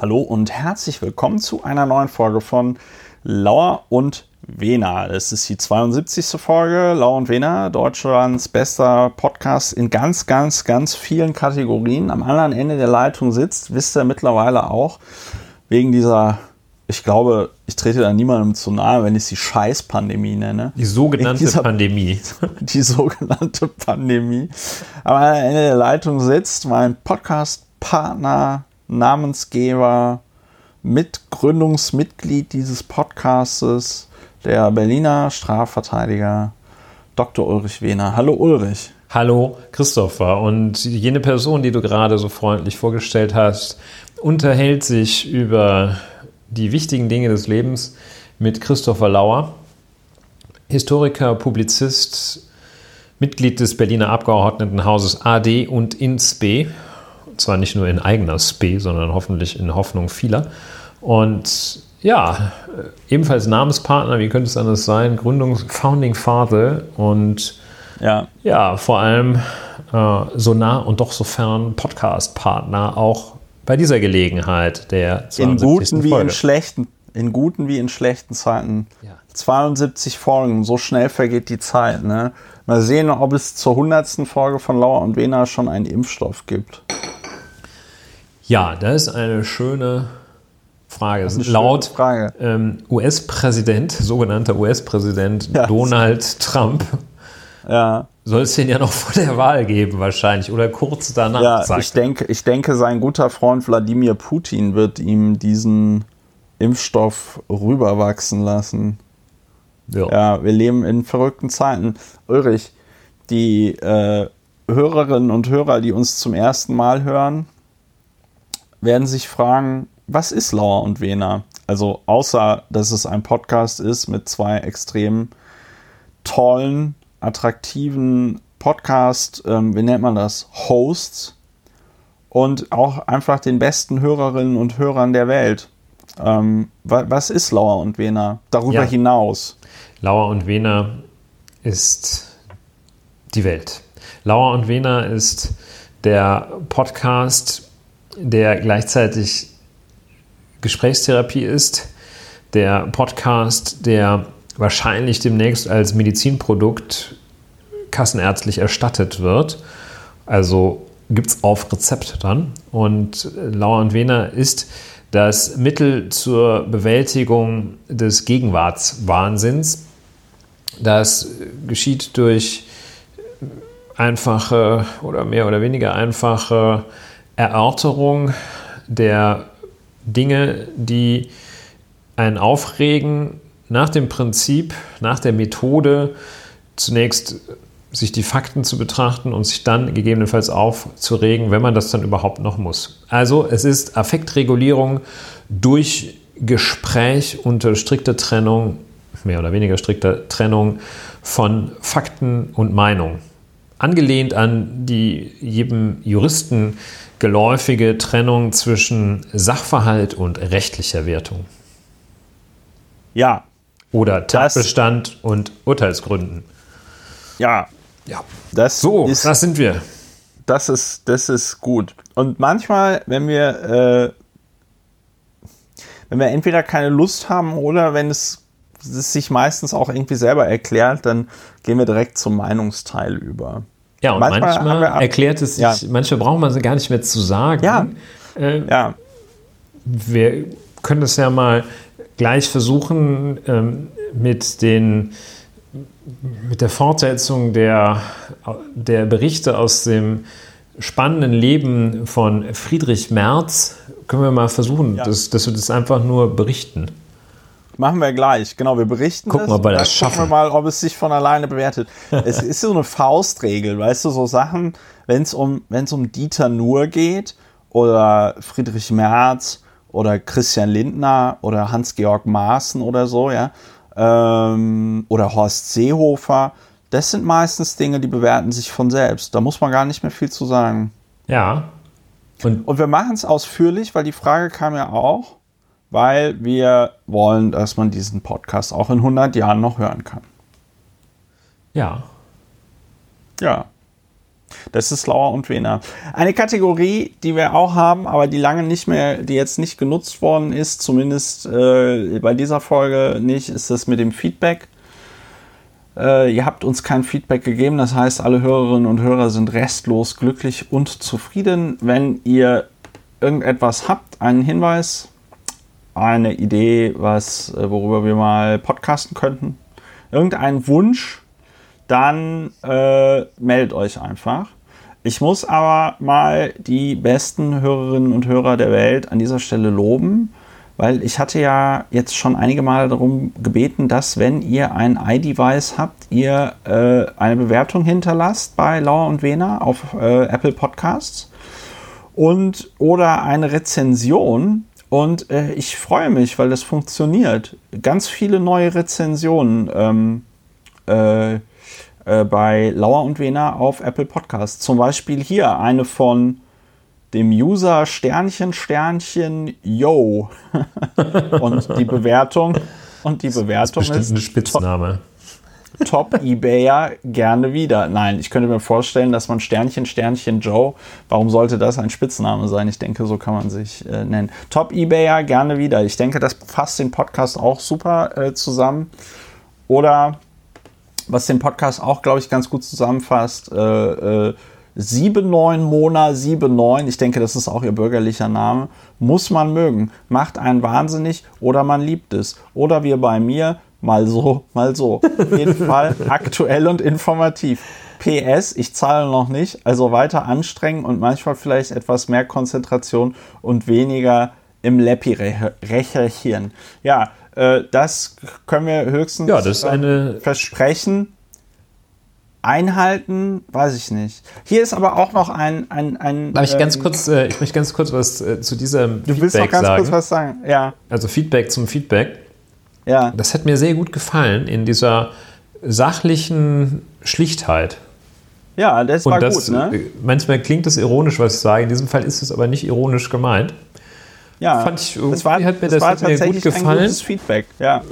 Hallo und herzlich willkommen zu einer neuen Folge von Lauer und Wena. Es ist die 72. Folge. Lauer und Wena, Deutschlands bester Podcast in ganz, ganz, ganz vielen Kategorien. Am anderen Ende der Leitung sitzt, wisst ihr mittlerweile auch, wegen dieser, ich glaube, ich trete da niemandem zu nahe, wenn ich sie Scheißpandemie nenne. Die sogenannte dieser, Pandemie. Die sogenannte Pandemie. Am Ende der Leitung sitzt mein Podcast-Partner, Namensgeber, Mitgründungsmitglied dieses Podcastes, der Berliner Strafverteidiger Dr. Ulrich Wehner. Hallo Ulrich. Hallo Christopher. Und jene Person, die du gerade so freundlich vorgestellt hast, unterhält sich über die wichtigen Dinge des Lebens mit Christopher Lauer, Historiker, Publizist, Mitglied des Berliner Abgeordnetenhauses AD und INSB zwar nicht nur in eigener Spe, sondern hoffentlich in Hoffnung vieler. Und ja, ebenfalls Namenspartner, wie könnte es anders sein? Gründungs-, Founding Father und ja, ja vor allem äh, so nah und doch so fern Podcast-Partner auch bei dieser Gelegenheit der In guten wie in schlechten, in guten wie in schlechten Zeiten. Ja. 72 Folgen, so schnell vergeht die Zeit. Ne? Mal sehen, ob es zur 100. Folge von Lauer und Wena schon einen Impfstoff gibt. Ja, das ist eine schöne Frage. Eine Laut Frage. Ähm, US-Präsident, sogenannter US-Präsident ja. Donald Trump, ja. soll es den ja noch vor der Wahl geben wahrscheinlich oder kurz danach. Ja, ich denke, ich denke, sein guter Freund Wladimir Putin wird ihm diesen Impfstoff rüberwachsen lassen. Ja, ja wir leben in verrückten Zeiten. Ulrich, die äh, Hörerinnen und Hörer, die uns zum ersten Mal hören, werden sich fragen, was ist Lauer und Wena? Also außer, dass es ein Podcast ist mit zwei extrem tollen, attraktiven Podcast, ähm, wie nennt man das, Hosts und auch einfach den besten Hörerinnen und Hörern der Welt. Ähm, was ist Lauer und Wena darüber ja. hinaus? Lauer und Wena ist die Welt. Lauer und Wena ist der Podcast der gleichzeitig Gesprächstherapie ist, der Podcast, der wahrscheinlich demnächst als Medizinprodukt kassenärztlich erstattet wird. Also gibt es auf Rezept dann. Und Lauer und Wehner ist das Mittel zur Bewältigung des Gegenwartswahnsinns. Das geschieht durch einfache oder mehr oder weniger einfache Erörterung der Dinge, die einen aufregen, nach dem Prinzip, nach der Methode, zunächst sich die Fakten zu betrachten und sich dann gegebenenfalls aufzuregen, wenn man das dann überhaupt noch muss. Also es ist Affektregulierung durch Gespräch unter strikter Trennung, mehr oder weniger strikter Trennung von Fakten und Meinung. Angelehnt an die jedem Juristen geläufige Trennung zwischen Sachverhalt und rechtlicher Wertung. Ja. Oder Tatbestand und Urteilsgründen. Ja. Ja. Das so, ist, das sind wir. Das ist, das ist gut. Und manchmal, wenn wir, äh, wenn wir entweder keine Lust haben oder wenn es, es sich meistens auch irgendwie selber erklärt, dann gehen wir direkt zum Meinungsteil über. Ja, und manchmal, manchmal erklärt es sich, ja. manchmal braucht man sie gar nicht mehr zu sagen. Ja. Äh, ja. Wir können das ja mal gleich versuchen ähm, mit den mit der Fortsetzung der, der Berichte aus dem spannenden Leben von Friedrich Merz können wir mal versuchen, ja. dass, dass wir das einfach nur berichten. Machen wir gleich. Genau, wir berichten Gucken das. Wir, das schaffen. Gucken wir mal, ob es sich von alleine bewertet. es ist so eine Faustregel, weißt du, so Sachen, wenn es um, um Dieter Nuhr geht oder Friedrich Merz oder Christian Lindner oder Hans-Georg Maaßen oder so, ja, ähm, oder Horst Seehofer, das sind meistens Dinge, die bewerten sich von selbst. Da muss man gar nicht mehr viel zu sagen. Ja. Und, Und wir machen es ausführlich, weil die Frage kam ja auch weil wir wollen, dass man diesen Podcast auch in 100 Jahren noch hören kann. Ja. Ja. Das ist Lauer und Wener. Eine Kategorie, die wir auch haben, aber die lange nicht mehr, die jetzt nicht genutzt worden ist, zumindest äh, bei dieser Folge nicht, ist das mit dem Feedback. Äh, ihr habt uns kein Feedback gegeben, das heißt, alle Hörerinnen und Hörer sind restlos glücklich und zufrieden. Wenn ihr irgendetwas habt, einen Hinweis, eine Idee, was, äh, worüber wir mal podcasten könnten, irgendeinen Wunsch, dann äh, meldet euch einfach. Ich muss aber mal die besten Hörerinnen und Hörer der Welt an dieser Stelle loben, weil ich hatte ja jetzt schon einige Male darum gebeten, dass wenn ihr ein iDevice habt, ihr äh, eine Bewertung hinterlasst bei Lauer und Wena auf äh, Apple Podcasts und oder eine Rezension. Und äh, ich freue mich, weil das funktioniert. Ganz viele neue Rezensionen. Ähm, äh, äh, bei Lauer und Wena auf Apple Podcasts. Zum Beispiel hier eine von dem User Sternchen Sternchen Yo und die Bewertung und die Bewertung ist, ist ein Spitzname. Top, Top Ebayer gerne wieder. Nein, ich könnte mir vorstellen, dass man Sternchen Sternchen Joe, warum sollte das ein Spitzname sein? Ich denke, so kann man sich äh, nennen. Top Ebayer gerne wieder. Ich denke, das fasst den Podcast auch super äh, zusammen. Oder was den Podcast auch, glaube ich, ganz gut zusammenfasst. Äh, äh, 79 Mona 79, ich denke, das ist auch ihr bürgerlicher Name, muss man mögen. Macht einen wahnsinnig oder man liebt es. Oder wie bei mir, mal so, mal so. Auf jeden Fall aktuell und informativ. PS, ich zahle noch nicht, also weiter anstrengen und manchmal vielleicht etwas mehr Konzentration und weniger im Leppi recherchieren. Ja, äh, das können wir höchstens ja, das ist eine versprechen. Einhalten, weiß ich nicht. Hier ist aber auch noch ein. ein, ein Darf ich ganz ähm, kurz, äh, ich möchte ganz kurz was äh, zu diesem du Feedback willst noch ganz sagen. kurz was sagen, ja. Also Feedback zum Feedback. Ja. Das hat mir sehr gut gefallen in dieser sachlichen Schlichtheit. Ja, das war das, gut, ne? Manchmal klingt es ironisch, was ich sage. In diesem Fall ist es aber nicht ironisch gemeint. Ja, fand ich, das war, hat mir das, das war tatsächlich gut gefallen. ein gutes Feedback, ja.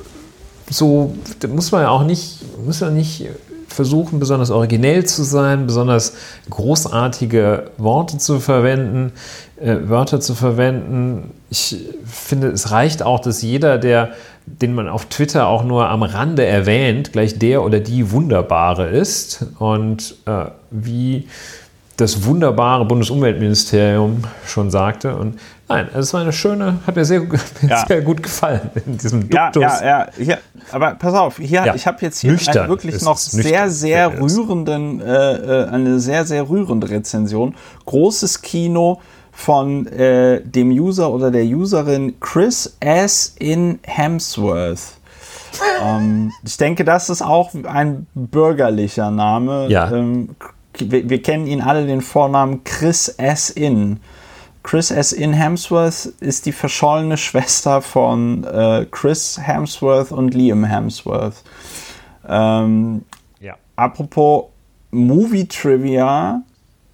So muss man ja auch nicht, muss man nicht versuchen, besonders originell zu sein, besonders großartige Worte zu verwenden, äh, Wörter zu verwenden. Ich finde, es reicht auch, dass jeder, der, den man auf Twitter auch nur am Rande erwähnt, gleich der oder die Wunderbare ist. Und äh, wie das wunderbare Bundesumweltministerium schon sagte. Und nein, es war eine schöne, hat mir sehr, ja. sehr gut gefallen in diesem Duktus. Ja, ja, ja. Hier, aber pass auf, hier, ja. ich habe jetzt hier einen wirklich noch sehr, sehr rührenden, äh, äh, eine sehr, sehr rührende Rezension. Großes Kino von äh, dem User oder der Userin Chris S. in Hemsworth. ähm, ich denke, das ist auch ein bürgerlicher Name. Ja. Ähm, wir, wir, kennen ihn alle den Vornamen Chris S. In. Chris S. In Hemsworth ist die verschollene Schwester von äh, Chris Hemsworth und Liam Hemsworth. Ähm, ja. Apropos Movie Trivia.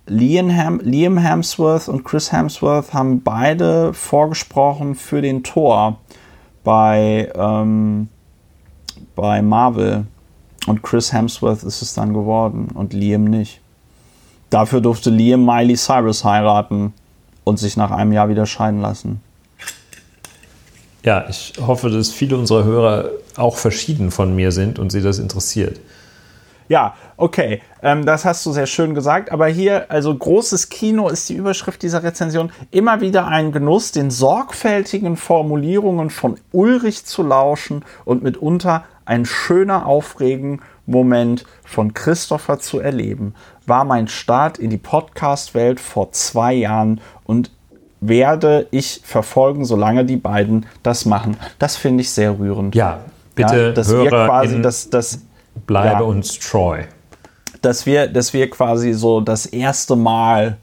Liam, Hem Liam Hemsworth und Chris Hemsworth haben beide vorgesprochen für den Tor bei, ähm, bei Marvel. Und Chris Hemsworth ist es dann geworden und Liam nicht. Dafür durfte Liam Miley Cyrus heiraten und sich nach einem Jahr wieder scheiden lassen. Ja, ich hoffe, dass viele unserer Hörer auch verschieden von mir sind und sie das interessiert. Ja, okay, ähm, das hast du sehr schön gesagt. Aber hier, also großes Kino ist die Überschrift dieser Rezension. Immer wieder ein Genuss, den sorgfältigen Formulierungen von Ulrich zu lauschen und mitunter ein schöner Aufregen Moment von Christopher zu erleben, war mein Start in die Podcast-Welt vor zwei Jahren und werde ich verfolgen, solange die beiden das machen. Das finde ich sehr rührend. Ja, bitte, ja, dass wir quasi das, das bleibe ja, uns treu. Dass wir, dass wir quasi so das erste Mal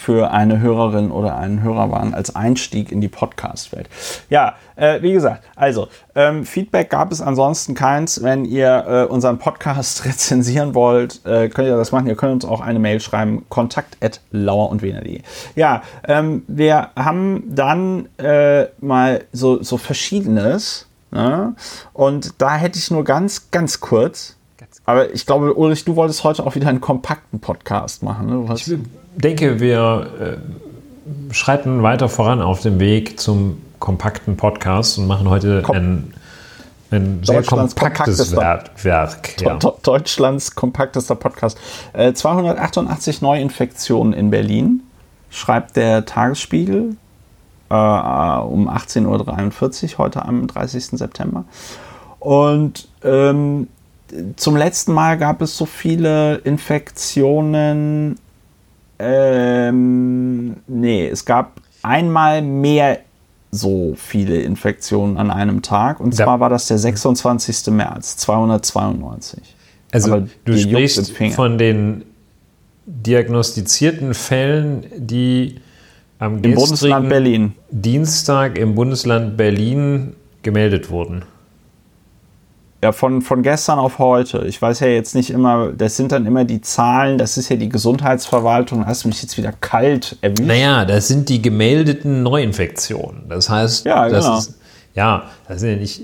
für eine Hörerin oder einen Hörer waren als Einstieg in die Podcast-Welt. Ja, äh, wie gesagt, also ähm, Feedback gab es ansonsten keins. Wenn ihr äh, unseren Podcast rezensieren wollt, äh, könnt ihr das machen. Ihr könnt uns auch eine Mail schreiben, kontakt at lauerundwener.de. Ja, ähm, wir haben dann äh, mal so, so Verschiedenes. Ne? Und da hätte ich nur ganz, ganz kurz Aber ich glaube, Ulrich, du wolltest heute auch wieder einen kompakten Podcast machen. Ne? Ich denke, wir äh, schreiten weiter voran auf dem Weg zum kompakten Podcast und machen heute Kom ein, ein sehr kompaktes Werk. Ja. Deutschlands kompaktester Podcast. Äh, 288 Neuinfektionen in Berlin, schreibt der Tagesspiegel äh, um 18.43 Uhr heute am 30. September. Und ähm, zum letzten Mal gab es so viele Infektionen. Ähm, nee, es gab einmal mehr so viele Infektionen an einem Tag. Und zwar ja. war das der 26. März, 292. Also Aber du sprichst von den diagnostizierten Fällen, die am Im Bundesland Berlin. Dienstag im Bundesland Berlin gemeldet wurden. Ja, von, von gestern auf heute. Ich weiß ja jetzt nicht immer, das sind dann immer die Zahlen, das ist ja die Gesundheitsverwaltung. Hast du mich jetzt wieder kalt erwischt? Naja, das sind die gemeldeten Neuinfektionen. Das heißt, ja, genau. das ist, ja, das sind ja nicht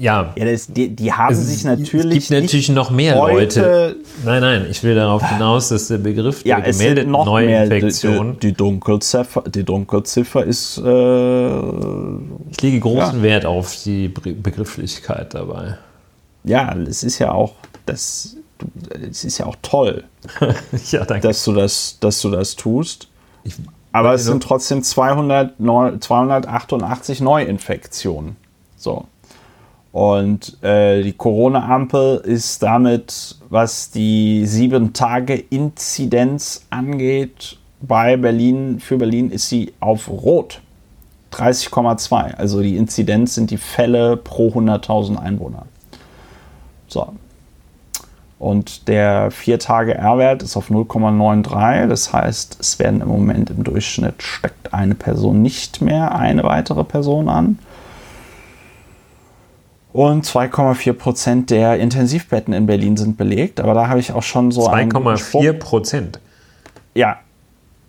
ja. ja das, die, die, haben es, sich natürlich. Es gibt natürlich noch mehr Leute. Nein, nein, ich will darauf hinaus, dass der Begriff ja, der gemeldeten Neuinfektion. Die, die, Dunkelziffer, die Dunkelziffer ist. Äh, ich lege großen ja. Wert auf die Begrifflichkeit dabei. Ja, es ist ja auch. Das, es ist ja auch toll, ja, Dass, du das, dass du das tust. Ich, Aber es sind trotzdem 200, 288 Neuinfektionen. So. Und äh, die Corona-Ampel ist damit, was die 7-Tage-Inzidenz angeht, bei Berlin, für Berlin ist sie auf Rot. 30,2. Also die Inzidenz sind die Fälle pro 100.000 Einwohner. So. Und der 4-Tage-R-Wert ist auf 0,93. Das heißt, es werden im Moment im Durchschnitt steckt eine Person nicht mehr eine weitere Person an. Und 2,4 Prozent der Intensivbetten in Berlin sind belegt. Aber da habe ich auch schon so 2,4 Prozent? Ja.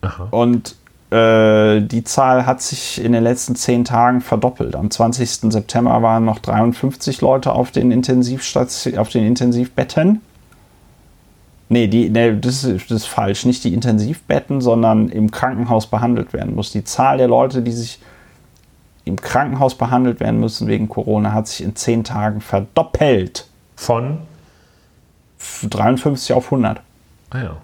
Aha. Und äh, die Zahl hat sich in den letzten zehn Tagen verdoppelt. Am 20. September waren noch 53 Leute auf den, auf den Intensivbetten. Nee, die, nee das, ist, das ist falsch. Nicht die Intensivbetten, sondern im Krankenhaus behandelt werden muss. Die Zahl der Leute, die sich im Krankenhaus behandelt werden müssen wegen Corona, hat sich in zehn Tagen verdoppelt. Von? 53 auf 100. Ah ja.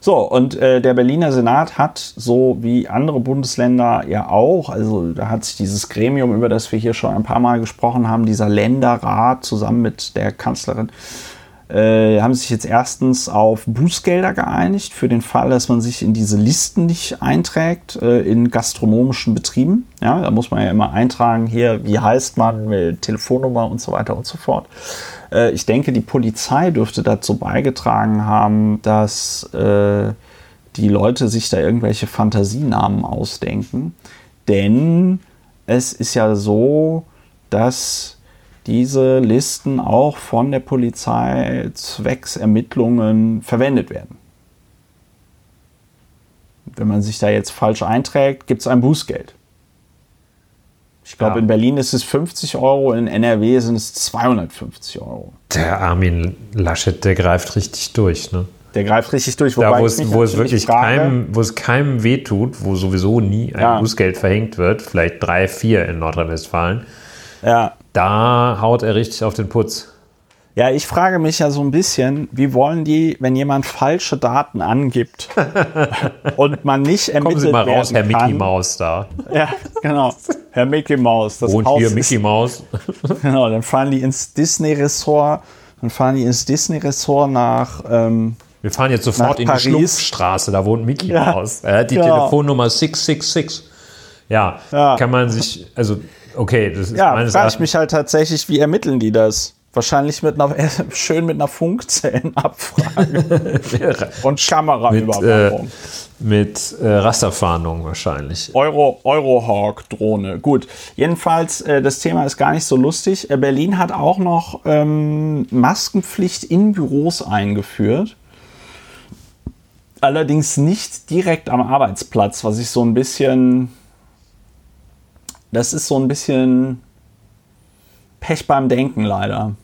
So, und äh, der Berliner Senat hat, so wie andere Bundesländer ja auch, also da hat sich dieses Gremium, über das wir hier schon ein paar Mal gesprochen haben, dieser Länderrat zusammen mit der Kanzlerin, äh, haben sich jetzt erstens auf Bußgelder geeinigt für den Fall, dass man sich in diese Listen nicht einträgt äh, in gastronomischen Betrieben. Ja, da muss man ja immer eintragen, hier, wie heißt man, Telefonnummer und so weiter und so fort. Äh, ich denke, die Polizei dürfte dazu beigetragen haben, dass äh, die Leute sich da irgendwelche Fantasienamen ausdenken. Denn es ist ja so, dass diese Listen auch von der Polizei zwecks Ermittlungen verwendet werden. Wenn man sich da jetzt falsch einträgt, gibt es ein Bußgeld. Ich glaube, ja. in Berlin ist es 50 Euro, in NRW sind es 250 Euro. Der Armin Laschet, der greift richtig durch, ne? Der greift richtig durch. Da, wo es, wo es wirklich keinem, wo es keinem wehtut, wo sowieso nie ein ja. Bußgeld verhängt wird, vielleicht drei, vier in Nordrhein-Westfalen. Ja. Da haut er richtig auf den Putz. Ja, ich frage mich ja so ein bisschen, wie wollen die, wenn jemand falsche Daten angibt und man nicht ermittelt Kommen Sie mal raus, Herr Mickey Maus da. Ja, genau. Herr Mickey Maus. Das und Haus hier Mickey Maus. genau, dann fahren die ins Disney-Ressort, dann fahren die ins Disney-Ressort nach. Ähm, Wir fahren jetzt sofort in die Schlupfstraße, da wohnt Mickey ja, Maus. Er hat die genau. Telefonnummer 666. Ja, ja, kann man sich, also okay, das ist Ja, frage ich mich halt tatsächlich, wie ermitteln die das? Wahrscheinlich mit einer, schön mit einer Funkzellenabfrage und Kameraüberwachung. Mit, äh, mit äh, Rasterfahndung wahrscheinlich. Euro, Eurohawk-Drohne. Gut, jedenfalls, äh, das Thema ist gar nicht so lustig. Äh, Berlin hat auch noch ähm, Maskenpflicht in Büros eingeführt. Allerdings nicht direkt am Arbeitsplatz, was ich so ein bisschen das ist so ein bisschen Pech beim Denken leider.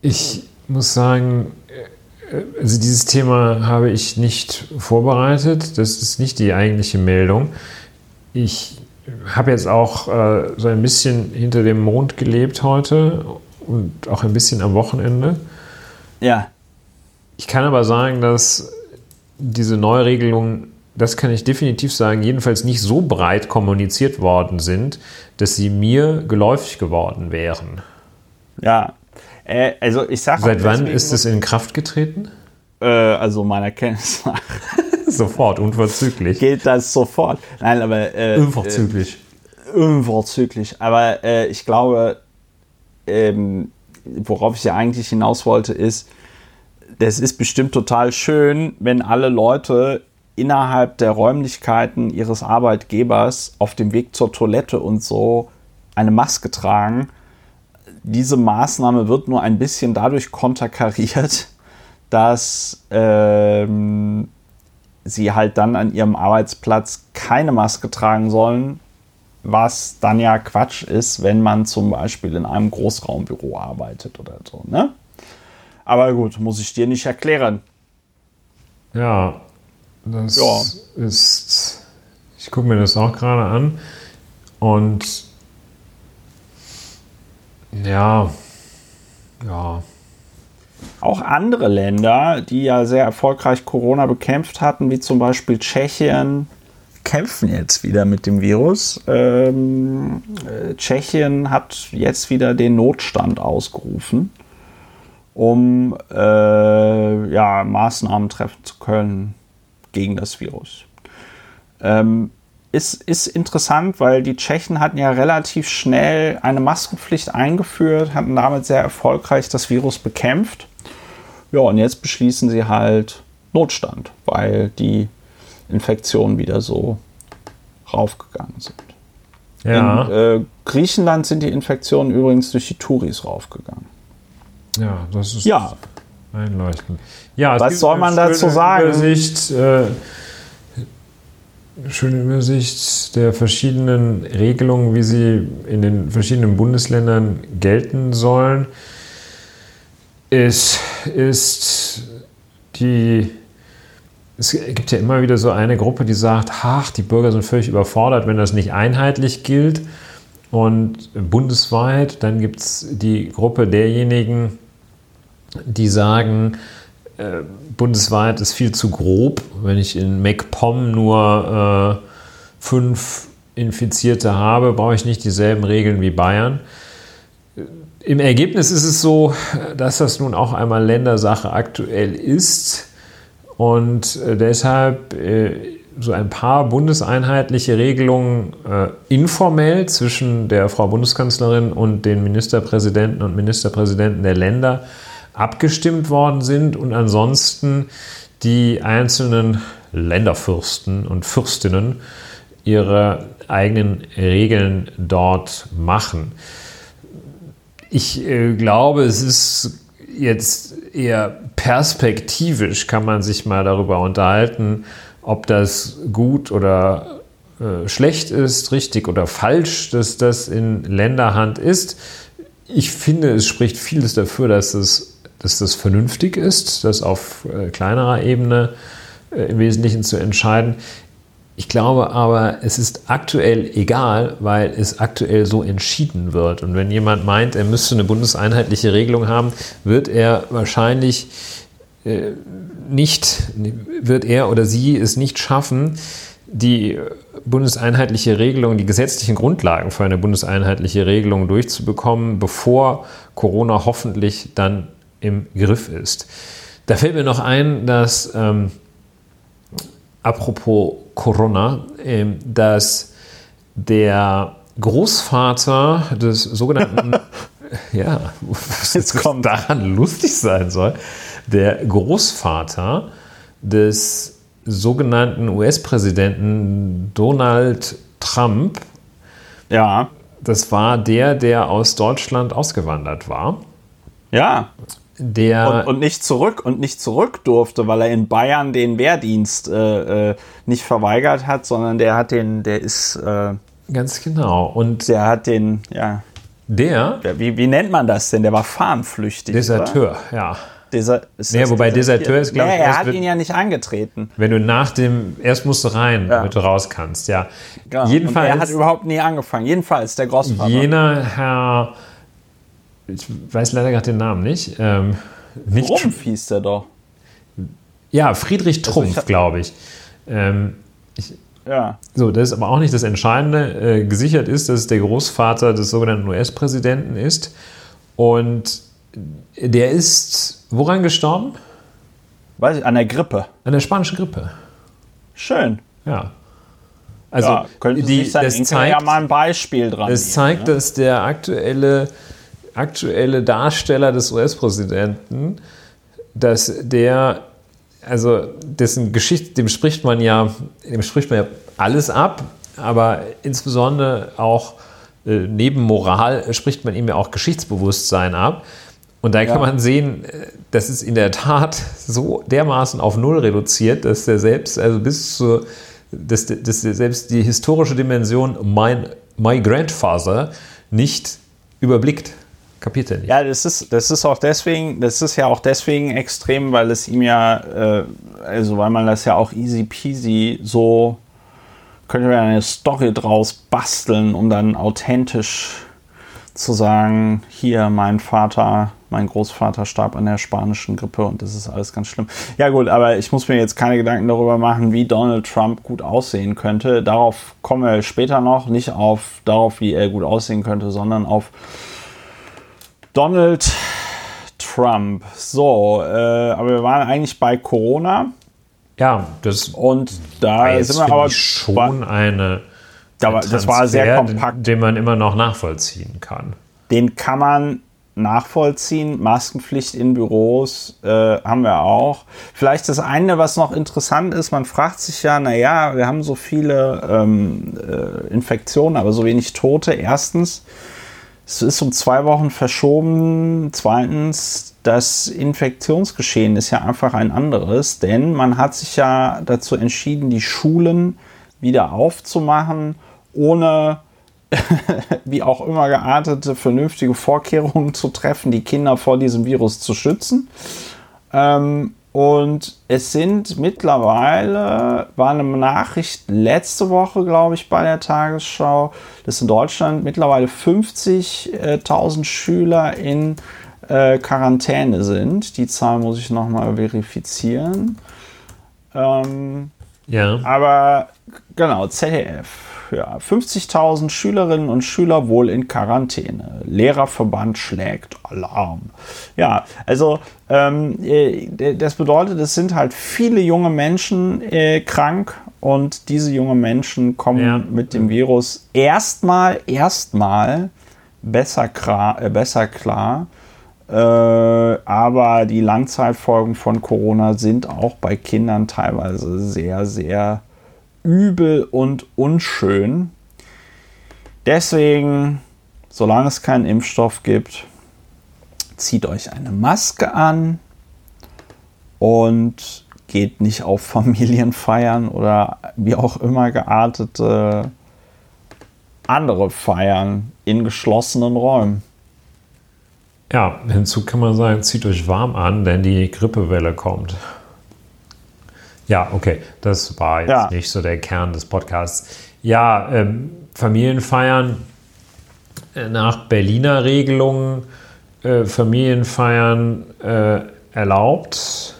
Ich muss sagen, also dieses Thema habe ich nicht vorbereitet. Das ist nicht die eigentliche Meldung. Ich habe jetzt auch äh, so ein bisschen hinter dem Mond gelebt heute und auch ein bisschen am Wochenende. Ja. Ich kann aber sagen, dass diese Neuregelungen, das kann ich definitiv sagen, jedenfalls nicht so breit kommuniziert worden sind, dass sie mir geläufig geworden wären. Ja, äh, also ich sage. Seit wann ist es in Kraft getreten? Äh, also meiner Kenntnis nach. sofort, unverzüglich. Geht das sofort? Nein, aber. Äh, unverzüglich. Äh, unverzüglich. Aber äh, ich glaube, ähm, worauf ich ja eigentlich hinaus wollte, ist, das ist bestimmt total schön, wenn alle Leute innerhalb der Räumlichkeiten ihres Arbeitgebers auf dem Weg zur Toilette und so eine Maske tragen diese Maßnahme wird nur ein bisschen dadurch konterkariert, dass ähm, sie halt dann an ihrem Arbeitsplatz keine Maske tragen sollen, was dann ja Quatsch ist, wenn man zum Beispiel in einem Großraumbüro arbeitet oder so. Ne? Aber gut, muss ich dir nicht erklären. Ja, das ja. ist. Ich gucke mir das auch gerade an und ja, ja. Auch andere Länder, die ja sehr erfolgreich Corona bekämpft hatten, wie zum Beispiel Tschechien, kämpfen jetzt wieder mit dem Virus. Ähm, äh, Tschechien hat jetzt wieder den Notstand ausgerufen, um äh, ja, Maßnahmen treffen zu können gegen das Virus. Ähm, ist, ist interessant, weil die Tschechen hatten ja relativ schnell eine Maskenpflicht eingeführt, hatten damit sehr erfolgreich das Virus bekämpft. Ja, und jetzt beschließen sie halt Notstand, weil die Infektionen wieder so raufgegangen sind. Ja. In äh, Griechenland sind die Infektionen übrigens durch die Touris raufgegangen. Ja, das ist ja. Einleuchtend. Ja, Was soll man dazu sagen? Übersicht, äh, schöne Übersicht der verschiedenen Regelungen, wie sie in den verschiedenen Bundesländern gelten sollen. Es ist die. Es gibt ja immer wieder so eine Gruppe, die sagt, ach, die Bürger sind völlig überfordert, wenn das nicht einheitlich gilt. Und bundesweit, dann gibt es die Gruppe derjenigen, die sagen, äh, bundesweit ist viel zu grob. Wenn ich in MacPom nur äh, fünf Infizierte habe, brauche ich nicht dieselben Regeln wie Bayern. Im Ergebnis ist es so, dass das nun auch einmal Ländersache aktuell ist und äh, deshalb äh, so ein paar bundeseinheitliche Regelungen äh, informell zwischen der Frau Bundeskanzlerin und den Ministerpräsidenten und Ministerpräsidenten der Länder abgestimmt worden sind und ansonsten die einzelnen Länderfürsten und Fürstinnen ihre eigenen Regeln dort machen. Ich äh, glaube, es ist jetzt eher perspektivisch, kann man sich mal darüber unterhalten, ob das gut oder äh, schlecht ist, richtig oder falsch, dass das in Länderhand ist. Ich finde, es spricht vieles dafür, dass es dass das vernünftig ist, das auf äh, kleinerer Ebene äh, im Wesentlichen zu entscheiden. Ich glaube aber, es ist aktuell egal, weil es aktuell so entschieden wird. Und wenn jemand meint, er müsste eine bundeseinheitliche Regelung haben, wird er wahrscheinlich äh, nicht, wird er oder sie es nicht schaffen, die bundeseinheitliche Regelung, die gesetzlichen Grundlagen für eine bundeseinheitliche Regelung durchzubekommen, bevor Corona hoffentlich dann im Griff ist. Da fällt mir noch ein, dass, ähm, apropos Corona, ähm, dass der Großvater des sogenannten, ja, was jetzt kommt daran lustig sein soll, der Großvater des sogenannten US-Präsidenten Donald Trump, ja. das war der, der aus Deutschland ausgewandert war. Ja der und, und, nicht zurück und nicht zurück durfte, weil er in Bayern den Wehrdienst äh, äh, nicht verweigert hat, sondern der hat den, der ist äh, ganz genau und der hat den, ja. Der? Wie, wie nennt man das denn? Der war fahnenflüchtig. Deserteur, oder? ja. Desa nee, wobei Deserteur ist, glaube nee, ich. Er hat ihn ja nicht angetreten. Wenn du nach dem, erst musst du rein, ja. damit du raus kannst, ja. Genau. Jedenfalls. Und er hat überhaupt nie angefangen. Jedenfalls der Großvater. Jener Herr, ich weiß leider gerade den Namen nicht. Ähm, nicht Trumpf hieß der doch. Ja, Friedrich also Trumpf, also glaube ich. Ähm, ich ja. So, das ist aber auch nicht das Entscheidende. Äh, gesichert ist, dass es der Großvater des sogenannten US-Präsidenten ist. Und der ist woran gestorben? Weiß ich, an der Grippe. An der spanischen Grippe. Schön. Ja. Also, ja, könnte die, sein, das zeigt, ja mal ein Beispiel dran. Das nehmen, zeigt, ne? dass der aktuelle, aktuelle Darsteller des US-Präsidenten, dass der, also dessen Geschichte, dem spricht man ja, dem spricht man ja alles ab, aber insbesondere auch äh, neben Moral spricht man ihm ja auch Geschichtsbewusstsein ab. Und da kann man sehen, äh, das ist in der Tat so dermaßen auf Null reduziert, dass der selbst, also bis zu, dass, dass selbst die historische Dimension mein, My Grandfather nicht überblickt. Kapiert er nicht. Ja, das ist, das ist auch deswegen, das ist ja auch deswegen extrem, weil es ihm ja, äh, also weil man das ja auch easy peasy so, könnte man eine Story draus basteln, um dann authentisch zu sagen, hier mein Vater mein Großvater starb an der spanischen Grippe und das ist alles ganz schlimm. Ja gut, aber ich muss mir jetzt keine Gedanken darüber machen, wie Donald Trump gut aussehen könnte. Darauf kommen wir später noch, nicht auf darauf, wie er gut aussehen könnte, sondern auf Donald Trump. So, äh, aber wir waren eigentlich bei Corona. Ja, das und da sind wir aber schon eine das war sehr kompakt, den man immer noch nachvollziehen kann. Den kann man nachvollziehen. Maskenpflicht in Büros äh, haben wir auch. Vielleicht das eine, was noch interessant ist, man fragt sich ja, naja, wir haben so viele ähm, äh, Infektionen, aber so wenig Tote. Erstens, es ist um zwei Wochen verschoben. Zweitens, das Infektionsgeschehen ist ja einfach ein anderes, denn man hat sich ja dazu entschieden, die Schulen wieder aufzumachen, ohne wie auch immer geartete, vernünftige Vorkehrungen zu treffen, die Kinder vor diesem Virus zu schützen. Ähm, und es sind mittlerweile, war eine Nachricht letzte Woche, glaube ich, bei der Tagesschau, dass in Deutschland mittlerweile 50.000 Schüler in äh, Quarantäne sind. Die Zahl muss ich nochmal verifizieren. Ähm, ja. Aber genau, ZDF ja, 50.000 Schülerinnen und Schüler wohl in Quarantäne. Lehrerverband schlägt Alarm. Ja, also ähm, äh, das bedeutet, es sind halt viele junge Menschen äh, krank und diese jungen Menschen kommen ja. mit dem Virus erstmal, erstmal besser, äh, besser klar. Äh, aber die Langzeitfolgen von Corona sind auch bei Kindern teilweise sehr, sehr übel und unschön. Deswegen, solange es keinen Impfstoff gibt, zieht euch eine Maske an und geht nicht auf Familienfeiern oder wie auch immer geartete andere Feiern in geschlossenen Räumen. Ja, hinzu kann man sagen, zieht euch warm an, denn die Grippewelle kommt. Ja, okay, das war jetzt ja. nicht so der Kern des Podcasts. Ja, ähm, Familienfeiern äh, nach Berliner Regelungen, äh, Familienfeiern äh, erlaubt,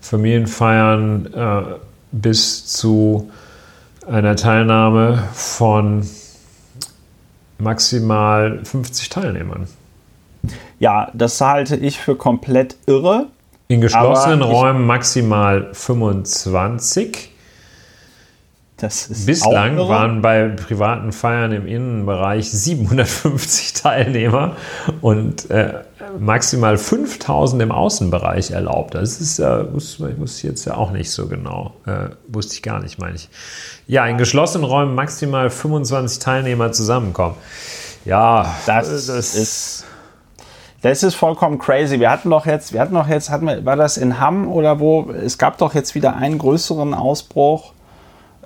Familienfeiern äh, bis zu einer Teilnahme von maximal 50 Teilnehmern. Ja, das halte ich für komplett irre. In geschlossenen Räumen maximal 25. Bislang waren bei privaten Feiern im Innenbereich 750 Teilnehmer und äh, maximal 5000 im Außenbereich erlaubt. Das ist ja, äh, wusste, wusste jetzt ja auch nicht so genau. Äh, wusste ich gar nicht, meine ich. Ja, in geschlossenen Räumen maximal 25 Teilnehmer zusammenkommen. Ja, das, das ist das ist vollkommen crazy. Wir hatten doch jetzt, wir hatten doch jetzt, hatten wir, war das in Hamm oder wo? Es gab doch jetzt wieder einen größeren Ausbruch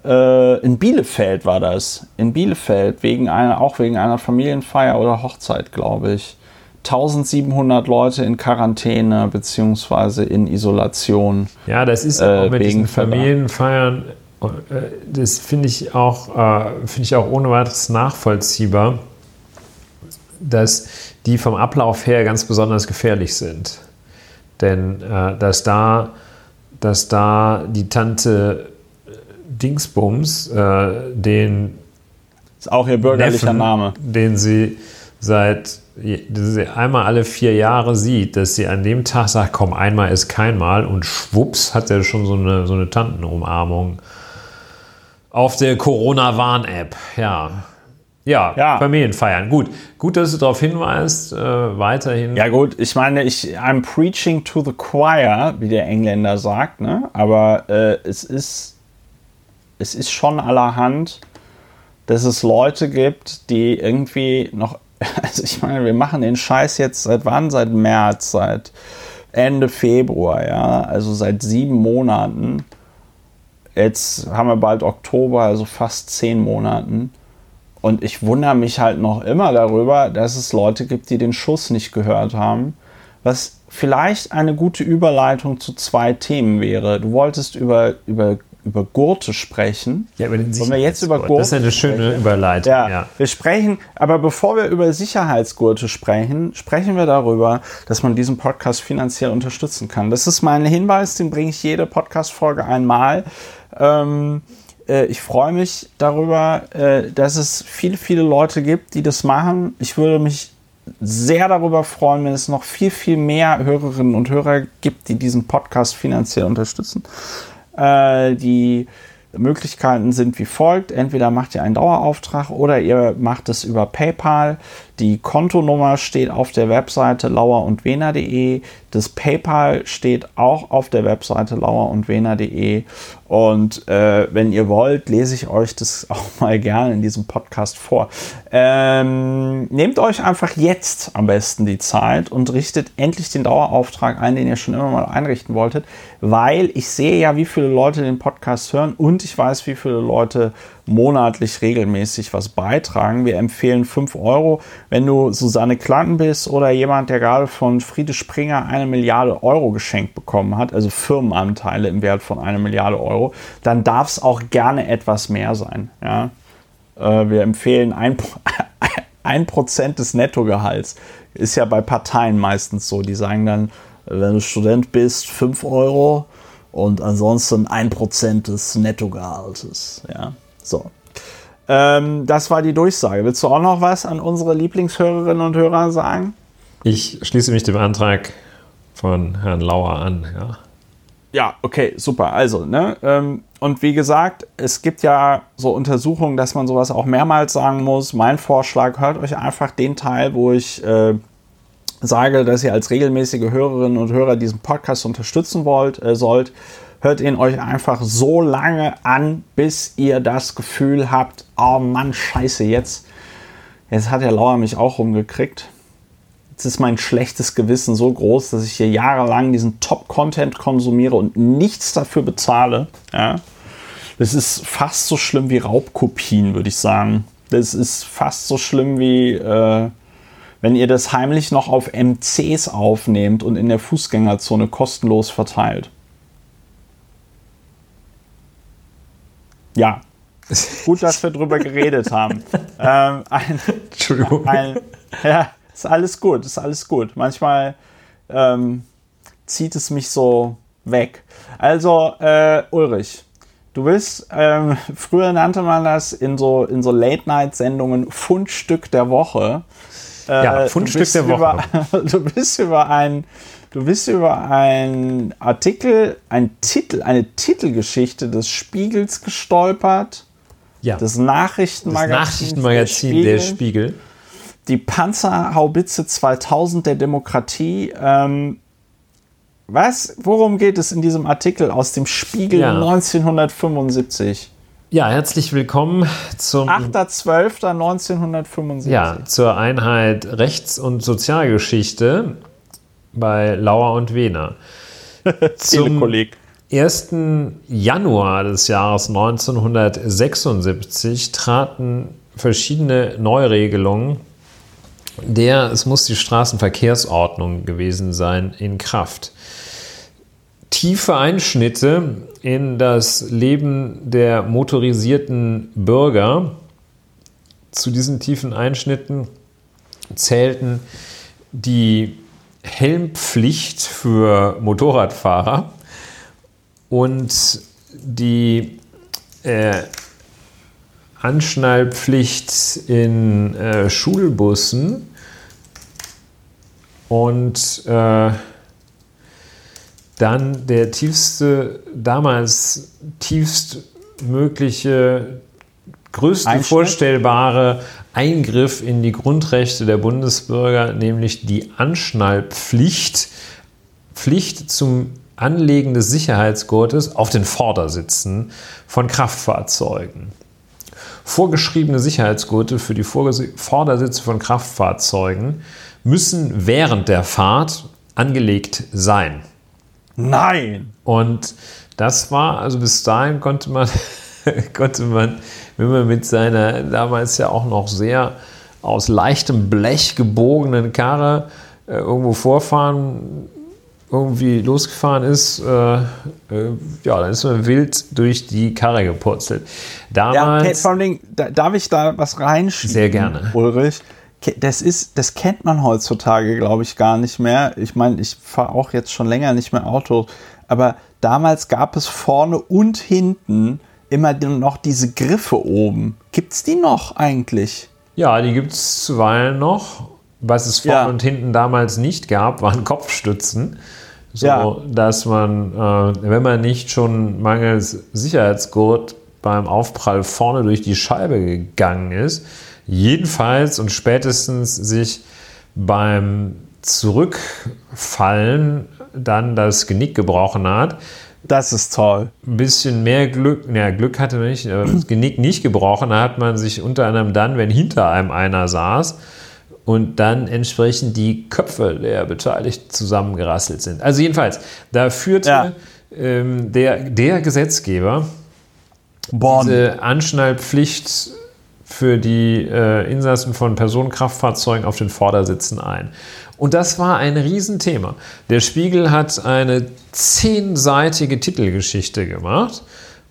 äh, in Bielefeld war das. In Bielefeld, wegen einer, auch wegen einer Familienfeier oder Hochzeit, glaube ich. 1700 Leute in Quarantäne bzw. in Isolation. Ja, das ist äh, auch mit diesen Familienfeiern, äh, das finde ich, auch, äh, find ich auch ohne weiteres nachvollziehbar, dass die vom Ablauf her ganz besonders gefährlich sind. Denn äh, dass, da, dass da die Tante Dingsbums, äh, den ist auch ihr bürgerlicher Neffen, Name, den sie seit sie einmal alle vier Jahre sieht, dass sie an dem Tag sagt, komm, einmal ist kein Mal und schwupps hat er schon so eine, so eine Tantenumarmung auf der Corona-Warn-App. Ja. Ja. Ja, Familienfeiern. Gut, gut, dass du darauf hinweist. Äh, weiterhin. Ja gut, ich meine, ich I'm preaching to the choir, wie der Engländer sagt, ne? Aber äh, es ist es ist schon allerhand, dass es Leute gibt, die irgendwie noch also ich meine, wir machen den Scheiß jetzt seit wann? Seit März, seit Ende Februar, ja, also seit sieben Monaten. Jetzt haben wir bald Oktober, also fast zehn Monaten. Und ich wundere mich halt noch immer darüber, dass es Leute gibt, die den Schuss nicht gehört haben. Was vielleicht eine gute Überleitung zu zwei Themen wäre. Du wolltest über, über über Gurte sprechen. Ja, über den Wollen wir jetzt über Gurte Das ist eine schöne sprechen? Überleitung. Ja, ja, wir sprechen, aber bevor wir über Sicherheitsgurte sprechen, sprechen wir darüber, dass man diesen Podcast finanziell unterstützen kann. Das ist mein Hinweis, den bringe ich jede Podcast-Folge einmal. Ähm, äh, ich freue mich darüber, äh, dass es viele, viele Leute gibt, die das machen. Ich würde mich sehr darüber freuen, wenn es noch viel, viel mehr Hörerinnen und Hörer gibt, die diesen Podcast finanziell unterstützen. Äh, die Möglichkeiten sind wie folgt. Entweder macht ihr einen Dauerauftrag oder ihr macht es über PayPal. Die Kontonummer steht auf der Webseite lauerundwener.de. Das PayPal steht auch auf der Webseite lauerundwener.de. Und äh, wenn ihr wollt, lese ich euch das auch mal gerne in diesem Podcast vor. Ähm, nehmt euch einfach jetzt am besten die Zeit und richtet endlich den Dauerauftrag ein, den ihr schon immer mal einrichten wolltet, weil ich sehe ja, wie viele Leute den Podcast hören und ich weiß, wie viele Leute monatlich regelmäßig was beitragen. Wir empfehlen 5 Euro. Wenn du Susanne Klanten bist oder jemand, der gerade von Friede Springer eine Milliarde Euro geschenkt bekommen hat, also Firmenanteile im Wert von einer Milliarde Euro, dann darf es auch gerne etwas mehr sein. Ja? Äh, wir empfehlen ein, ein des Nettogehalts. Ist ja bei Parteien meistens so. Die sagen dann, wenn du Student bist, 5 Euro und ansonsten ein Prozent des Nettogehaltes. Ja? So. Ähm, das war die Durchsage. Willst du auch noch was an unsere Lieblingshörerinnen und Hörer sagen? Ich schließe mich dem Antrag von Herrn Lauer an, ja. Ja, okay, super. Also, ne? Ähm, und wie gesagt, es gibt ja so Untersuchungen, dass man sowas auch mehrmals sagen muss. Mein Vorschlag, hört euch einfach den Teil, wo ich äh, sage, dass ihr als regelmäßige Hörerinnen und Hörer diesen Podcast unterstützen wollt, äh, sollt hört ihn euch einfach so lange an, bis ihr das Gefühl habt, oh Mann, scheiße, jetzt, jetzt hat der Lauer mich auch rumgekriegt. Jetzt ist mein schlechtes Gewissen so groß, dass ich hier jahrelang diesen Top-Content konsumiere und nichts dafür bezahle. Ja? Das ist fast so schlimm wie Raubkopien, würde ich sagen. Das ist fast so schlimm wie, äh, wenn ihr das heimlich noch auf MCs aufnehmt und in der Fußgängerzone kostenlos verteilt. Ja. Gut, dass wir drüber geredet haben. Ähm, ein, Entschuldigung. Ein, ja, ist alles gut, ist alles gut. Manchmal ähm, zieht es mich so weg. Also, äh, Ulrich, du bist, ähm, früher nannte man das in so, in so Late-Night-Sendungen Fundstück der Woche. Äh, ja, Fundstück der Woche. Über, du bist über ein Du bist über einen Artikel, ein Titel, eine Titelgeschichte des Spiegels gestolpert. Ja. Das Nachrichtenmagazin, das Nachrichtenmagazin der, Spiegel. der Spiegel. Die Panzerhaubitze 2000 der Demokratie. Ähm, was? Worum geht es in diesem Artikel aus dem Spiegel ja. 1975? Ja, herzlich willkommen zum 8.12.1975. Ja, zur Einheit Rechts- und Sozialgeschichte bei Lauer und Wehner. Zum, 1. Januar des Jahres 1976 traten verschiedene Neuregelungen der, es muss die Straßenverkehrsordnung gewesen sein, in Kraft. Tiefe Einschnitte in das Leben der motorisierten Bürger. Zu diesen tiefen Einschnitten zählten die Helmpflicht für Motorradfahrer. Und die äh, Anschnallpflicht in äh, Schulbussen. Und äh, dann der tiefste, damals tiefstmögliche, größte vorstellbare Eingriff in die Grundrechte der Bundesbürger, nämlich die Anschnallpflicht, Pflicht zum Anlegen des Sicherheitsgurtes auf den Vordersitzen von Kraftfahrzeugen. Vorgeschriebene Sicherheitsgurte für die Vordersitze von Kraftfahrzeugen müssen während der Fahrt angelegt sein. Nein! Und das war, also bis dahin konnte man, konnte man, wenn man mit seiner damals ja auch noch sehr aus leichtem Blech gebogenen Karre äh, irgendwo vorfahren, irgendwie losgefahren ist, äh, äh, ja, dann ist man wild durch die Karre gepurzelt. Damals, ja, vor allem, darf ich da was reinschieben? Sehr gerne. Ulrich, das ist, das kennt man heutzutage, glaube ich, gar nicht mehr. Ich meine, ich fahre auch jetzt schon länger nicht mehr Auto, aber damals gab es vorne und hinten immer noch diese Griffe oben. Gibt es die noch eigentlich? Ja, die gibt es zuweilen noch. Was es vorne ja. und hinten damals nicht gab, waren Kopfstützen. So, ja. dass man, äh, wenn man nicht schon mangels Sicherheitsgurt beim Aufprall vorne durch die Scheibe gegangen ist, jedenfalls und spätestens sich beim Zurückfallen dann das Genick gebrochen hat. Das ist toll. Ein bisschen mehr Glück, naja, Glück hatte man nicht, aber das Genick nicht gebrochen hat man sich unter anderem dann, wenn hinter einem einer saß und dann entsprechend die Köpfe der Beteiligten zusammengerasselt sind. Also jedenfalls, da führte ja. ähm, der, der Gesetzgeber Bonn. diese Anschnallpflicht für die äh, Insassen von Personenkraftfahrzeugen auf den Vordersitzen ein. Und das war ein Riesenthema. Der Spiegel hat eine zehnseitige Titelgeschichte gemacht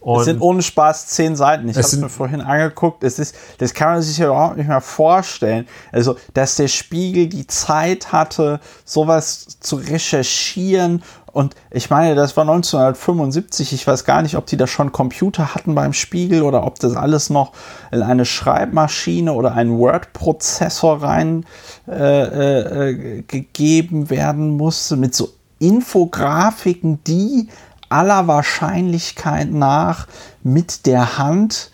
und es sind ohne Spaß zehn Seiten. Ich habe es mir vorhin angeguckt. Es ist, das kann man sich ja überhaupt nicht mehr vorstellen. Also, dass der Spiegel die Zeit hatte, sowas zu recherchieren. Und ich meine, das war 1975. Ich weiß gar nicht, ob die da schon Computer hatten beim Spiegel oder ob das alles noch in eine Schreibmaschine oder einen Word-Prozessor rein äh, äh, gegeben werden musste mit so Infografiken, die aller Wahrscheinlichkeit nach mit der Hand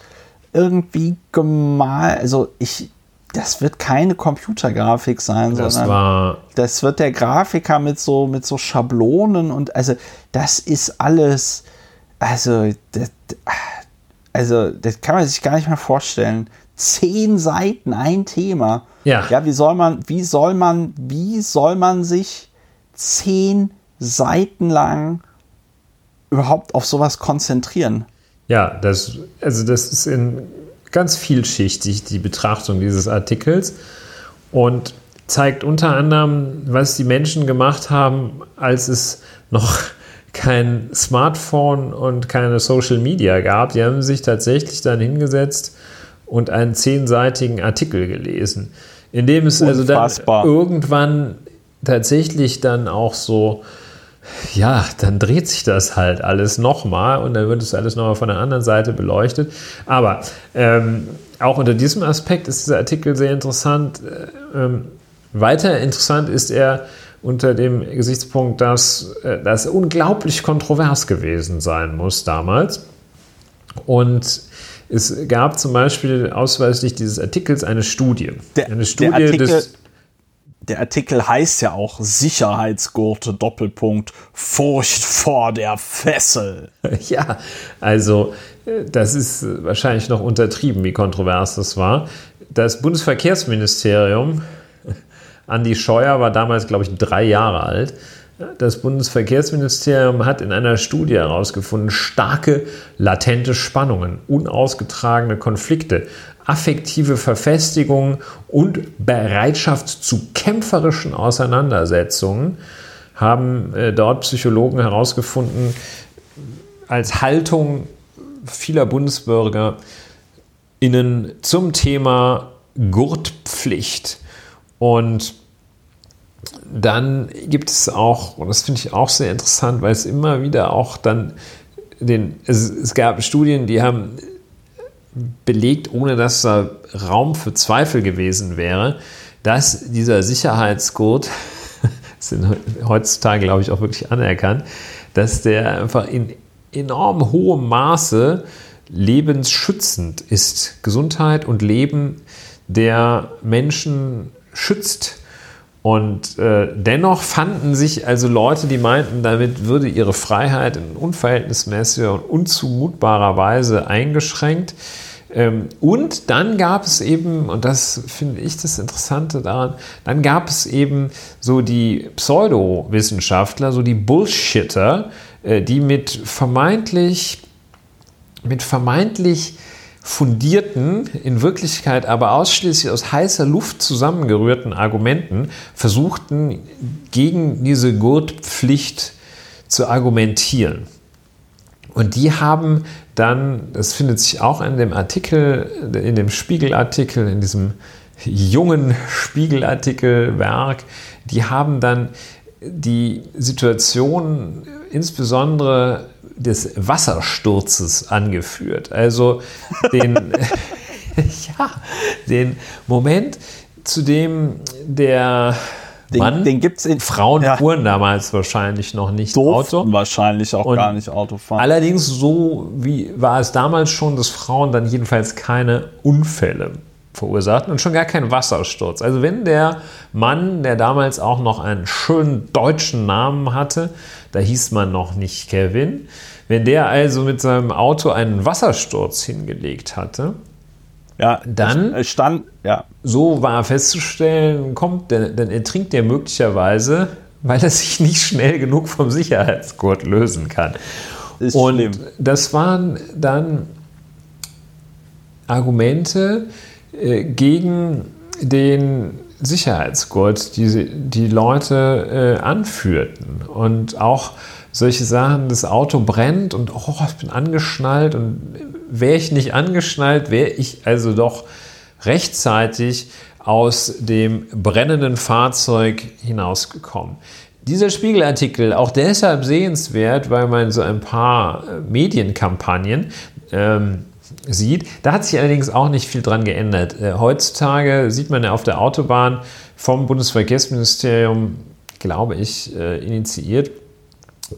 irgendwie gemalt. Also ich, das wird keine Computergrafik sein, das sondern war das wird der Grafiker mit so mit so Schablonen und also das ist alles, also das, also das kann man sich gar nicht mehr vorstellen. Zehn Seiten, ein Thema. Ja. Ja, wie soll man, wie soll man, wie soll man sich zehn Seiten lang überhaupt auf sowas konzentrieren? Ja, das, also das ist in ganz vielschichtig, die Betrachtung dieses Artikels und zeigt unter anderem, was die Menschen gemacht haben, als es noch kein Smartphone und keine Social Media gab. Die haben sich tatsächlich dann hingesetzt und einen zehnseitigen Artikel gelesen, in dem es Unfassbar. also dann irgendwann tatsächlich dann auch so ja, dann dreht sich das halt alles nochmal und dann wird es alles nochmal von der anderen Seite beleuchtet. Aber ähm, auch unter diesem Aspekt ist dieser Artikel sehr interessant. Ähm, weiter interessant ist er unter dem Gesichtspunkt, dass äh, das unglaublich kontrovers gewesen sein muss damals. Und es gab zum Beispiel ausweislich dieses Artikels eine Studie. Der, eine Studie der Artikel, des der Artikel heißt ja auch Sicherheitsgurte Doppelpunkt Furcht vor der Fessel. Ja, also äh, das ist wahrscheinlich noch untertrieben, wie kontrovers das war. Das Bundesverkehrsministerium, Andi Scheuer war damals, glaube ich, drei Jahre alt, Das Bundesverkehrsministerium hat in einer Studie herausgefunden, starke latente Spannungen, unausgetragene Konflikte, affektive Verfestigung und Bereitschaft zu kämpferischen Auseinandersetzungen haben äh, dort Psychologen herausgefunden, als Haltung vieler Bundesbürger innen zum Thema Gurtpflicht. Und dann gibt es auch, und das finde ich auch sehr interessant, weil es immer wieder auch dann den, es, es gab Studien, die haben belegt, ohne dass da Raum für Zweifel gewesen wäre, dass dieser Sicherheitsgurt, sind heutzutage, glaube ich, auch wirklich anerkannt, dass der einfach in enorm hohem Maße lebensschützend ist. Gesundheit und Leben der Menschen schützt. Und äh, dennoch fanden sich also Leute, die meinten, damit würde ihre Freiheit in unverhältnismäßiger und unzumutbarer Weise eingeschränkt. Ähm, und dann gab es eben, und das finde ich das Interessante daran, dann gab es eben so die Pseudowissenschaftler, so die Bullshitter, äh, die mit vermeintlich, mit vermeintlich fundierten, in Wirklichkeit aber ausschließlich aus heißer Luft zusammengerührten Argumenten versuchten, gegen diese Gurtpflicht zu argumentieren. Und die haben dann, das findet sich auch in dem Artikel, in dem Spiegelartikel, in diesem jungen Spiegelartikelwerk, die haben dann die Situation insbesondere des Wassersturzes angeführt. Also den, ja, den Moment, zu dem der den, Mann, den gibt's in Frauen ja. fuhren damals wahrscheinlich noch nicht Auto. wahrscheinlich auch Und gar nicht Auto fahren. Allerdings so wie war es damals schon, dass Frauen dann jedenfalls keine Unfälle verursachten und schon gar keinen Wassersturz. Also wenn der Mann, der damals auch noch einen schönen deutschen Namen hatte, da hieß man noch nicht Kevin, wenn der also mit seinem Auto einen Wassersturz hingelegt hatte, ja, dann stand, ja. so war festzustellen, kommt, dann, dann ertrinkt der möglicherweise, weil er sich nicht schnell genug vom Sicherheitsgurt lösen kann. Ist Und schlimm. das waren dann Argumente äh, gegen den Sicherheitsgurt, die die Leute äh, anführten. Und auch solche Sachen, das Auto brennt und oh, ich bin angeschnallt und wäre ich nicht angeschnallt, wäre ich also doch rechtzeitig aus dem brennenden Fahrzeug hinausgekommen. Dieser Spiegelartikel auch deshalb sehenswert, weil man so ein paar äh, Medienkampagnen ähm, sieht. Da hat sich allerdings auch nicht viel dran geändert. Äh, heutzutage sieht man ja auf der Autobahn vom Bundesverkehrsministerium, glaube ich, äh, initiiert,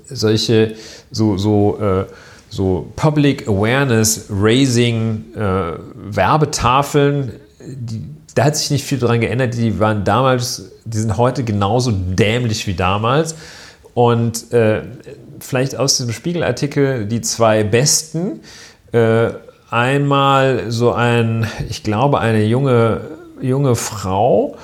solche so, so, äh, so Public Awareness Raising Werbetafeln, die, da hat sich nicht viel dran geändert. Die waren damals, die sind heute genauso dämlich wie damals. Und äh, vielleicht aus diesem Spiegelartikel die zwei besten. Einmal so ein, ich glaube, eine junge, junge Frau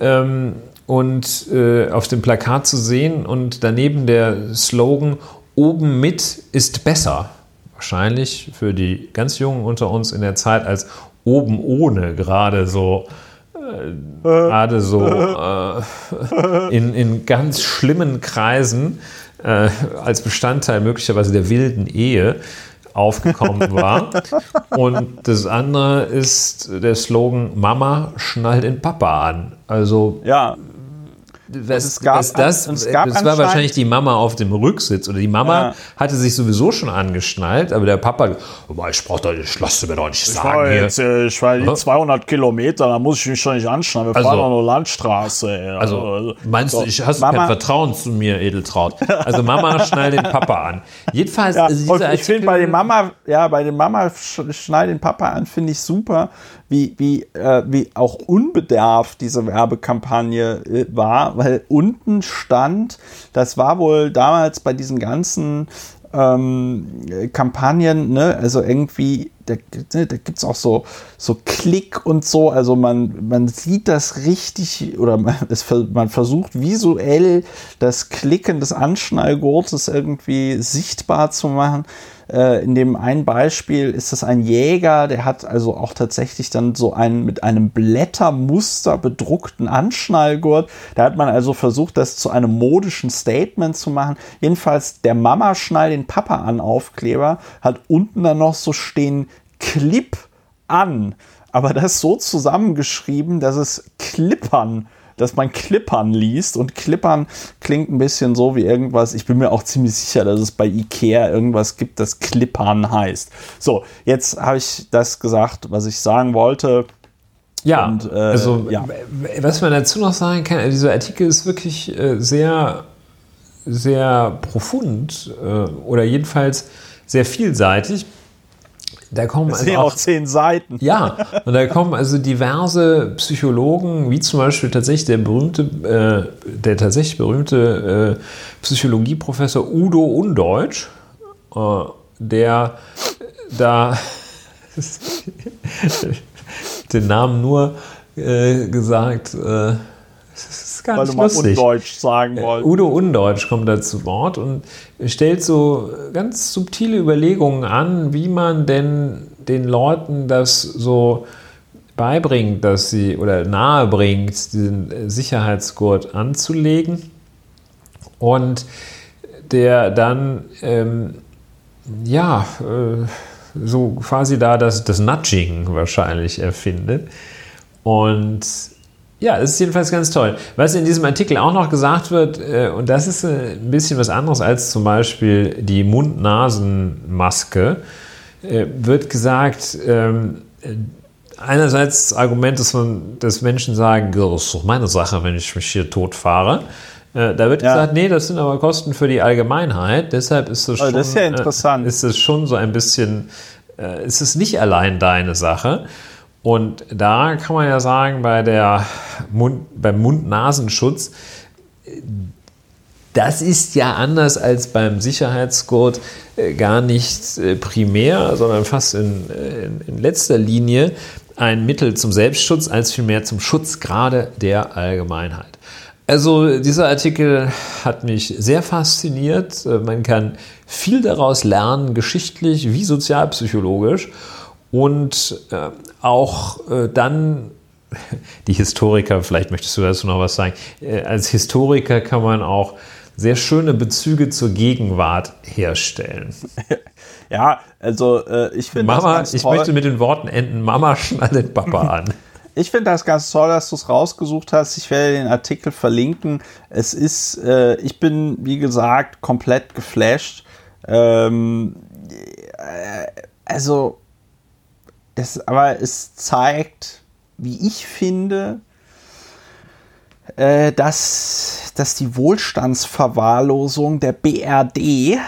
ähm, und äh, auf dem Plakat zu sehen und daneben der Slogan Oben mit ist besser. Wahrscheinlich für die ganz Jungen unter uns in der Zeit als oben ohne gerade so äh, gerade so äh, in, in ganz schlimmen Kreisen äh, als Bestandteil möglicherweise der wilden Ehe aufgekommen war. Und das andere ist der Slogan Mama schnall den Papa an. Also ja. Was, es gab, was das, es gab das war wahrscheinlich die Mama auf dem Rücksitz oder die Mama ja. hatte sich sowieso schon angeschnallt, aber der Papa, ich brauch doch, ich lasse mir doch nicht sagen ich jetzt, äh, Ich war die 200 Kilometer, da muss ich mich schon nicht anschnallen. Wir also, fahren doch nur Landstraße. Ey. Also, also, meinst so. du, ich hast Mama, kein Vertrauen zu mir, Edeltraut? Also Mama schnallt den Papa an. Jedenfalls, ja, also ich finde bei den Mama, ja, bei den Mama schnallt den Papa an, finde ich super wie, wie, äh, wie auch unbedarft diese Werbekampagne äh, war, weil unten stand, das war wohl damals bei diesen ganzen ähm, Kampagnen, ne, also irgendwie da, da gibt es auch so, so Klick und so. Also man, man sieht das richtig oder man, es, man versucht visuell das Klicken des Anschnallgurtes irgendwie sichtbar zu machen. Äh, in dem einen Beispiel ist das ein Jäger, der hat also auch tatsächlich dann so einen mit einem Blättermuster bedruckten Anschnallgurt. Da hat man also versucht, das zu einem modischen Statement zu machen. Jedenfalls der Mama schnall den Papa an Aufkleber hat unten dann noch so stehen Clip an. Aber das so zusammengeschrieben, dass es Klippern dass man Klippern liest und Klippern klingt ein bisschen so wie irgendwas. Ich bin mir auch ziemlich sicher, dass es bei Ikea irgendwas gibt, das Klippern heißt. So, jetzt habe ich das gesagt, was ich sagen wollte. Ja, und, äh, also ja. was man dazu noch sagen kann, dieser Artikel ist wirklich äh, sehr, sehr profund äh, oder jedenfalls sehr vielseitig. Da kommen das also sind auch, auch zehn Seiten. Ja, und da kommen also diverse Psychologen, wie zum Beispiel tatsächlich der berühmte, äh, der tatsächlich berühmte äh, Psychologieprofessor Udo Undeutsch, äh, der da den Namen nur äh, gesagt äh, gar Weil nicht Weil du mal Undeutsch sagen äh, wolltest. Udo Undeutsch kommt da zu Wort und stellt so ganz subtile Überlegungen an, wie man denn den Leuten das so beibringt, dass sie oder nahe bringt, diesen Sicherheitsgurt anzulegen. Und der dann, ähm, ja, äh, so quasi da das, das Nudging wahrscheinlich erfindet. Und ja, es ist jedenfalls ganz toll. Was in diesem Artikel auch noch gesagt wird, äh, und das ist äh, ein bisschen was anderes als zum Beispiel die Mund-Nasen-Maske, äh, wird gesagt, ähm, einerseits das Argument, dass, man, dass Menschen sagen, das ist doch meine Sache, wenn ich mich hier tot fahre. Da wird ja. gesagt, nee, das sind aber Kosten für die Allgemeinheit. Deshalb ist das, schon, das ist ja ist es schon so ein bisschen, ist es nicht allein deine Sache. Und da kann man ja sagen, bei der Mund, beim Mund-Nasenschutz, das ist ja anders als beim Sicherheitsgurt äh, gar nicht äh, primär, sondern fast in, in, in, letzter Linie ein Mittel zum Selbstschutz als vielmehr zum Schutz gerade der Allgemeinheit. Also dieser Artikel hat mich sehr fasziniert. Äh, man kann viel daraus lernen, geschichtlich wie sozialpsychologisch und äh, auch äh, dann die Historiker, vielleicht möchtest du dazu noch was sagen, äh, als Historiker kann man auch sehr schöne Bezüge zur Gegenwart herstellen. Ja, also äh, ich finde Mama, ich möchte mit den Worten enden, Mama schnallet Papa an. Ich finde das ganz toll, dass du es rausgesucht hast. Ich werde den Artikel verlinken. Es ist, äh, ich bin, wie gesagt, komplett geflasht. Ähm, äh, also, es, aber es zeigt, wie ich finde, äh, dass, dass die Wohlstandsverwahrlosung der BRD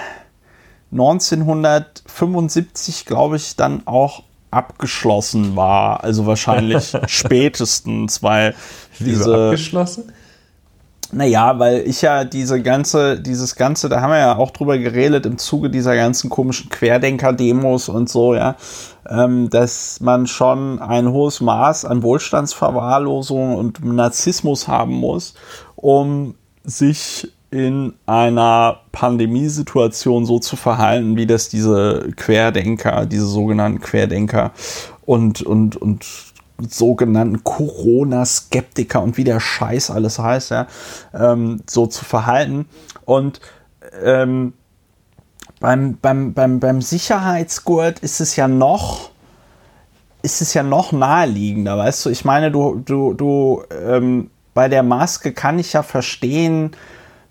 1975, glaube ich, dann auch abgeschlossen war. Also wahrscheinlich spätestens, weil diese. abgeschlossen? Naja, weil ich ja diese ganze, dieses ganze, da haben wir ja auch drüber geredet im Zuge dieser ganzen komischen Querdenker-Demos und so, ja, ähm, dass man schon ein hohes Maß an Wohlstandsverwahrlosung und Narzissmus haben muss, um sich in einer Pandemiesituation so zu verhalten, wie das diese Querdenker, diese sogenannten Querdenker und, und, und sogenannten Corona-Skeptiker und wie der Scheiß alles heißt, ja, ähm, so zu verhalten. Und ähm, beim, beim, beim, beim Sicherheitsgurt ist es ja noch, ist es ja noch naheliegender, weißt du? Ich meine, du, du, du, ähm, bei der Maske kann ich ja verstehen,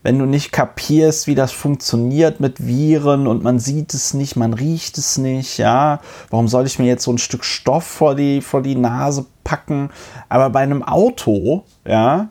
wenn du nicht kapierst, wie das funktioniert mit Viren und man sieht es nicht, man riecht es nicht, ja, warum soll ich mir jetzt so ein Stück Stoff vor die, vor die Nase packen? Aber bei einem Auto, ja,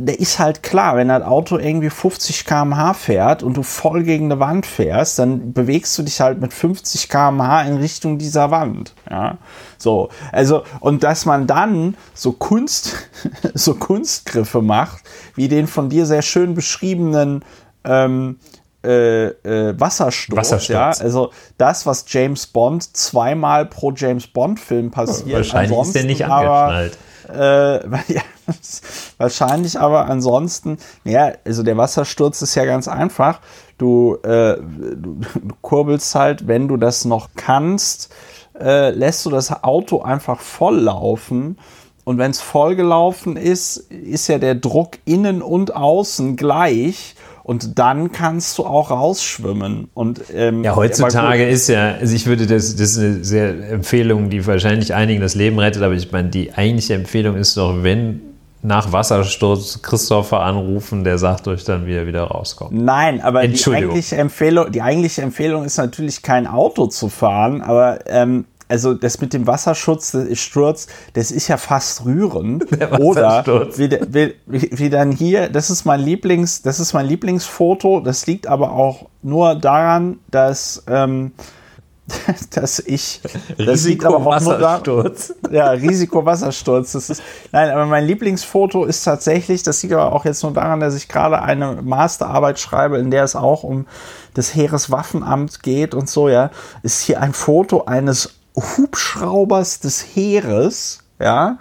der ist halt klar, wenn das Auto irgendwie 50 km/h fährt und du voll gegen eine Wand fährst, dann bewegst du dich halt mit 50 km/h in Richtung dieser Wand. Ja, so. Also, und dass man dann so Kunst, so Kunstgriffe macht, wie den von dir sehr schön beschriebenen, ähm, äh, äh, Wassersturz, Wassersturz, ja, also das, was James Bond zweimal pro James Bond Film passiert. Wahrscheinlich ist der nicht angeschnallt. Aber, äh, wahrscheinlich aber ansonsten, ja, also der Wassersturz ist ja ganz einfach. Du, äh, du, du kurbelst halt, wenn du das noch kannst, äh, lässt du das Auto einfach voll laufen. Und wenn es vollgelaufen ist, ist ja der Druck innen und außen gleich. Und dann kannst du auch rausschwimmen. Und, ähm, ja, heutzutage ist ja, also ich würde das, das ist eine sehr Empfehlung, die wahrscheinlich einigen das Leben rettet, aber ich meine, die eigentliche Empfehlung ist doch, wenn nach Wassersturz Christopher anrufen, der sagt euch dann, wie er wieder rauskommt. Nein, aber die eigentliche, Empfehlung, die eigentliche Empfehlung ist natürlich kein Auto zu fahren, aber ähm, also das mit dem Wasserschutz, das Sturz, das ist ja fast rührend. Oder wie, wie, wie, dann hier, das ist mein Lieblings, das ist mein Lieblingsfoto. Das liegt aber auch nur daran, dass ähm, dass ich das liegt aber auch nur da, ja Risiko Wassersturz das ist nein aber mein Lieblingsfoto ist tatsächlich das liegt aber auch jetzt nur daran dass ich gerade eine Masterarbeit schreibe in der es auch um das Heereswaffenamt geht und so ja ist hier ein Foto eines Hubschraubers des Heeres, ja,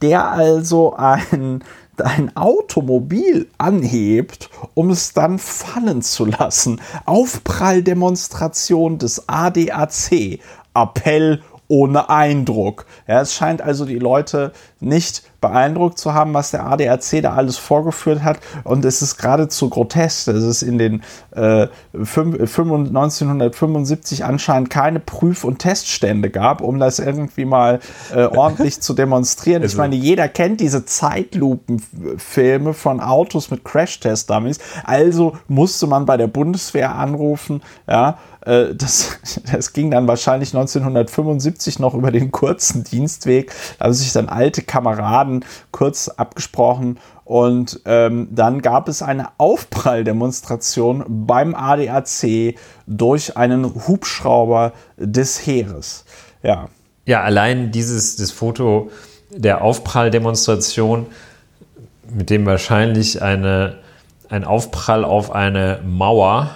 der also ein, ein Automobil anhebt, um es dann fallen zu lassen. Aufpralldemonstration des ADAC. Appell ohne Eindruck. Ja, es scheint also die Leute nicht beeindruckt zu haben, was der ADAC da alles vorgeführt hat. Und es ist geradezu grotesk, dass es in den äh, 1975 anscheinend keine Prüf- und Teststände gab, um das irgendwie mal äh, ordentlich zu demonstrieren. Also. Ich meine, jeder kennt diese Zeitlupenfilme von Autos mit Crash-Test-Dummies. Also musste man bei der Bundeswehr anrufen, ja, äh, das, das ging dann wahrscheinlich 1975 noch über den kurzen Dienstweg. Da haben sich dann alte Kameraden kurz abgesprochen und ähm, dann gab es eine Aufpralldemonstration beim ADAC durch einen Hubschrauber des Heeres. Ja. Ja, allein dieses das Foto der Aufpralldemonstration, mit dem wahrscheinlich eine, ein Aufprall auf eine Mauer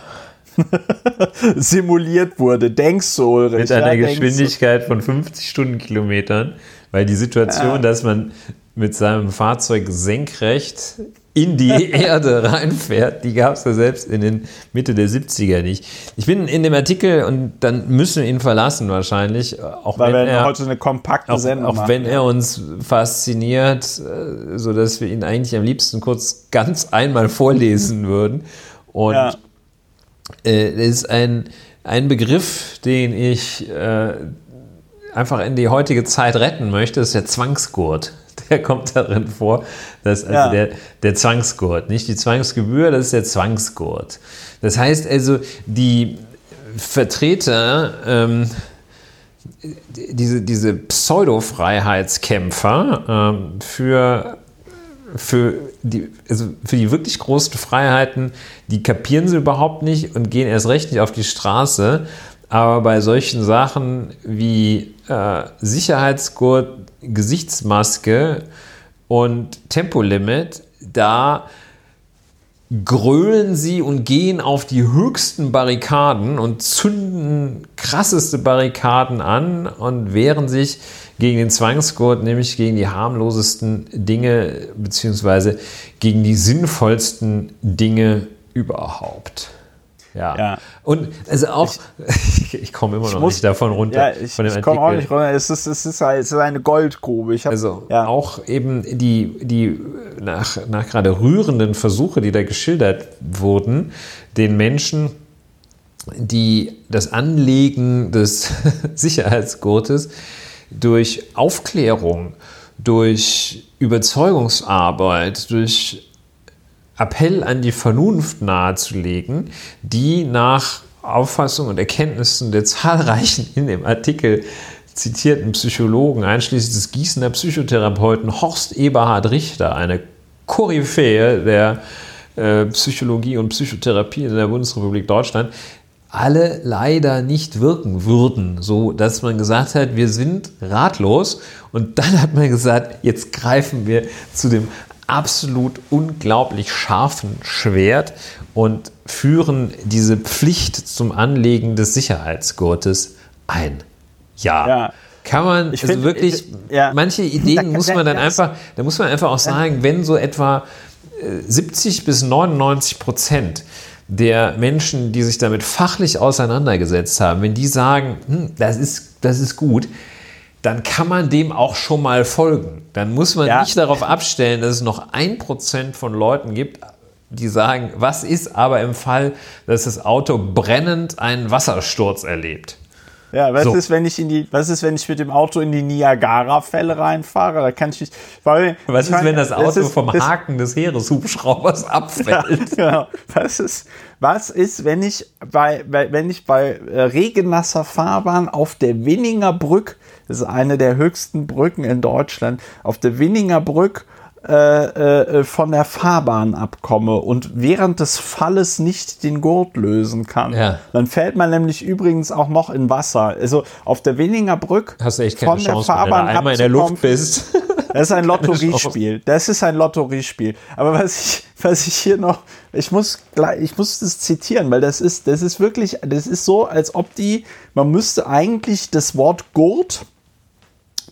simuliert wurde. Denkst du, Ulrich? Mit einer ja, Geschwindigkeit von 50 Stundenkilometern, weil die Situation, ja. dass man mit seinem Fahrzeug senkrecht in die Erde reinfährt, die gab es ja selbst in den Mitte der 70er nicht. Ich bin in dem Artikel und dann müssen wir ihn verlassen wahrscheinlich, auch Weil wenn er heute eine kompakte auch, Sendung auch machen. wenn er uns fasziniert, äh, so dass wir ihn eigentlich am liebsten kurz ganz einmal vorlesen würden. Und ja äh, ist ein, ein Begriff, den ich äh, einfach in die heutige Zeit retten möchte, das ist der Zwangsgurt. Der kommt darin vor. Das also ja. der, der Zwangsgurt. Nicht die Zwangsgebühr, das ist der Zwangsgurt. Das heißt also, die Vertreter, ähm, diese, diese Pseudo-Freiheitskämpfer ähm, für für die, also für die wirklich großen Freiheiten, die kapieren sie überhaupt nicht und gehen erst recht nicht auf die Straße. Aber bei solchen Sachen wie äh, Sicherheitsgurt, Gesichtsmaske und Tempolimit, da grölen sie und gehen auf die höchsten Barrikaden und zünden krasseste Barrikaden an und wehren sich gegen den Zwangsgurt, nämlich gegen die harmlosesten Dinge beziehungsweise gegen die sinnvollsten Dinge überhaupt. Ja. ja. Und also auch, ich, ich komme immer noch muss, nicht davon runter. Ja, ich, ich komme auch nicht runter. Es ist, es ist, halt, es ist eine Goldgrube. Hab, also ja. auch eben die, die nach, nach gerade rührenden Versuche, die da geschildert wurden, den Menschen die das Anlegen des Sicherheitsgurtes durch Aufklärung, durch Überzeugungsarbeit, durch Appell an die Vernunft nahezulegen, die nach Auffassung und Erkenntnissen der zahlreichen in dem Artikel zitierten Psychologen, einschließlich des Gießener Psychotherapeuten Horst Eberhard Richter, eine Koryphäe der äh, Psychologie und Psychotherapie in der Bundesrepublik Deutschland, alle leider nicht wirken würden, so dass man gesagt hat, wir sind ratlos. Und dann hat man gesagt, jetzt greifen wir zu dem absolut unglaublich scharfen Schwert und führen diese Pflicht zum Anlegen des Sicherheitsgurtes ein. Ja. ja. Kann man, ich also find, wirklich, ich, ja. manche Ideen muss man dann einfach, da muss man einfach auch sagen, wenn so etwa 70 äh, bis 99 Prozent der Menschen, die sich damit fachlich auseinandergesetzt haben, wenn die sagen, hm, das, ist, das ist gut, dann kann man dem auch schon mal folgen. Dann muss man ja. nicht darauf abstellen, dass es noch ein Prozent von Leuten gibt, die sagen, was ist aber im Fall, dass das Auto brennend einen Wassersturz erlebt? Ja, was so. ist, wenn ich in die, was ist, wenn ich mit dem Auto in die Niagara-Fälle reinfahre? Da kann ich nicht, weil, Was ist, meine, wenn das Auto das ist, vom Haken des Heereshubschraubers abfällt? Ja, genau. Was ist, was ist, wenn ich bei, bei wenn ich bei äh, regennasser Fahrbahn auf der Winninger Brück, das ist eine der höchsten Brücken in Deutschland, auf der Winninger Brück äh, äh, von der Fahrbahn abkomme und während des Falles nicht den Gurt lösen kann. Ja. Dann fällt man nämlich übrigens auch noch in Wasser. Also auf der Winninger Brück Hast du echt keine von der Chance, Fahrbahn wenn du einmal in der Luft bist. Das ist ein Lotteriespiel. Das ist ein Lotteriespiel. Aber was ich, was ich hier noch, ich muss gleich, ich muss das zitieren, weil das ist, das ist wirklich, das ist so, als ob die, man müsste eigentlich das Wort Gurt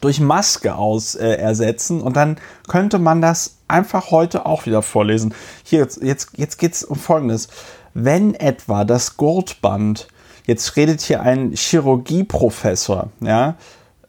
durch Maske aus äh, ersetzen und dann könnte man das einfach heute auch wieder vorlesen. Hier, jetzt, jetzt, jetzt geht es um Folgendes. Wenn etwa das Gurtband, jetzt redet hier ein Chirurgieprofessor, ja,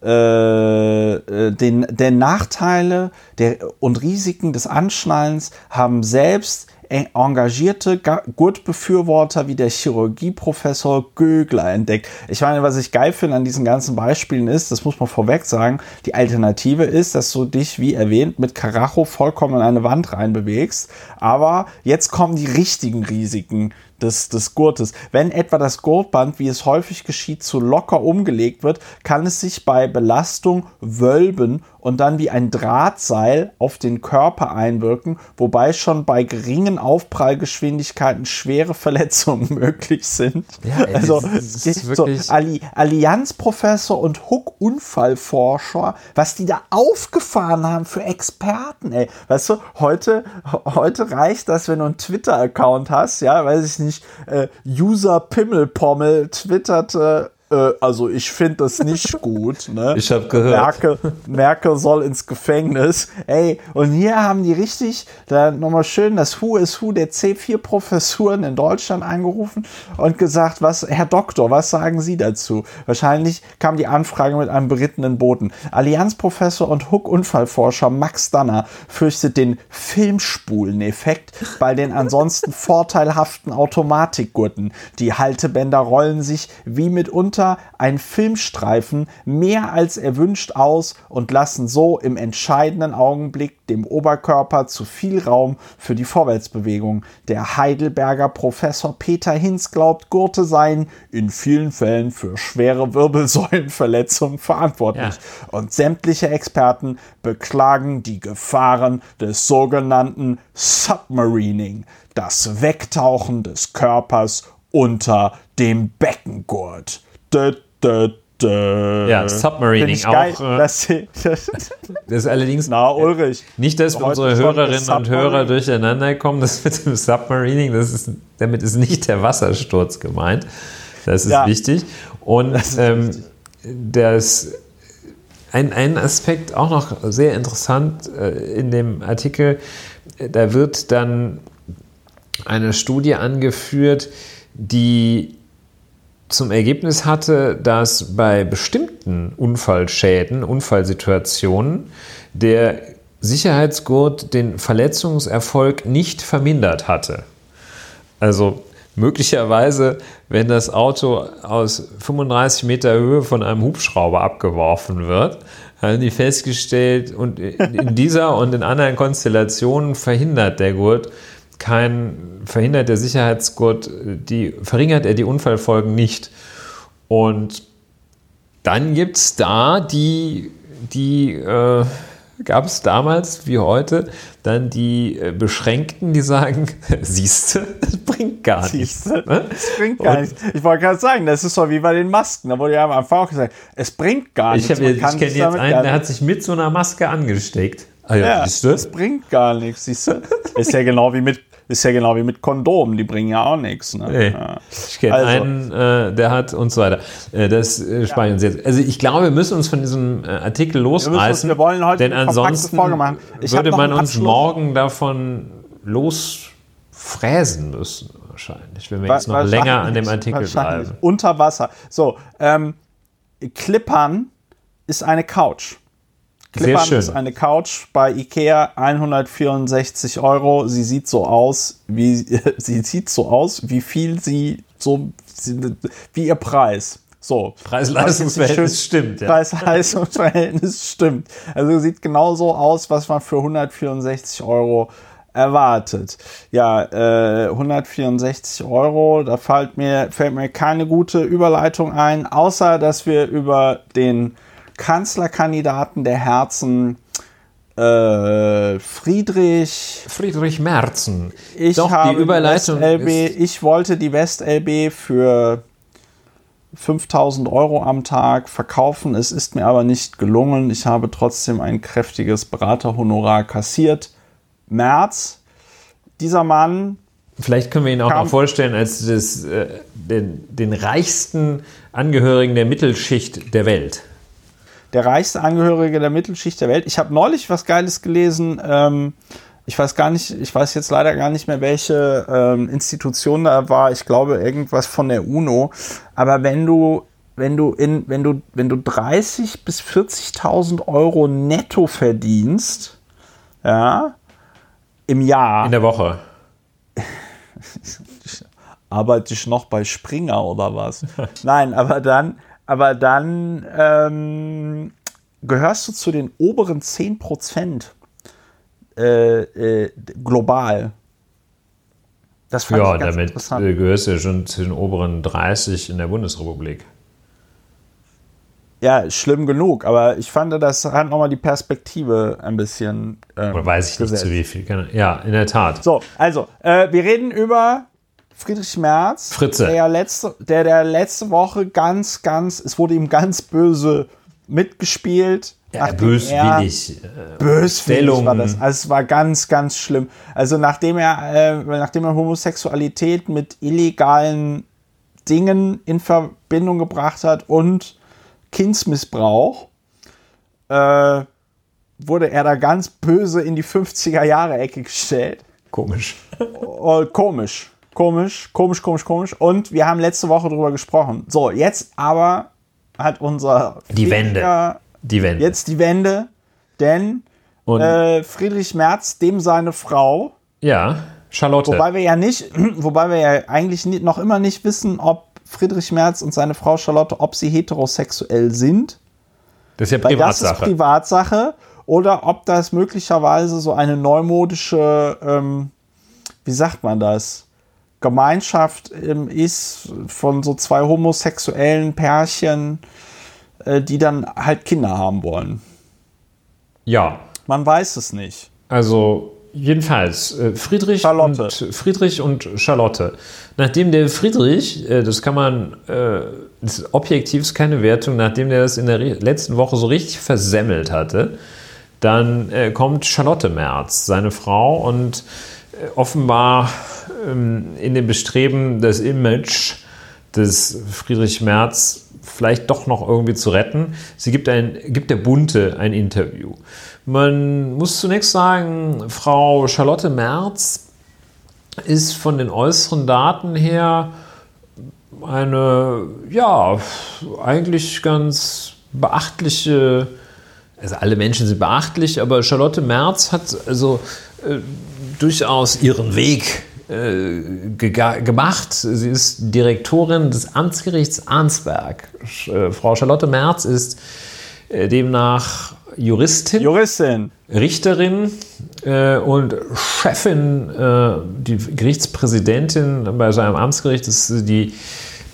äh, äh, den, der Nachteile der, und Risiken des Anschnallens haben selbst engagierte Gurtbefürworter wie der Chirurgieprofessor Gögler entdeckt. Ich meine, was ich geil finde an diesen ganzen Beispielen ist, das muss man vorweg sagen, die Alternative ist, dass du dich, wie erwähnt, mit Karacho vollkommen in eine Wand reinbewegst. Aber jetzt kommen die richtigen Risiken des, des Gurtes. Wenn etwa das Gurtband, wie es häufig geschieht, zu locker umgelegt wird, kann es sich bei Belastung wölben und dann wie ein Drahtseil auf den Körper einwirken, wobei schon bei geringen Aufprallgeschwindigkeiten schwere Verletzungen möglich sind. Ja, ey, also das, das so, Alli Allianzprofessor und Hook-Unfallforscher, was die da aufgefahren haben für Experten, ey. Weißt du, heute, heute reicht das, wenn du einen Twitter-Account hast, ja, weiß ich nicht, äh, User Pimmelpommel twitterte äh, also ich finde das nicht gut. Ne? Ich habe gehört. Merkel, Merkel soll ins Gefängnis. Ey, und hier haben die richtig, da nochmal schön das Who is Who der C4-Professuren in Deutschland angerufen und gesagt, was, Herr Doktor, was sagen Sie dazu? Wahrscheinlich kam die Anfrage mit einem berittenen Boten. Allianzprofessor und Hook-Unfallforscher Max Danner fürchtet den Filmspulen-Effekt bei den ansonsten vorteilhaften Automatikgurten. Die Haltebänder rollen sich wie mitunter mitunter ein Filmstreifen mehr als erwünscht aus und lassen so im entscheidenden Augenblick dem Oberkörper zu viel Raum für die Vorwärtsbewegung. Der Heidelberger Professor Peter Hinz glaubt, Gurte seien in vielen Fällen für schwere Wirbelsäulenverletzungen verantwortlich. Ja. Und sämtliche Experten beklagen die Gefahren des sogenannten Submarining, das Wegtauchen des Körpers unter dem Beckengurt. Dö, dö, dö. Ja, Submarining auch. Geil, äh, das, das, ist allerdings. Na, Ulrich. Nicht, dass unsere Hörerinnen und Hörer durcheinander kommen. Das mit dem Submarining, das ist, damit ist nicht der Wassersturz gemeint. Das ist ja, wichtig. Und das ähm, das, ein, ein Aspekt auch noch sehr interessant äh, in dem Artikel, da wird dann eine Studie angeführt, die zum Ergebnis hatte, dass bei bestimmten Unfallschäden, Unfallsituationen der Sicherheitsgurt den Verletzungserfolg nicht vermindert hatte. Also möglicherweise, wenn das Auto aus 35 Meter Höhe von einem Hubschrauber abgeworfen wird, haben die festgestellt, und in dieser und in anderen Konstellationen verhindert der Gurt kein, verhindert der Sicherheitsgurt, die, verringert er die Unfallfolgen nicht. Und dann gibt es da die, die äh, gab es damals wie heute, dann die äh, Beschränkten, die sagen, siehste, es bringt gar nichts. Ne? Es bringt gar nichts. Ich wollte gerade sagen, das ist so wie bei den Masken. Da wurde ja am Anfang auch gesagt, es bringt gar ich nichts. ich kenne jetzt einen, der hat sich mit so einer Maske angesteckt. Ah ja, ja das bringt gar nichts, siehst du? Ist ja genau wie mit ist ja genau wie mit Kondomen, die bringen ja auch nichts. Ne? Ja. Ich kenne also. einen, äh, der hat und so weiter. Äh, das äh, spare ich uns jetzt. Also ich glaube, wir müssen uns von diesem äh, Artikel losreißen. Wir, wir wollen heute denn ansonsten würde man uns morgen davon losfräsen müssen wahrscheinlich, wenn wir jetzt noch länger an dem Artikel bleiben. Unter Wasser. So, ähm, Klippern ist eine Couch. Klippern ist eine Couch bei Ikea, 164 Euro. Sie sieht so aus, wie sie sieht so aus, wie viel sie so wie ihr Preis. So. Preis-Leistungsverhältnis stimmt. Ja. Preis-Leistungsverhältnis stimmt. Also sieht genau so aus, was man für 164 Euro erwartet. Ja, äh, 164 Euro, da fällt mir, fällt mir keine gute Überleitung ein, außer dass wir über den Kanzlerkandidaten der Herzen äh, Friedrich. Friedrich Merzen. Ich Doch, habe die Überleitung. LB, ich wollte die West-LB für 5000 Euro am Tag verkaufen. Es ist mir aber nicht gelungen. Ich habe trotzdem ein kräftiges Beraterhonorar kassiert. März. Dieser Mann. Vielleicht können wir ihn auch noch vorstellen als das, äh, den, den reichsten Angehörigen der Mittelschicht der Welt der reichste Angehörige der Mittelschicht der Welt. Ich habe neulich was Geiles gelesen. Ähm, ich weiß gar nicht, ich weiß jetzt leider gar nicht mehr, welche ähm, Institution da war. Ich glaube irgendwas von der UNO. Aber wenn du, wenn du in, wenn du, wenn du 30 bis 40.000 Euro netto verdienst, ja, im Jahr. In der Woche. Arbeite ich noch bei Springer oder was? Nein, aber dann, aber dann ähm, gehörst du zu den oberen 10 Prozent äh, äh, global. Das fand ja, ich ganz damit interessant. gehörst du ja schon zu den oberen 30 in der Bundesrepublik. Ja, schlimm genug, aber ich fand, das hat nochmal die Perspektive ein bisschen. Ähm, Oder weiß ich gesetzt. nicht zu wie viel. Ja, in der Tat. So, also, äh, wir reden über Friedrich Merz, Fritze. Der, letzte, der, der letzte Woche ganz, ganz, es wurde ihm ganz böse mitgespielt. Ja, böswillig. Er, äh, böswillig war das. Also es war ganz, ganz schlimm. Also nachdem er, äh, nachdem er Homosexualität mit illegalen Dingen in Verbindung gebracht hat und Kindsmissbrauch, äh, wurde er da ganz böse in die 50er Jahre Ecke gestellt. Komisch. Oh, komisch. Komisch, komisch, komisch, komisch. Und wir haben letzte Woche drüber gesprochen. So, jetzt aber hat unser. Die Wende. Die Wende. Jetzt die Wende, denn äh, Friedrich Merz, dem seine Frau. Ja, Charlotte. Wobei wir ja nicht, wobei wir ja eigentlich noch immer nicht wissen, ob Friedrich Merz und seine Frau Charlotte, ob sie heterosexuell sind. Das ist ja Privatsache. Das ist Privatsache. Oder ob das möglicherweise so eine neumodische, ähm, wie sagt man das? Gemeinschaft ähm, ist von so zwei homosexuellen Pärchen, äh, die dann halt Kinder haben wollen. Ja. Man weiß es nicht. Also jedenfalls äh, Friedrich Charlotte. und Friedrich und Charlotte. Nachdem der Friedrich, äh, das kann man, äh, das ist objektiv keine Wertung, nachdem der das in der letzten Woche so richtig versemmelt hatte, dann äh, kommt Charlotte Merz, seine Frau, und äh, offenbar ähm, in dem Bestreben, das Image des Friedrich Merz vielleicht doch noch irgendwie zu retten. Sie gibt, ein, gibt der Bunte ein Interview. Man muss zunächst sagen, Frau Charlotte Merz ist von den äußeren Daten her eine, ja, eigentlich ganz beachtliche, also alle Menschen sind beachtlich, aber Charlotte Merz hat also äh, durchaus ihren Weg äh, gemacht. Sie ist Direktorin des Amtsgerichts Arnsberg. Äh, Frau Charlotte Merz ist äh, demnach Juristin, Juristin. Richterin und Chefin, die Gerichtspräsidentin bei seinem Amtsgericht ist die,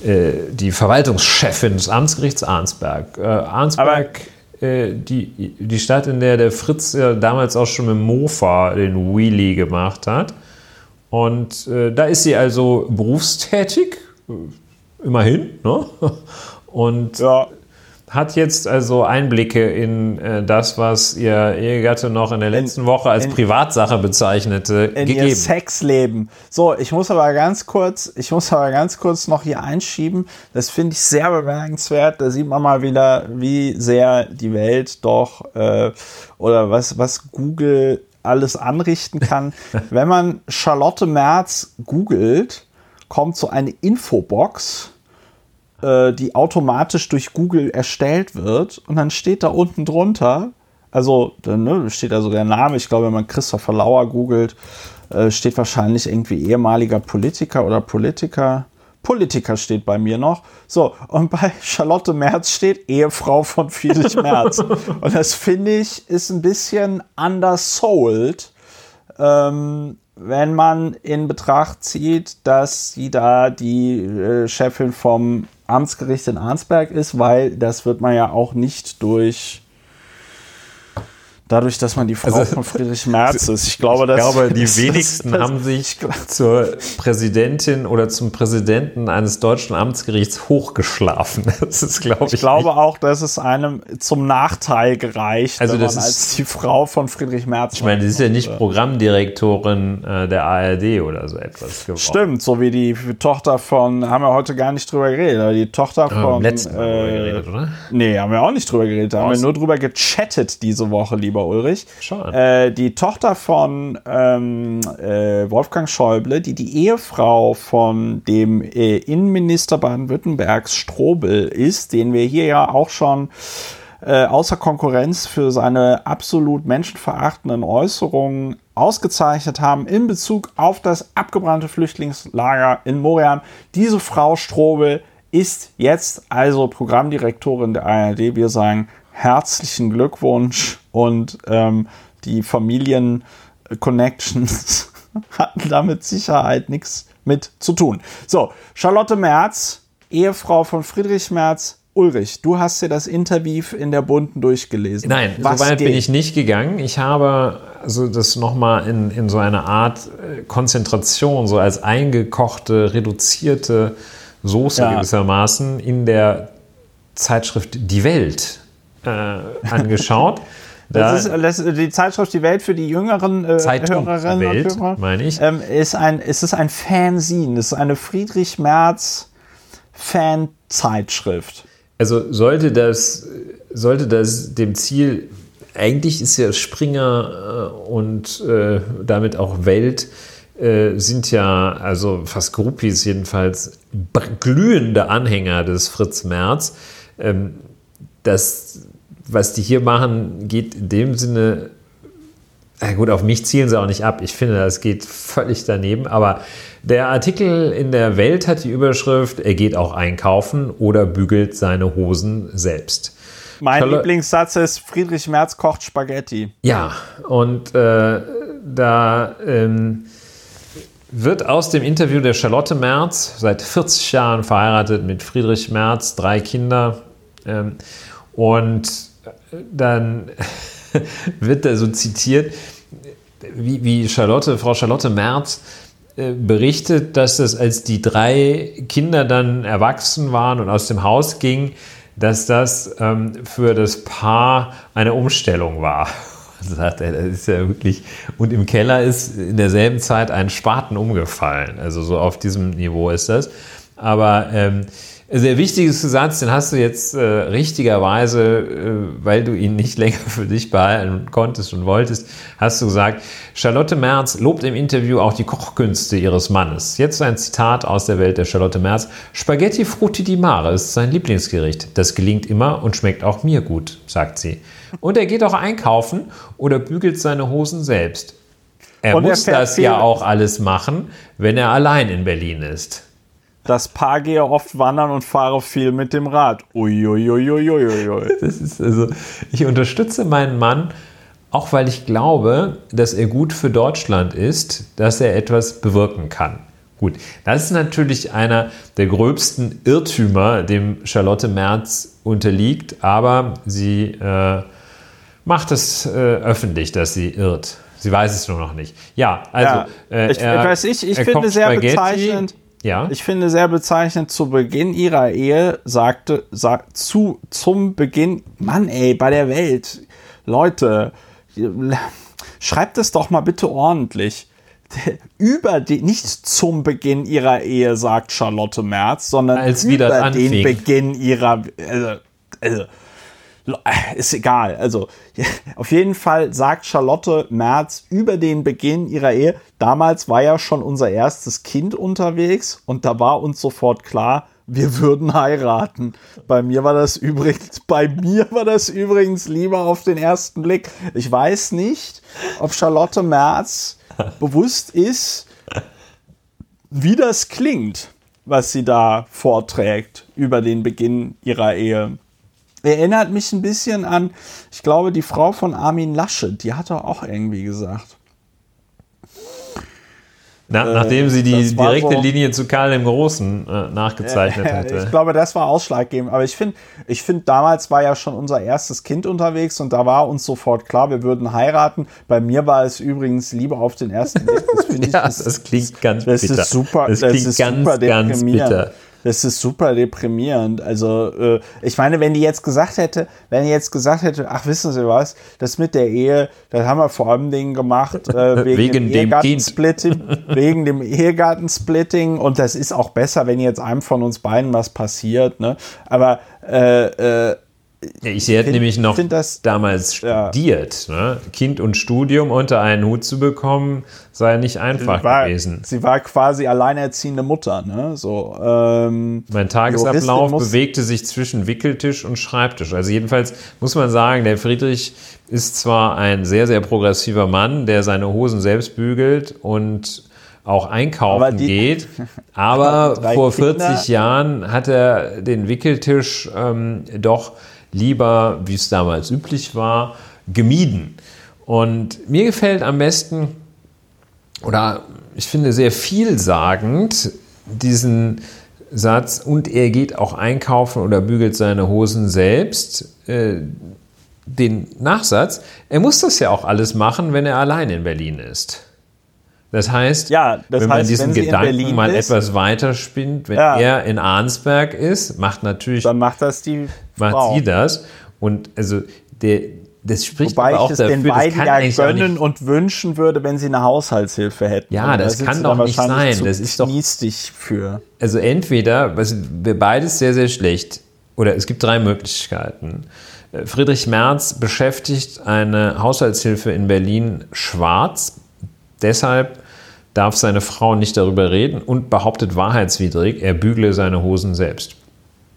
die Verwaltungschefin des Amtsgerichts Arnsberg. Arnsberg, die, die Stadt, in der der Fritz ja damals auch schon mit Mofa den Wheelie gemacht hat. Und äh, da ist sie also berufstätig, äh, immerhin, ne? Und ja. Hat jetzt also Einblicke in äh, das, was ihr Ehegatte noch in der letzten in, Woche als in, Privatsache bezeichnete, in gegeben. Ihr Sexleben. So, ich muss aber ganz kurz, ich muss aber ganz kurz noch hier einschieben. Das finde ich sehr bemerkenswert. Da sieht man mal wieder, wie sehr die Welt doch äh, oder was, was Google alles anrichten kann. Wenn man Charlotte Merz googelt, kommt so eine Infobox äh, die automatisch durch Google erstellt wird. Und dann steht da unten drunter, also ne, steht also der Name, ich glaube, wenn man Christopher Lauer googelt, äh, steht wahrscheinlich irgendwie ehemaliger Politiker oder Politiker. Politiker steht bei mir noch. So, und bei Charlotte Merz steht Ehefrau von Friedrich Merz. und das finde ich ist ein bisschen undersold. Ähm, wenn man in Betracht zieht, dass sie da die äh, Chefin vom Amtsgericht in Arnsberg ist, weil das wird man ja auch nicht durch dadurch, dass man die Frau also, von Friedrich Merz ist. Ich glaube, ich glaube die wenigsten das, haben sich zur Präsidentin oder zum Präsidenten eines deutschen Amtsgerichts hochgeschlafen. Das ist, glaube ich. Ich glaube nicht. auch, dass es einem zum Nachteil gereicht, also das ist, als die Frau von Friedrich Merz. Ich meine, sie ist ja nicht Programmdirektorin äh, der ARD oder so etwas geworden. Stimmt, so wie die Tochter von, haben wir heute gar nicht drüber geredet, aber die Tochter von. Äh, letzten Mal äh, geredet, oder? Nee, haben wir auch nicht drüber geredet. Da haben wir nur drüber gechattet diese Woche, lieber Oliver Ulrich. Äh, die Tochter von ähm, äh, Wolfgang Schäuble, die die Ehefrau von dem äh, Innenminister Baden-Württembergs Strobel ist, den wir hier ja auch schon äh, außer Konkurrenz für seine absolut menschenverachtenden Äußerungen ausgezeichnet haben in Bezug auf das abgebrannte Flüchtlingslager in Morian. Diese Frau Strobel ist jetzt also Programmdirektorin der ARD. Wir sagen herzlichen Glückwunsch und ähm, die Familien-Connections hatten damit Sicherheit nichts mit zu tun. So, Charlotte Merz, Ehefrau von Friedrich Merz, Ulrich, du hast dir das Interview in der Bunten durchgelesen. Nein, Was so weit geht? bin ich nicht gegangen. Ich habe also das nochmal in, in so eine Art äh, Konzentration, so als eingekochte, reduzierte Soße ja. gewissermaßen in der Zeitschrift Die Welt äh, angeschaut. Das ist das, die Zeitschrift Die Welt für die jüngeren äh, Hörerinnen Welt, und Hörer. meine ich. Ähm, ist ein, es ist ein Fanzine. Es ist eine Friedrich Merz Fanzeitschrift. Also sollte das, sollte das dem Ziel, eigentlich ist ja Springer äh, und äh, damit auch Welt, äh, sind ja, also fast Groupies jedenfalls, glühende Anhänger des Fritz Merz. Ähm, das was die hier machen, geht in dem Sinne, na gut, auf mich zielen sie auch nicht ab. Ich finde, das geht völlig daneben. Aber der Artikel in der Welt hat die Überschrift, er geht auch einkaufen oder bügelt seine Hosen selbst. Mein Charlotte, Lieblingssatz ist, Friedrich Merz kocht Spaghetti. Ja, und äh, da ähm, wird aus dem Interview der Charlotte Merz, seit 40 Jahren verheiratet mit Friedrich Merz, drei Kinder, ähm, und dann wird da so zitiert, wie, wie Charlotte, Frau Charlotte Merz äh, berichtet, dass das, als die drei Kinder dann erwachsen waren und aus dem Haus gingen, dass das ähm, für das Paar eine Umstellung war. Sagt er, das ist ja wirklich. Und im Keller ist in derselben Zeit ein Spaten umgefallen. Also so auf diesem Niveau ist das. Aber ähm, sehr wichtigster Satz, den hast du jetzt äh, richtigerweise, äh, weil du ihn nicht länger für dich behalten konntest und wolltest, hast du gesagt, Charlotte Merz lobt im Interview auch die Kochkünste ihres Mannes. Jetzt ein Zitat aus der Welt der Charlotte Merz. Spaghetti frutti di mare ist sein Lieblingsgericht. Das gelingt immer und schmeckt auch mir gut, sagt sie. Und er geht auch einkaufen oder bügelt seine Hosen selbst. Er und muss er das ja auch alles machen, wenn er allein in Berlin ist. Das Paar gehe oft wandern und fahre viel mit dem Rad. Uiuiuiuiui. Das ist also, ich unterstütze meinen Mann, auch weil ich glaube, dass er gut für Deutschland ist, dass er etwas bewirken kann. Gut, das ist natürlich einer der gröbsten Irrtümer, dem Charlotte Merz unterliegt, aber sie äh, macht es äh, öffentlich, dass sie irrt. Sie weiß es nur noch nicht. Ja, also. Ja, äh, ich, er, weiß ich, ich finde sehr Spaghetti, bezeichnend Ja. Ich finde sehr bezeichnend, zu Beginn ihrer Ehe sagte, sagt, zu, zum Beginn, Mann ey, bei der Welt, Leute, schreibt es doch mal bitte ordentlich. Über die, nicht zum Beginn ihrer Ehe, sagt Charlotte Merz, sondern Als über den Beginn ihrer, also, also, ist egal. Also, auf jeden Fall sagt Charlotte Merz über den Beginn ihrer Ehe. Damals war ja schon unser erstes Kind unterwegs und da war uns sofort klar, wir würden heiraten. Bei mir war das übrigens, bei mir war das übrigens lieber auf den ersten Blick. Ich weiß nicht, ob Charlotte Merz bewusst ist, wie das klingt, was sie da vorträgt über den Beginn ihrer Ehe. Erinnert mich ein bisschen an, ich glaube, die Frau von Armin Laschet, die hat er auch irgendwie gesagt. Na, äh, nachdem sie die direkte so, Linie zu Karl dem Großen äh, nachgezeichnet äh, hätte. Ich glaube, das war ausschlaggebend. Aber ich finde, ich finde, damals war ja schon unser erstes Kind unterwegs und da war uns sofort klar, wir würden heiraten. Bei mir war es übrigens lieber auf den ersten Blick. Das, ja, ich, das, das klingt ganz das bitter. Ist super, das, das klingt ist ganz, ganz bitter. Das ist super deprimierend. Also, äh, ich meine, wenn die jetzt gesagt hätte, wenn die jetzt gesagt hätte, ach, wissen Sie was, das mit der Ehe, das haben wir vor allem Dingen gemacht, äh, wegen, wegen dem, Ehegattensplitting, wegen dem Ehegattensplitting und das ist auch besser, wenn jetzt einem von uns beiden was passiert, ne? Aber äh, äh, ich sie hat find, nämlich noch das, damals studiert. Ja. Ne? Kind und Studium unter einen Hut zu bekommen, sei nicht einfach sie war, gewesen. Sie war quasi alleinerziehende Mutter. Ne? So, ähm, mein Tagesablauf bewegte sich zwischen Wickeltisch und Schreibtisch. Also jedenfalls muss man sagen, der Friedrich ist zwar ein sehr, sehr progressiver Mann, der seine Hosen selbst bügelt und auch einkaufen aber die, geht. Aber vor 40 Kinder. Jahren hat er den Wickeltisch ähm, doch lieber, wie es damals üblich war, gemieden. Und mir gefällt am besten, oder ich finde sehr vielsagend, diesen Satz, und er geht auch einkaufen oder bügelt seine Hosen selbst. Äh, den Nachsatz, er muss das ja auch alles machen, wenn er allein in Berlin ist. Das heißt, ja, das wenn man heißt, diesen wenn Gedanken mal ist, etwas weiter spinnt, wenn ja. er in Arnsberg ist, macht natürlich. Dann macht das die macht Frau. sie das. Und also der, das spricht Wobei aber auch ich es dafür, den beiden ja gönnen und wünschen würde, wenn sie eine Haushaltshilfe hätten. Ja, das da kann doch nicht sein. Das ist doch für. Also entweder, wir beides sehr sehr schlecht. Oder es gibt drei Möglichkeiten. Friedrich Merz beschäftigt eine Haushaltshilfe in Berlin schwarz. Deshalb darf seine Frau nicht darüber reden und behauptet wahrheitswidrig, er bügle seine Hosen selbst.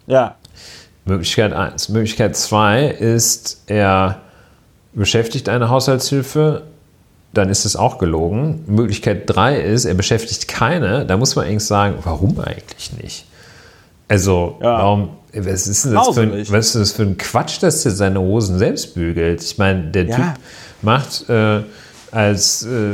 Ja. Möglichkeit 1. Möglichkeit 2 ist, er beschäftigt eine Haushaltshilfe, dann ist es auch gelogen. Möglichkeit 3 ist, er beschäftigt keine, da muss man eigentlich sagen, warum eigentlich nicht? Also, ja. warum, was ist, denn das für ein, was ist das für ein Quatsch, dass er seine Hosen selbst bügelt? Ich meine, der ja. Typ macht äh, als äh,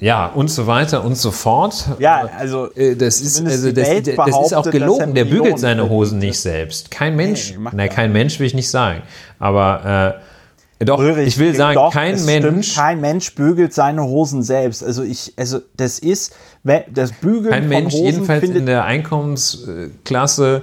ja, und so weiter und so fort. Ja, also äh, das ist also das, das, ist auch gelogen. Der bügelt seine Hosen nicht selbst. Kein Mensch, nee, nein, kein Mench will ich nicht sagen, aber äh, doch, Ulrich, ich will sagen, doch, kein Mensch. Stimmt, kein Mensch bügelt seine Hosen selbst. Also ich, also das ist, das Bügeln kein von Mensch, Hosen jedenfalls in der Einkommensklasse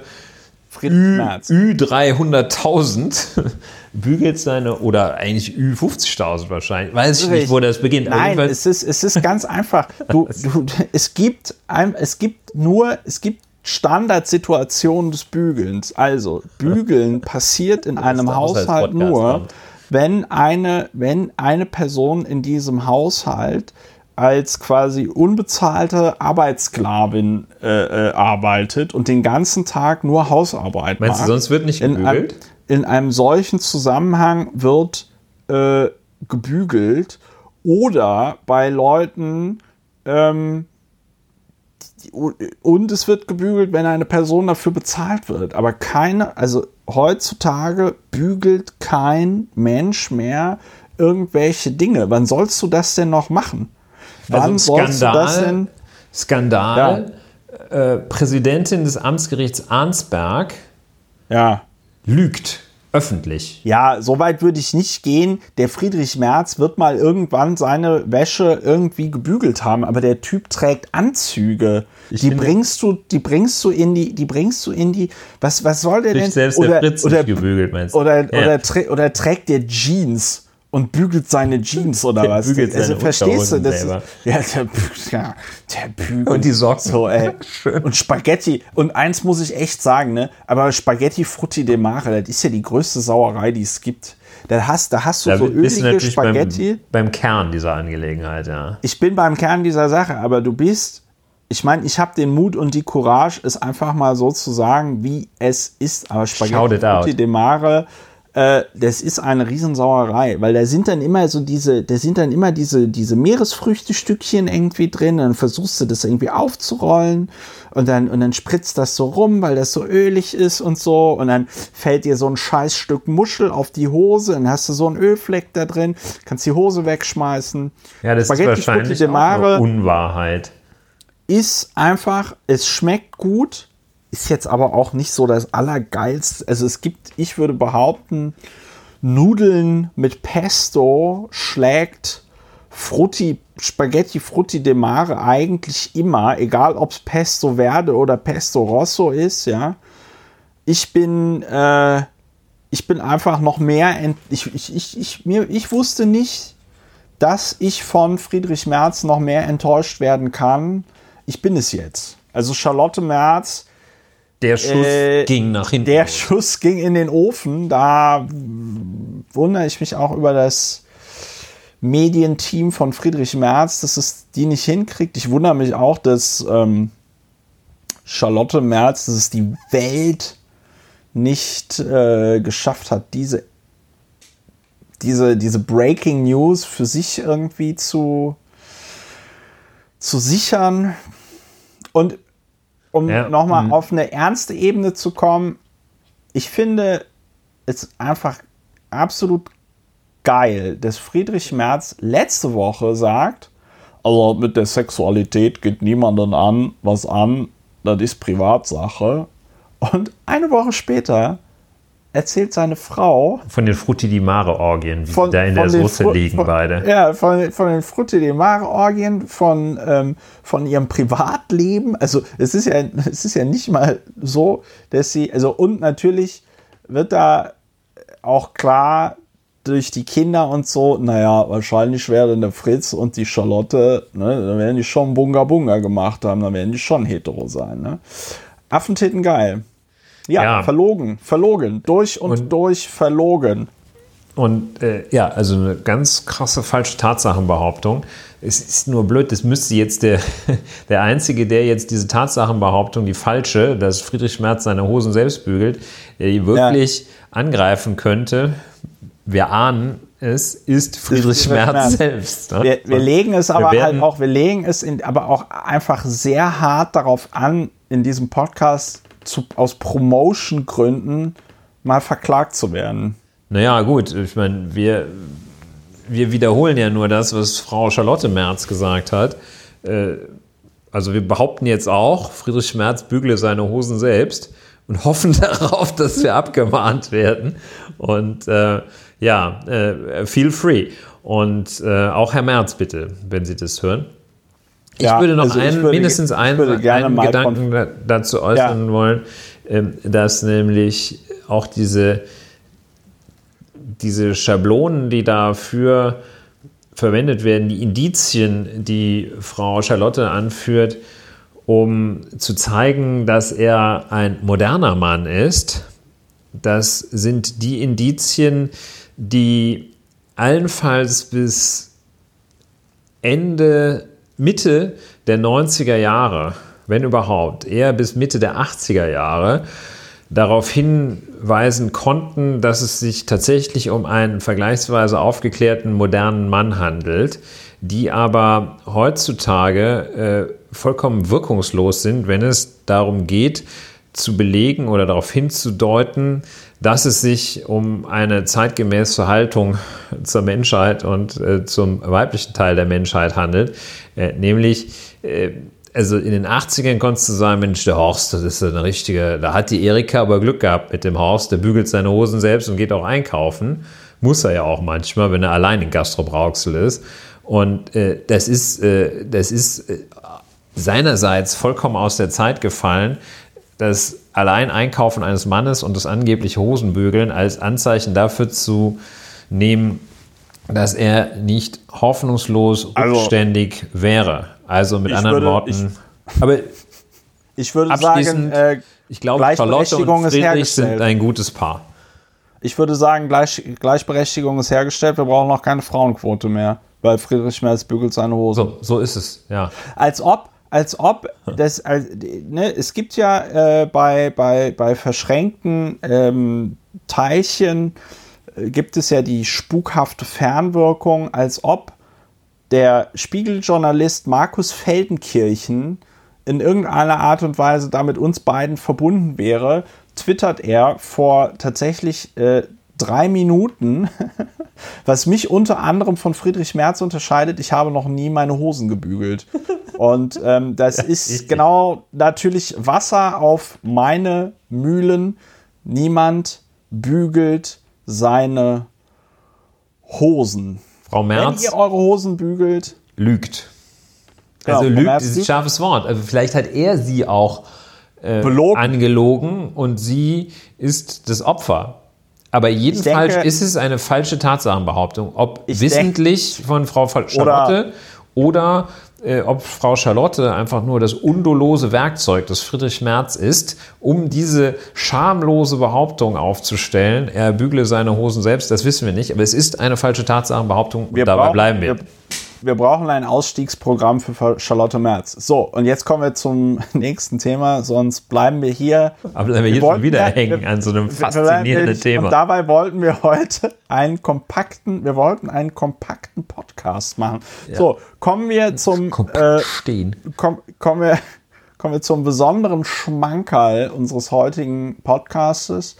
Ü, 300.000 bügelt seine, oder eigentlich Ü 50.000 wahrscheinlich. Weiß ich nicht, wo das beginnt. Nein, es ist, es ist ganz einfach. Du, du, es, gibt ein, es gibt nur, es gibt Standardsituationen des Bügelns. Also, Bügeln passiert in einem Haushalt nur, wenn eine, wenn eine Person in diesem Haushalt als quasi unbezahlte Arbeitssklavin äh, äh, arbeitet und den ganzen Tag nur Hausarbeit Meinst macht. du, sonst wird nicht gebügelt? In, in einem solchen Zusammenhang wird äh, gebügelt oder bei Leuten ähm, und es wird gebügelt, wenn eine Person dafür bezahlt wird. Aber keine, also heutzutage bügelt kein Mensch mehr irgendwelche Dinge. Wann sollst du das denn noch machen? Wann also Skandal, Skandal. Ja. Äh, Präsidentin des Amtsgerichts Arnsberg ja. Lügt. öffentlich. Ja, so weit würde ich nicht gehen. Der Friedrich Merz wird mal irgendwann seine Wäsche irgendwie gebügelt haben, aber der Typ trägt Anzüge. Ich die bringst du, die bringst du in die, die bringst du in die. Was, was soll der denn? Selbst oder, der Fritz oder, gebügelt, meinst du? Oder, ja. oder, trä oder trägt der Jeans? Und bügelt seine Jeans oder was? Bügelt also verstehst du das? ja, der, ja, der bügelt. Und die Socken. So, ey. und Spaghetti. Und eins muss ich echt sagen, ne? Aber Spaghetti Frutti de Mare, das ist ja die größte Sauerei, die es gibt. Da hast, da hast du da so ölige Spaghetti. Beim, beim Kern dieser Angelegenheit, ja. Ich bin beim Kern dieser Sache, aber du bist ich meine, ich habe den Mut und die Courage, es einfach mal so zu sagen, wie es ist. Aber Spaghetti Frutti de Mare äh, das ist eine Riesensauerei, weil da sind dann immer so diese, da sind dann immer diese, diese Meeresfrüchtestückchen irgendwie drin, dann versuchst du das irgendwie aufzurollen und dann, und dann spritzt das so rum, weil das so ölig ist und so und dann fällt dir so ein scheiß Stück Muschel auf die Hose, dann hast du so einen Ölfleck da drin, kannst die Hose wegschmeißen. Ja, das Spaghetti ist wahrscheinlich auch eine Unwahrheit. Ist einfach, es schmeckt gut, ist jetzt aber auch nicht so das Allergeilste. Also es gibt, ich würde behaupten, Nudeln mit Pesto schlägt Frutti, Spaghetti Frutti de Mare eigentlich immer, egal ob es Pesto Verde oder Pesto Rosso ist, ja. Ich bin, äh, ich bin einfach noch mehr, ich, ich, ich, ich, mir, ich wusste nicht, dass ich von Friedrich Merz noch mehr enttäuscht werden kann. Ich bin es jetzt. Also Charlotte Merz der Schuss äh, ging nach hinten. Der Schuss ging in den Ofen. Da wundere ich mich auch über das Medienteam von Friedrich Merz, dass es die nicht hinkriegt. Ich wundere mich auch, dass ähm, Charlotte Merz, dass es die Welt nicht äh, geschafft hat, diese, diese, diese Breaking News für sich irgendwie zu, zu sichern. Und um ja. nochmal mhm. auf eine ernste Ebene zu kommen, ich finde es einfach absolut geil, dass Friedrich Merz letzte Woche sagt, also mit der Sexualität geht niemanden an, was an, das ist Privatsache. Und eine Woche später erzählt seine Frau. Von den Frutti di Mare-Orgien, wie von, da in der Soße Fru liegen von, beide. Ja, von, von den Frutti di Mare-Orgien, von, ähm, von ihrem Privatleben. Also es ist, ja, es ist ja nicht mal so, dass sie, also und natürlich wird da auch klar durch die Kinder und so, naja, wahrscheinlich werden der Fritz und die Charlotte, ne, dann werden die schon Bunga Bunga gemacht haben, dann werden die schon hetero sein. Ne? Affentitten geil. Ja, ja, verlogen, verlogen, durch und, und durch verlogen. Und äh, ja, also eine ganz krasse falsche Tatsachenbehauptung. Es ist nur blöd, das müsste jetzt der, der Einzige, der jetzt diese Tatsachenbehauptung, die falsche, dass Friedrich Merz seine Hosen selbst bügelt, äh, wirklich ja. angreifen könnte. Wir ahnen es, ist Friedrich Merz, Merz selbst. Ne? Wir, wir, legen es aber halt auch, wir legen es in, aber auch einfach sehr hart darauf an, in diesem Podcast zu, aus Promotion-Gründen mal verklagt zu werden. Naja, gut, ich meine, wir, wir wiederholen ja nur das, was Frau Charlotte Merz gesagt hat. Äh, also wir behaupten jetzt auch, Friedrich Merz bügle seine Hosen selbst und hoffen darauf, dass wir abgemahnt werden. Und äh, ja, äh, feel free. Und äh, auch Herr Merz bitte, wenn Sie das hören. Ich ja, würde noch also einen, würde, mindestens einen, einen Gedanken dazu äußern ja. wollen, ähm, dass nämlich auch diese, diese Schablonen, die dafür verwendet werden, die Indizien, die Frau Charlotte anführt, um zu zeigen, dass er ein moderner Mann ist, das sind die Indizien, die allenfalls bis Ende Mitte der 90er Jahre, wenn überhaupt, eher bis Mitte der 80er Jahre, darauf hinweisen konnten, dass es sich tatsächlich um einen vergleichsweise aufgeklärten modernen Mann handelt, die aber heutzutage äh, vollkommen wirkungslos sind, wenn es darum geht, zu belegen oder darauf hinzudeuten, dass es sich um eine zeitgemäße Haltung zur Menschheit und äh, zum weiblichen Teil der Menschheit handelt, äh, nämlich äh, also in den 80ern konntest du sagen, Mensch, der Horst, das ist eine richtige, da hat die Erika aber Glück gehabt mit dem Horst, der bügelt seine Hosen selbst und geht auch einkaufen. Muss er ja auch manchmal, wenn er allein in Gastrobrauxel ist. Und äh, das ist, äh, das ist äh, seinerseits vollkommen aus der Zeit gefallen, das allein Einkaufen eines Mannes und das angebliche Hosenbügeln als Anzeichen dafür zu nehmen, dass er nicht hoffnungslos also, rückständig wäre. Also mit anderen würde, Worten. Ich, aber ich würde sagen, äh, ich glaube, Charlotte und Friedrich sind ein gutes Paar. Ich würde sagen, Gleich, Gleichberechtigung ist hergestellt. Wir brauchen noch keine Frauenquote mehr, weil Friedrich Merz bügelt seine Hose. So, so ist es, ja. Als ob, als ob das, als, ne, es gibt ja äh, bei, bei, bei verschränkten ähm, Teilchen äh, gibt es ja die spukhafte Fernwirkung, als ob der Spiegeljournalist Markus Feldenkirchen in irgendeiner Art und Weise damit uns beiden verbunden wäre, twittert er vor tatsächlich äh, drei Minuten, was mich unter anderem von Friedrich Merz unterscheidet, ich habe noch nie meine Hosen gebügelt. Und ähm, das ist genau natürlich Wasser auf meine Mühlen. Niemand bügelt seine Hosen. Frau Merz. Wenn ihr eure Hosen bügelt. Lügt. Genau, also lügt ist ein scharfes Wort. Also vielleicht hat er sie auch äh, angelogen und sie ist das Opfer. Aber jedenfalls denke, ist es eine falsche Tatsachenbehauptung. Ob wissentlich denke, von Frau Charlotte oder, oder äh, ob Frau Charlotte einfach nur das undolose Werkzeug des Friedrich Merz ist, um diese schamlose Behauptung aufzustellen, er bügle seine Hosen selbst, das wissen wir nicht, aber es ist eine falsche Tatsachenbehauptung und dabei brauchen, bleiben wir. wir wir brauchen ein Ausstiegsprogramm für Charlotte Merz. So, und jetzt kommen wir zum nächsten Thema, sonst bleiben wir hier. Aber bleiben wir hier schon wieder ja, hängen an so einem faszinierenden Thema. Und dabei wollten wir heute einen kompakten, wir wollten einen kompakten Podcast machen. Ja. So, kommen wir zum äh, stehen. Komm, kommen wir kommen wir zum besonderen Schmankerl unseres heutigen Podcastes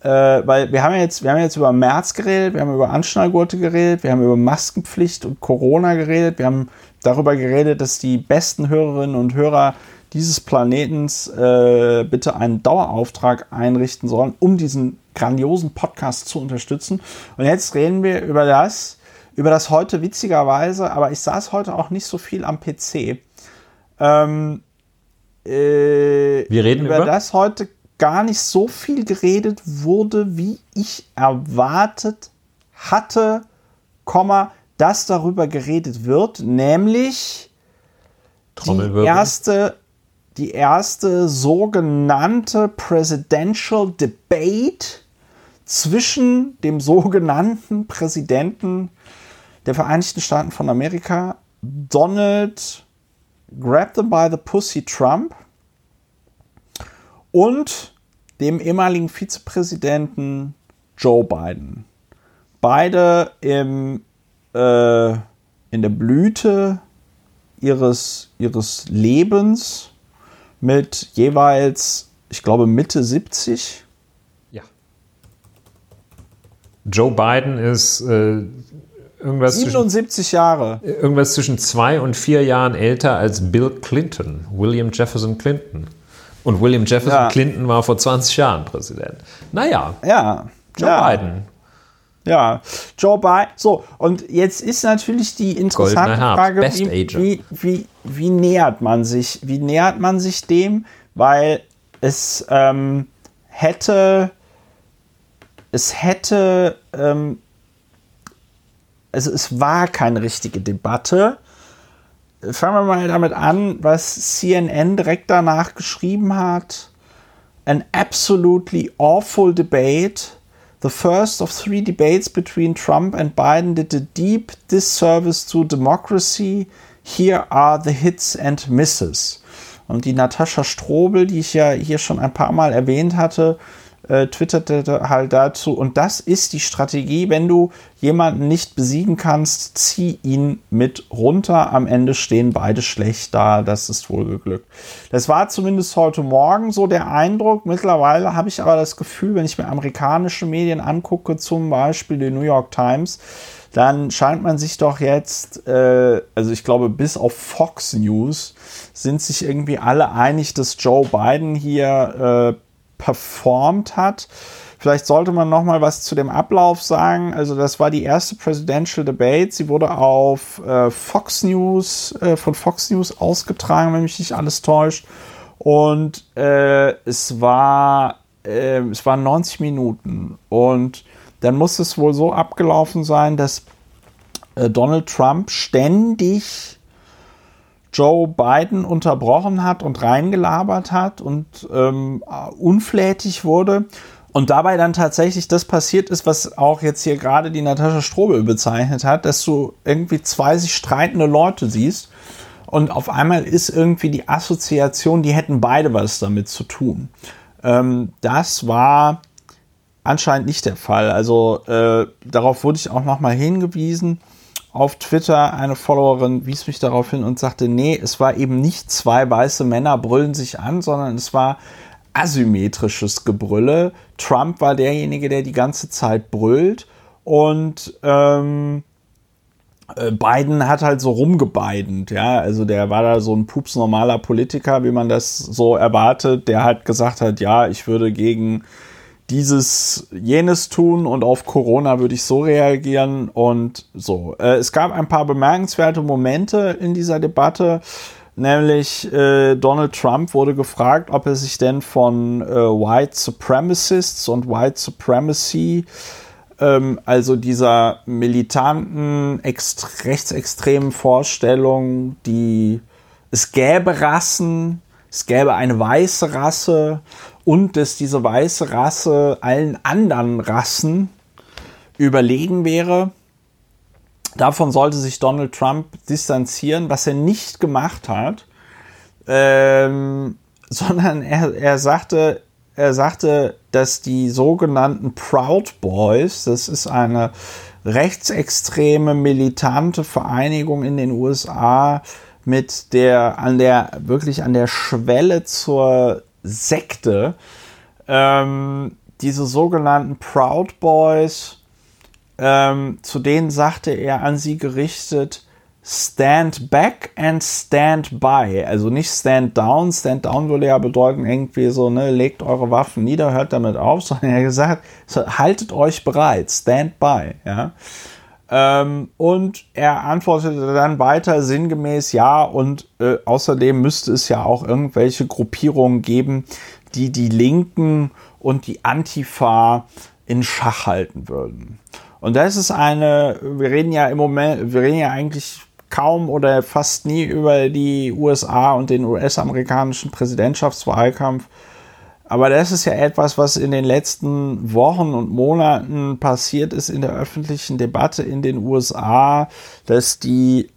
äh, weil wir haben ja jetzt, wir haben jetzt über März geredet, wir haben über Anschnallgurte geredet, wir haben über Maskenpflicht und Corona geredet, wir haben darüber geredet, dass die besten Hörerinnen und Hörer dieses Planetens äh, bitte einen Dauerauftrag einrichten sollen, um diesen grandiosen Podcast zu unterstützen. Und jetzt reden wir über das, über das heute witzigerweise, aber ich saß heute auch nicht so viel am PC. Ähm, äh, wir reden über, über das heute gar nicht so viel geredet wurde, wie ich erwartet hatte, Komma, dass darüber geredet wird, nämlich die erste, die erste sogenannte Presidential Debate zwischen dem sogenannten Präsidenten der Vereinigten Staaten von Amerika, Donald Grab them by the Pussy Trump, und dem ehemaligen Vizepräsidenten Joe Biden. Beide im, äh, in der Blüte ihres, ihres Lebens mit jeweils, ich glaube, Mitte 70. Ja. Joe Biden ist äh, irgendwas 77 zwischen, Jahre. Irgendwas zwischen zwei und vier Jahren älter als Bill Clinton, William Jefferson Clinton. Und William Jefferson ja. Clinton war vor 20 Jahren Präsident. Naja. Ja. Joe ja. Biden. Ja, Joe Biden. So, und jetzt ist natürlich die interessante Frage, wie, wie, wie, wie, nähert man sich, wie nähert man sich dem? Weil es ähm, hätte, es hätte, ähm, also es war keine richtige Debatte fangen wir mal damit an, was CNN direkt danach geschrieben hat. An absolutely awful debate. The first of three debates between Trump and Biden did a deep disservice to democracy. Here are the hits and misses. Und die Natascha Strobel, die ich ja hier schon ein paar Mal erwähnt hatte, äh, twitterte halt dazu. Und das ist die Strategie, wenn du jemanden nicht besiegen kannst, zieh ihn mit runter. Am Ende stehen beide schlecht da. Das ist wohl geglückt. Das war zumindest heute Morgen so der Eindruck. Mittlerweile habe ich aber das Gefühl, wenn ich mir amerikanische Medien angucke, zum Beispiel die New York Times, dann scheint man sich doch jetzt, äh, also ich glaube, bis auf Fox News sind sich irgendwie alle einig, dass Joe Biden hier äh, performt hat. Vielleicht sollte man noch mal was zu dem Ablauf sagen. Also das war die erste Presidential Debate. Sie wurde auf äh, Fox News äh, von Fox News ausgetragen, wenn mich nicht alles täuscht. Und äh, es war äh, es waren 90 Minuten und dann muss es wohl so abgelaufen sein, dass äh, Donald Trump ständig Joe Biden unterbrochen hat und reingelabert hat und ähm, unflätig wurde. Und dabei dann tatsächlich das passiert ist, was auch jetzt hier gerade die Natascha Strobel bezeichnet hat, dass du irgendwie zwei sich streitende Leute siehst und auf einmal ist irgendwie die Assoziation, die hätten beide was damit zu tun. Ähm, das war anscheinend nicht der Fall. Also äh, darauf wurde ich auch nochmal hingewiesen. Auf Twitter eine Followerin wies mich darauf hin und sagte, nee, es war eben nicht zwei weiße Männer brüllen sich an, sondern es war asymmetrisches Gebrülle. Trump war derjenige, der die ganze Zeit brüllt und ähm, äh, Biden hat halt so rumgebeidend, ja, also der war da so ein pupsnormaler Politiker, wie man das so erwartet, der halt gesagt hat, ja, ich würde gegen dieses, jenes tun und auf Corona würde ich so reagieren und so. Äh, es gab ein paar bemerkenswerte Momente in dieser Debatte, nämlich äh, Donald Trump wurde gefragt, ob er sich denn von äh, White Supremacists und White Supremacy ähm, also dieser militanten, rechtsextremen Vorstellung, die es gäbe Rassen, es gäbe eine weiße Rasse und dass diese weiße Rasse allen anderen Rassen überlegen wäre. Davon sollte sich Donald Trump distanzieren, was er nicht gemacht hat, ähm, sondern er, er sagte, er sagte, dass die sogenannten Proud Boys, das ist eine rechtsextreme, militante Vereinigung in den USA, mit der an der wirklich an der Schwelle zur Sekte, ähm, diese sogenannten Proud Boys, ähm, zu denen sagte er an sie gerichtet, Stand back and stand by. Also nicht stand down. Stand down würde ja bedeuten, irgendwie so, ne, legt eure Waffen nieder, hört damit auf, sondern er hat gesagt, haltet euch bereit, stand by, ja. Ähm, und er antwortete dann weiter sinngemäß ja und äh, außerdem müsste es ja auch irgendwelche Gruppierungen geben, die die Linken und die Antifa in Schach halten würden. Und das ist eine, wir reden ja im Moment, wir reden ja eigentlich kaum oder fast nie über die USA und den US-amerikanischen Präsidentschaftswahlkampf. Aber das ist ja etwas, was in den letzten Wochen und Monaten passiert ist in der öffentlichen Debatte in den USA, dass die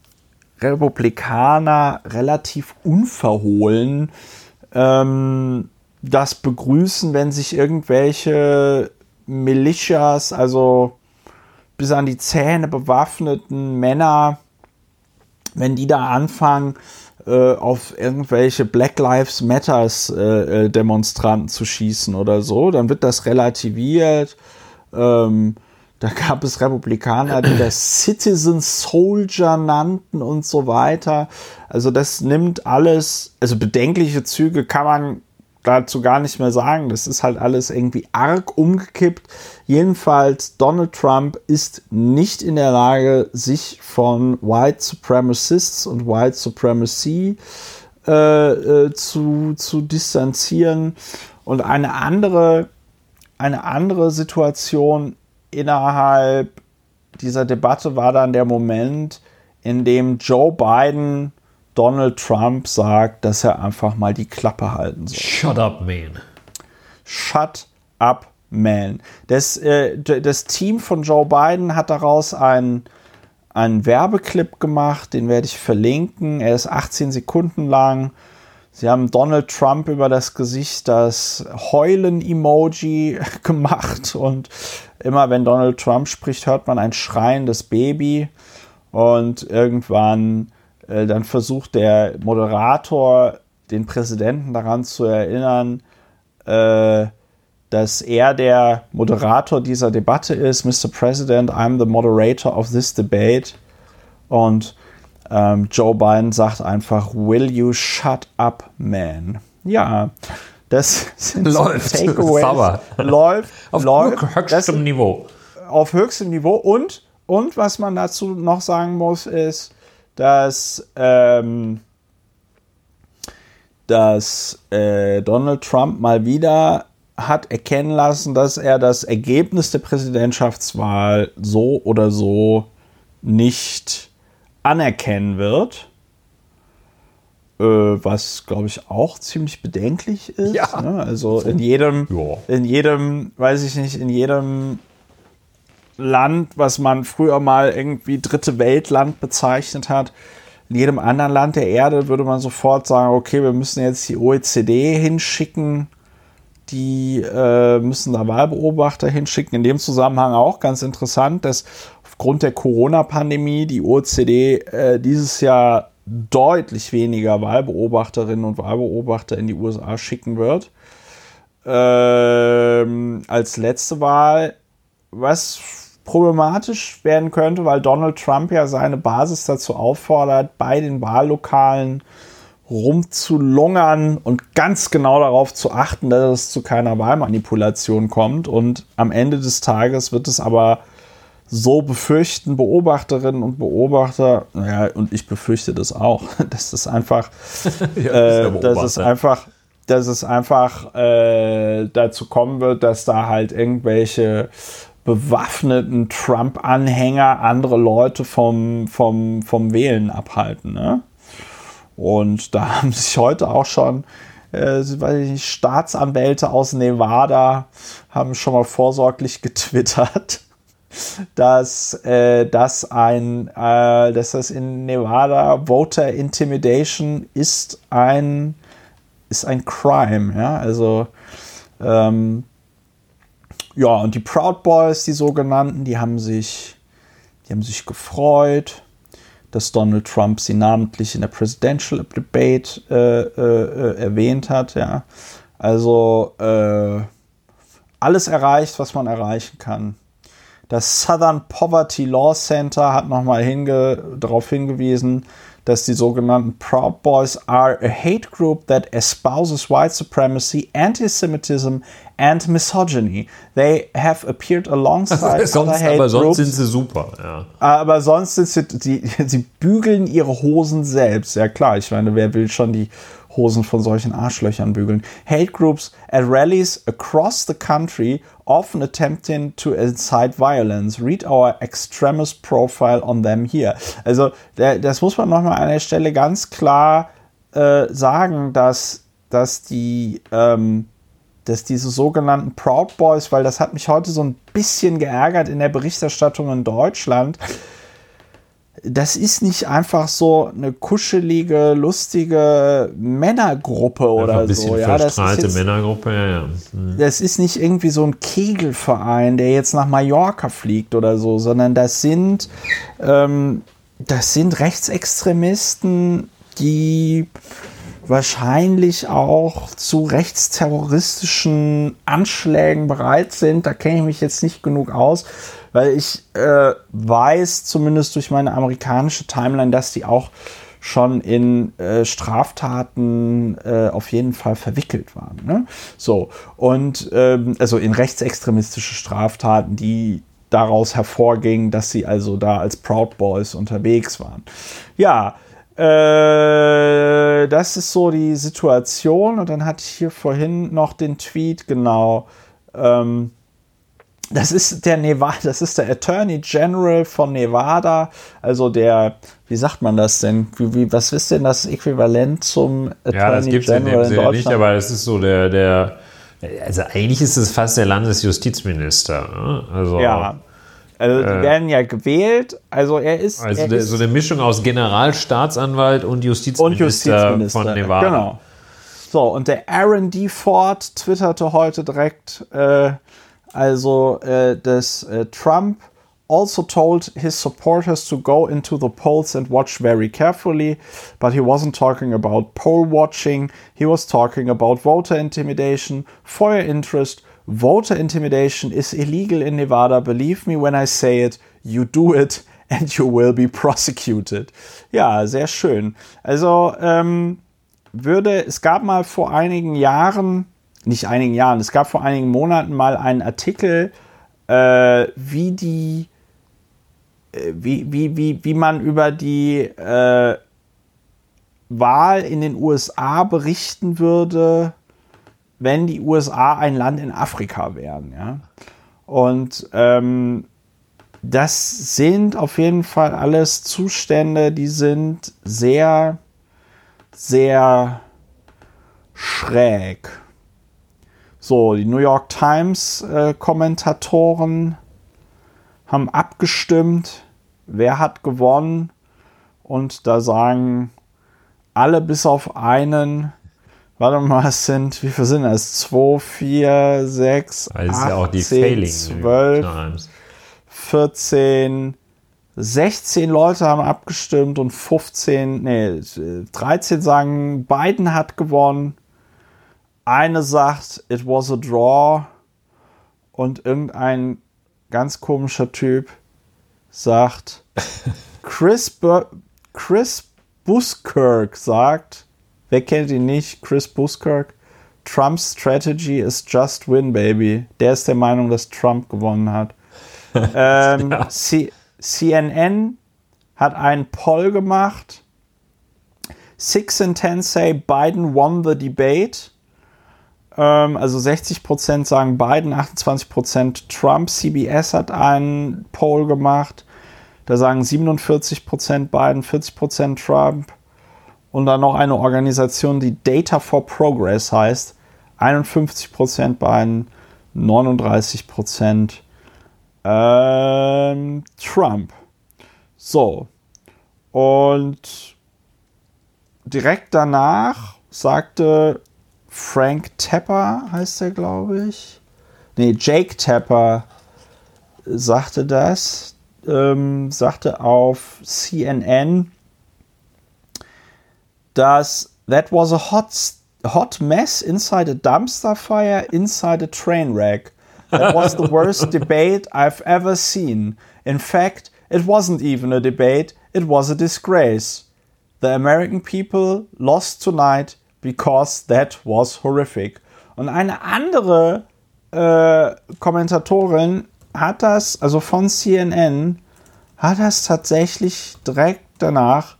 Republikaner relativ unverhohlen ähm, das begrüßen, wenn sich irgendwelche Militias, also bis an die Zähne bewaffneten Männer wenn die da anfangen, äh, auf irgendwelche Black Lives Matters äh, äh, Demonstranten zu schießen oder so, dann wird das relativiert. Ähm, da gab es Republikaner, die das Citizen Soldier nannten und so weiter. Also das nimmt alles, also bedenkliche Züge kann man dazu gar nicht mehr sagen. Das ist halt alles irgendwie arg umgekippt. Jedenfalls, Donald Trump ist nicht in der Lage, sich von White Supremacists und White Supremacy äh, äh, zu, zu distanzieren. Und eine andere, eine andere Situation innerhalb dieser Debatte war dann der Moment, in dem Joe Biden Donald Trump sagt, dass er einfach mal die Klappe halten soll. Shut up, man. Shut up, man. Das, äh, das Team von Joe Biden hat daraus einen, einen Werbeclip gemacht, den werde ich verlinken. Er ist 18 Sekunden lang. Sie haben Donald Trump über das Gesicht das Heulen-Emoji gemacht und immer wenn Donald Trump spricht, hört man ein schreiendes Baby und irgendwann äh, dann versucht der Moderator den Präsidenten daran zu erinnern, äh, dass er der Moderator dieser Debatte ist. Mr. President, I'm the moderator of this debate. Und ähm, Joe Biden sagt einfach, Will you shut up, man? Ja, das sind läuft. So Takeaways. läuft. Auf läuft. höchstem Niveau. Auf höchstem Niveau. Und, und was man dazu noch sagen muss, ist, dass, ähm, dass äh, Donald Trump mal wieder hat erkennen lassen, dass er das Ergebnis der Präsidentschaftswahl so oder so nicht anerkennen wird. Äh, was, glaube ich, auch ziemlich bedenklich ist. Ja. Ne? Also in jedem, ja. in jedem, weiß ich nicht, in jedem Land, was man früher mal irgendwie dritte Weltland bezeichnet hat, in jedem anderen Land der Erde würde man sofort sagen, okay, wir müssen jetzt die OECD hinschicken, die äh, müssen da Wahlbeobachter hinschicken. In dem Zusammenhang auch ganz interessant, dass aufgrund der Corona-Pandemie die OECD äh, dieses Jahr deutlich weniger Wahlbeobachterinnen und Wahlbeobachter in die USA schicken wird. Ähm, als letzte Wahl, was problematisch werden könnte, weil Donald Trump ja seine Basis dazu auffordert, bei den Wahllokalen rumzulungern und ganz genau darauf zu achten, dass es zu keiner Wahlmanipulation kommt. Und am Ende des Tages wird es aber so befürchten Beobachterinnen und Beobachter, naja, und ich befürchte das auch, dass es einfach, ja, äh, dass es einfach, dass es einfach äh, dazu kommen wird, dass da halt irgendwelche bewaffneten Trump-Anhänger andere Leute vom, vom, vom Wählen abhalten. Ne? Und da haben sich heute auch schon äh, nicht, Staatsanwälte aus Nevada haben schon mal vorsorglich getwittert, dass, äh, dass, ein, äh, dass das in Nevada Voter Intimidation ist ein, ist ein Crime. Ja? Also ähm, ja, und die Proud Boys, die sogenannten, die haben sich, die haben sich gefreut, dass Donald Trump sie namentlich in der Presidential Debate äh, äh, erwähnt hat. Ja. Also äh, alles erreicht, was man erreichen kann. Das Southern Poverty Law Center hat nochmal hinge darauf hingewiesen, dass die sogenannten Proud Boys are a hate group that espouses white supremacy, anti-Semitism and misogyny. They have appeared alongside sonst, other hate Aber sonst groups. sind sie super, ja. Aber sonst sind sie, die, sie bügeln ihre Hosen selbst. Ja klar, ich meine, wer will schon die Hosen von solchen Arschlöchern bügeln. Hate groups at rallies across the country often attempting to incite violence. Read our extremist profile on them here. Also, das muss man nochmal an der Stelle ganz klar äh, sagen, dass, dass die, ähm, dass diese sogenannten Proud Boys, weil das hat mich heute so ein bisschen geärgert in der Berichterstattung in Deutschland, das ist nicht einfach so eine kuschelige, lustige Männergruppe oder ein bisschen so. Ja, das ist jetzt, Männergruppe, ja, ja. Mhm. Das ist nicht irgendwie so ein Kegelverein, der jetzt nach Mallorca fliegt oder so, sondern das sind, ähm, das sind Rechtsextremisten, die wahrscheinlich auch zu rechtsterroristischen Anschlägen bereit sind. Da kenne ich mich jetzt nicht genug aus weil ich äh, weiß, zumindest durch meine amerikanische Timeline, dass die auch schon in äh, Straftaten äh, auf jeden Fall verwickelt waren. Ne? So, und ähm, also in rechtsextremistische Straftaten, die daraus hervorgingen, dass sie also da als Proud Boys unterwegs waren. Ja, äh, das ist so die Situation. Und dann hatte ich hier vorhin noch den Tweet, genau. Ähm, das ist der Nevada, das ist der Attorney General von Nevada, also der, wie sagt man das denn? Wie, wie, was ist denn das Äquivalent zum Attorney ja, das gibt's General in, dem in Deutschland? nicht, aber es ist so der, der, also eigentlich ist es fast der Landesjustizminister. Ne? Also, ja. Also die äh, werden ja gewählt. Also er ist. Also er der, ist, so eine Mischung aus Generalstaatsanwalt und Justizminister, und Justizminister von Nevada. Genau. So, und der Aaron D. Ford twitterte heute direkt, äh, also, äh, dass äh, Trump also told his supporters to go into the polls and watch very carefully, but he wasn't talking about poll watching. He was talking about voter intimidation, fire interest, Voter intimidation is illegal in Nevada. Believe me when I say it. You do it and you will be prosecuted. Ja, sehr schön. Also ähm, würde, es gab mal vor einigen Jahren, nicht einigen Jahren, es gab vor einigen Monaten mal einen Artikel, äh, wie die, äh, wie, wie, wie, wie man über die äh, Wahl in den USA berichten würde, wenn die USA ein Land in Afrika wären. Ja? Und ähm, das sind auf jeden Fall alles Zustände, die sind sehr, sehr schräg. So, die New York Times äh, haben abgestimmt, wer hat gewonnen. Und da sagen alle bis auf einen, warte mal, es sind, wie viel sind das? 2, 4, 6, also 8, ja auch die 10, 12, 14, 16 Leute haben abgestimmt und 15, nee, 13 sagen, Biden hat gewonnen. Eine sagt, it was a draw. Und irgendein ganz komischer Typ sagt, Chris, Bur Chris Buskirk sagt, wer kennt ihn nicht? Chris Buskirk. Trump's strategy is just win, baby. Der ist der Meinung, dass Trump gewonnen hat. ähm, ja. CNN hat einen Poll gemacht. Six in ten say Biden won the debate. Ähm, also 60% sagen Biden, 28% Trump. CBS hat einen Poll gemacht. Da sagen 47% Biden, 40% Trump. Und dann noch eine Organisation, die Data for Progress heißt. 51% Biden, 39% ähm, Trump. So. Und direkt danach sagte Frank Tapper, heißt er, glaube ich. Nee, Jake Tapper sagte das, ähm, sagte auf CNN, dass that was a hot, hot mess inside a dumpster fire, inside a train wreck. That was the worst debate I've ever seen. In fact, it wasn't even a debate, it was a disgrace. The American people lost tonight because that was horrific. Und eine andere äh, Kommentatorin hat das, also von CNN, hat das tatsächlich direkt danach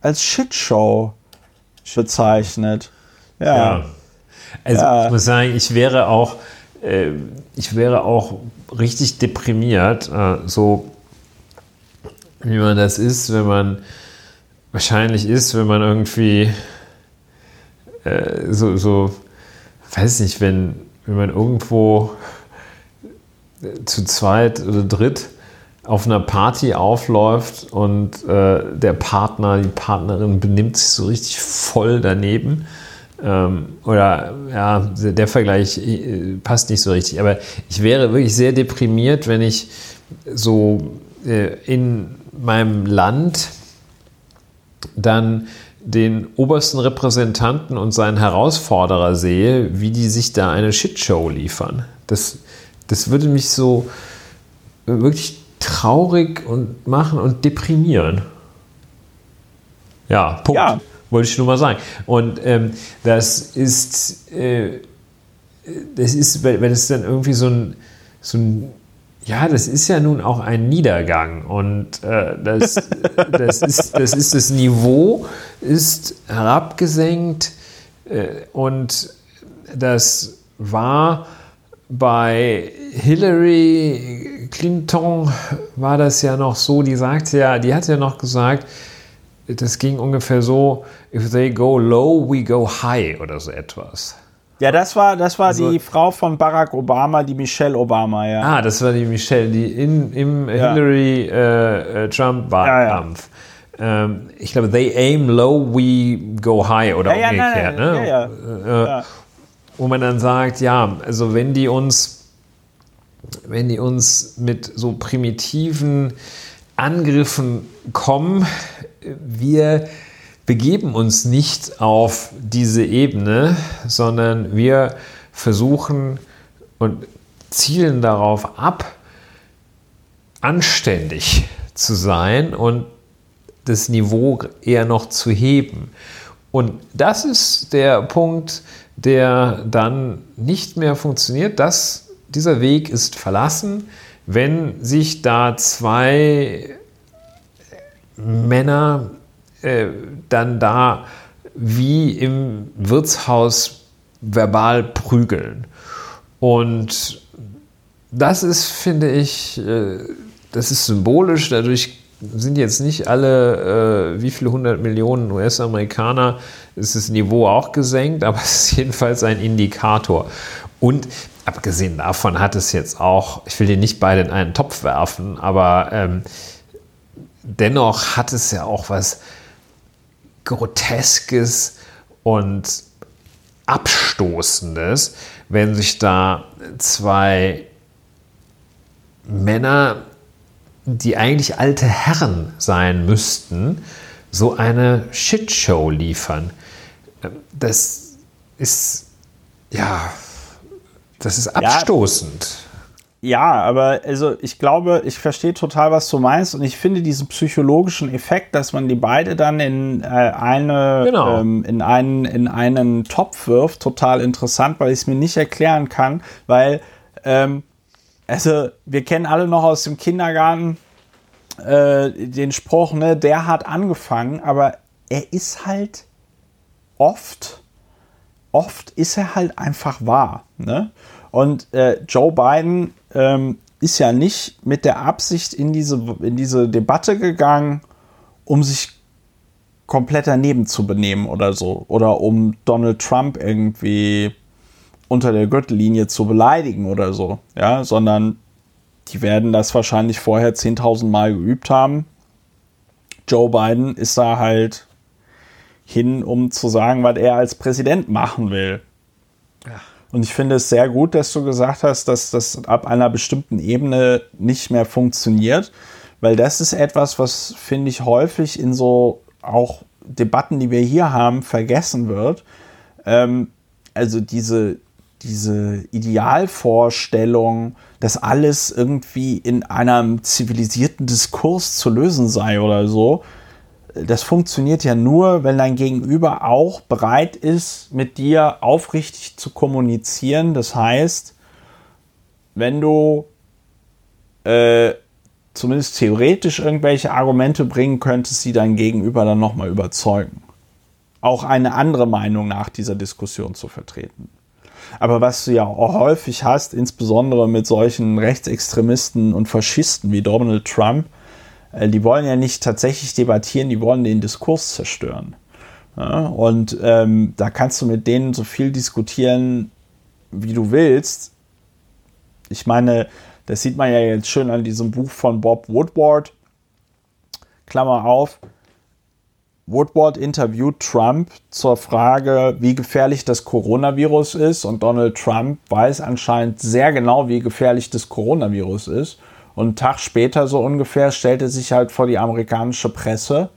als Shitshow bezeichnet. Ja. ja. Also ja. ich muss sagen, ich wäre auch äh, ich wäre auch richtig deprimiert, äh, so wie man das ist, wenn man wahrscheinlich ist, wenn man irgendwie äh, so, so, weiß nicht, wenn, wenn man irgendwo zu zweit oder dritt auf einer Party aufläuft und äh, der Partner, die Partnerin benimmt sich so richtig voll daneben ähm, oder ja, der Vergleich äh, passt nicht so richtig. Aber ich wäre wirklich sehr deprimiert, wenn ich so äh, in meinem Land dann den obersten Repräsentanten und seinen Herausforderer sehe, wie die sich da eine Shitshow liefern. Das, das würde mich so wirklich traurig und machen und deprimieren. Ja, Punkt. Ja. Wollte ich nur mal sagen. Und ähm, das ist, äh, das ist, wenn es dann irgendwie so ein, so ein ja, das ist ja nun auch ein Niedergang und äh, das, das, ist, das ist das Niveau ist herabgesenkt äh, und das war bei Hillary Clinton war das ja noch so, die sagte ja, die hat ja noch gesagt, das ging ungefähr so, if they go low, we go high oder so etwas. Ja, das war, das war also, die Frau von Barack Obama, die Michelle Obama, ja. Ah, das war die Michelle, die in, im ja. Hillary-Trump-Wahlkampf. Äh, äh ähm, ich glaube, they aim low, we go high oder ja, umgekehrt. Ja, ne? ja, ja. Äh, wo man dann sagt, ja, also wenn die uns, wenn die uns mit so primitiven Angriffen kommen, wir begeben uns nicht auf diese Ebene, sondern wir versuchen und zielen darauf ab, anständig zu sein und das Niveau eher noch zu heben. Und das ist der Punkt, der dann nicht mehr funktioniert. Das, dieser Weg ist verlassen, wenn sich da zwei Männer äh, dann da wie im Wirtshaus verbal prügeln. Und das ist, finde ich, äh, das ist symbolisch. Dadurch sind jetzt nicht alle, äh, wie viele hundert Millionen US-Amerikaner, ist das Niveau auch gesenkt, aber es ist jedenfalls ein Indikator. Und abgesehen davon hat es jetzt auch, ich will die nicht beide in einen Topf werfen, aber ähm, dennoch hat es ja auch was Groteskes und Abstoßendes, wenn sich da zwei Männer, die eigentlich alte Herren sein müssten, so eine Shitshow liefern. Das ist, ja, das ist abstoßend. Ja. Ja, aber also ich glaube, ich verstehe total, was du meinst und ich finde diesen psychologischen Effekt, dass man die beide dann in äh, eine genau. ähm, in einen in einen Topf wirft, total interessant, weil ich es mir nicht erklären kann, weil ähm, also wir kennen alle noch aus dem Kindergarten äh, den Spruch, ne, der hat angefangen, aber er ist halt oft oft ist er halt einfach wahr, ne? Und äh, Joe Biden ähm, ist ja nicht mit der Absicht in diese, in diese Debatte gegangen, um sich komplett daneben zu benehmen oder so. Oder um Donald Trump irgendwie unter der Gürtellinie zu beleidigen oder so. Ja, sondern die werden das wahrscheinlich vorher 10.000 Mal geübt haben. Joe Biden ist da halt hin, um zu sagen, was er als Präsident machen will. Ja. Und ich finde es sehr gut, dass du gesagt hast, dass das ab einer bestimmten Ebene nicht mehr funktioniert, weil das ist etwas, was finde ich häufig in so auch Debatten, die wir hier haben, vergessen wird. Ähm, also diese, diese Idealvorstellung, dass alles irgendwie in einem zivilisierten Diskurs zu lösen sei oder so, das funktioniert ja nur, wenn dein Gegenüber auch bereit ist, mit dir aufrichtig zu kommunizieren. Das heißt, wenn du äh, zumindest theoretisch irgendwelche Argumente bringen könntest, die dein Gegenüber dann nochmal überzeugen. Auch eine andere Meinung nach dieser Diskussion zu vertreten. Aber was du ja auch häufig hast, insbesondere mit solchen Rechtsextremisten und Faschisten wie Donald Trump, die wollen ja nicht tatsächlich debattieren, die wollen den Diskurs zerstören. Ja, und ähm, da kannst du mit denen so viel diskutieren, wie du willst. Ich meine, das sieht man ja jetzt schön an diesem Buch von Bob Woodward. Klammer auf. Woodward interviewt Trump zur Frage, wie gefährlich das Coronavirus ist. Und Donald Trump weiß anscheinend sehr genau, wie gefährlich das Coronavirus ist. Und einen Tag später so ungefähr stellt er sich halt vor die amerikanische Presse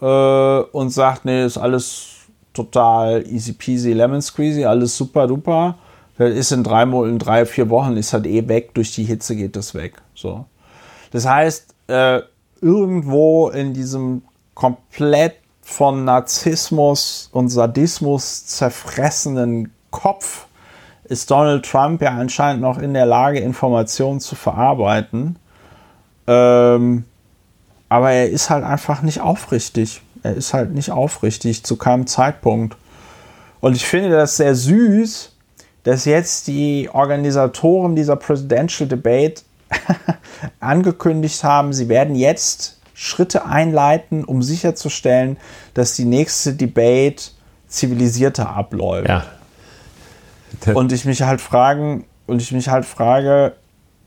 äh, und sagt, nee, ist alles total easy peasy, lemon squeezy, alles super duper. Das ist in drei, in drei, vier Wochen ist halt eh weg, durch die Hitze geht das weg. So. Das heißt, äh, irgendwo in diesem komplett von Narzissmus und Sadismus zerfressenen Kopf ist Donald Trump ja anscheinend noch in der Lage, Informationen zu verarbeiten. Ähm, aber er ist halt einfach nicht aufrichtig. Er ist halt nicht aufrichtig zu keinem Zeitpunkt. Und ich finde das sehr süß, dass jetzt die Organisatoren dieser Presidential Debate angekündigt haben, sie werden jetzt Schritte einleiten, um sicherzustellen, dass die nächste Debate zivilisierter abläuft. Ja. Und ich mich halt fragen, und ich mich halt frage,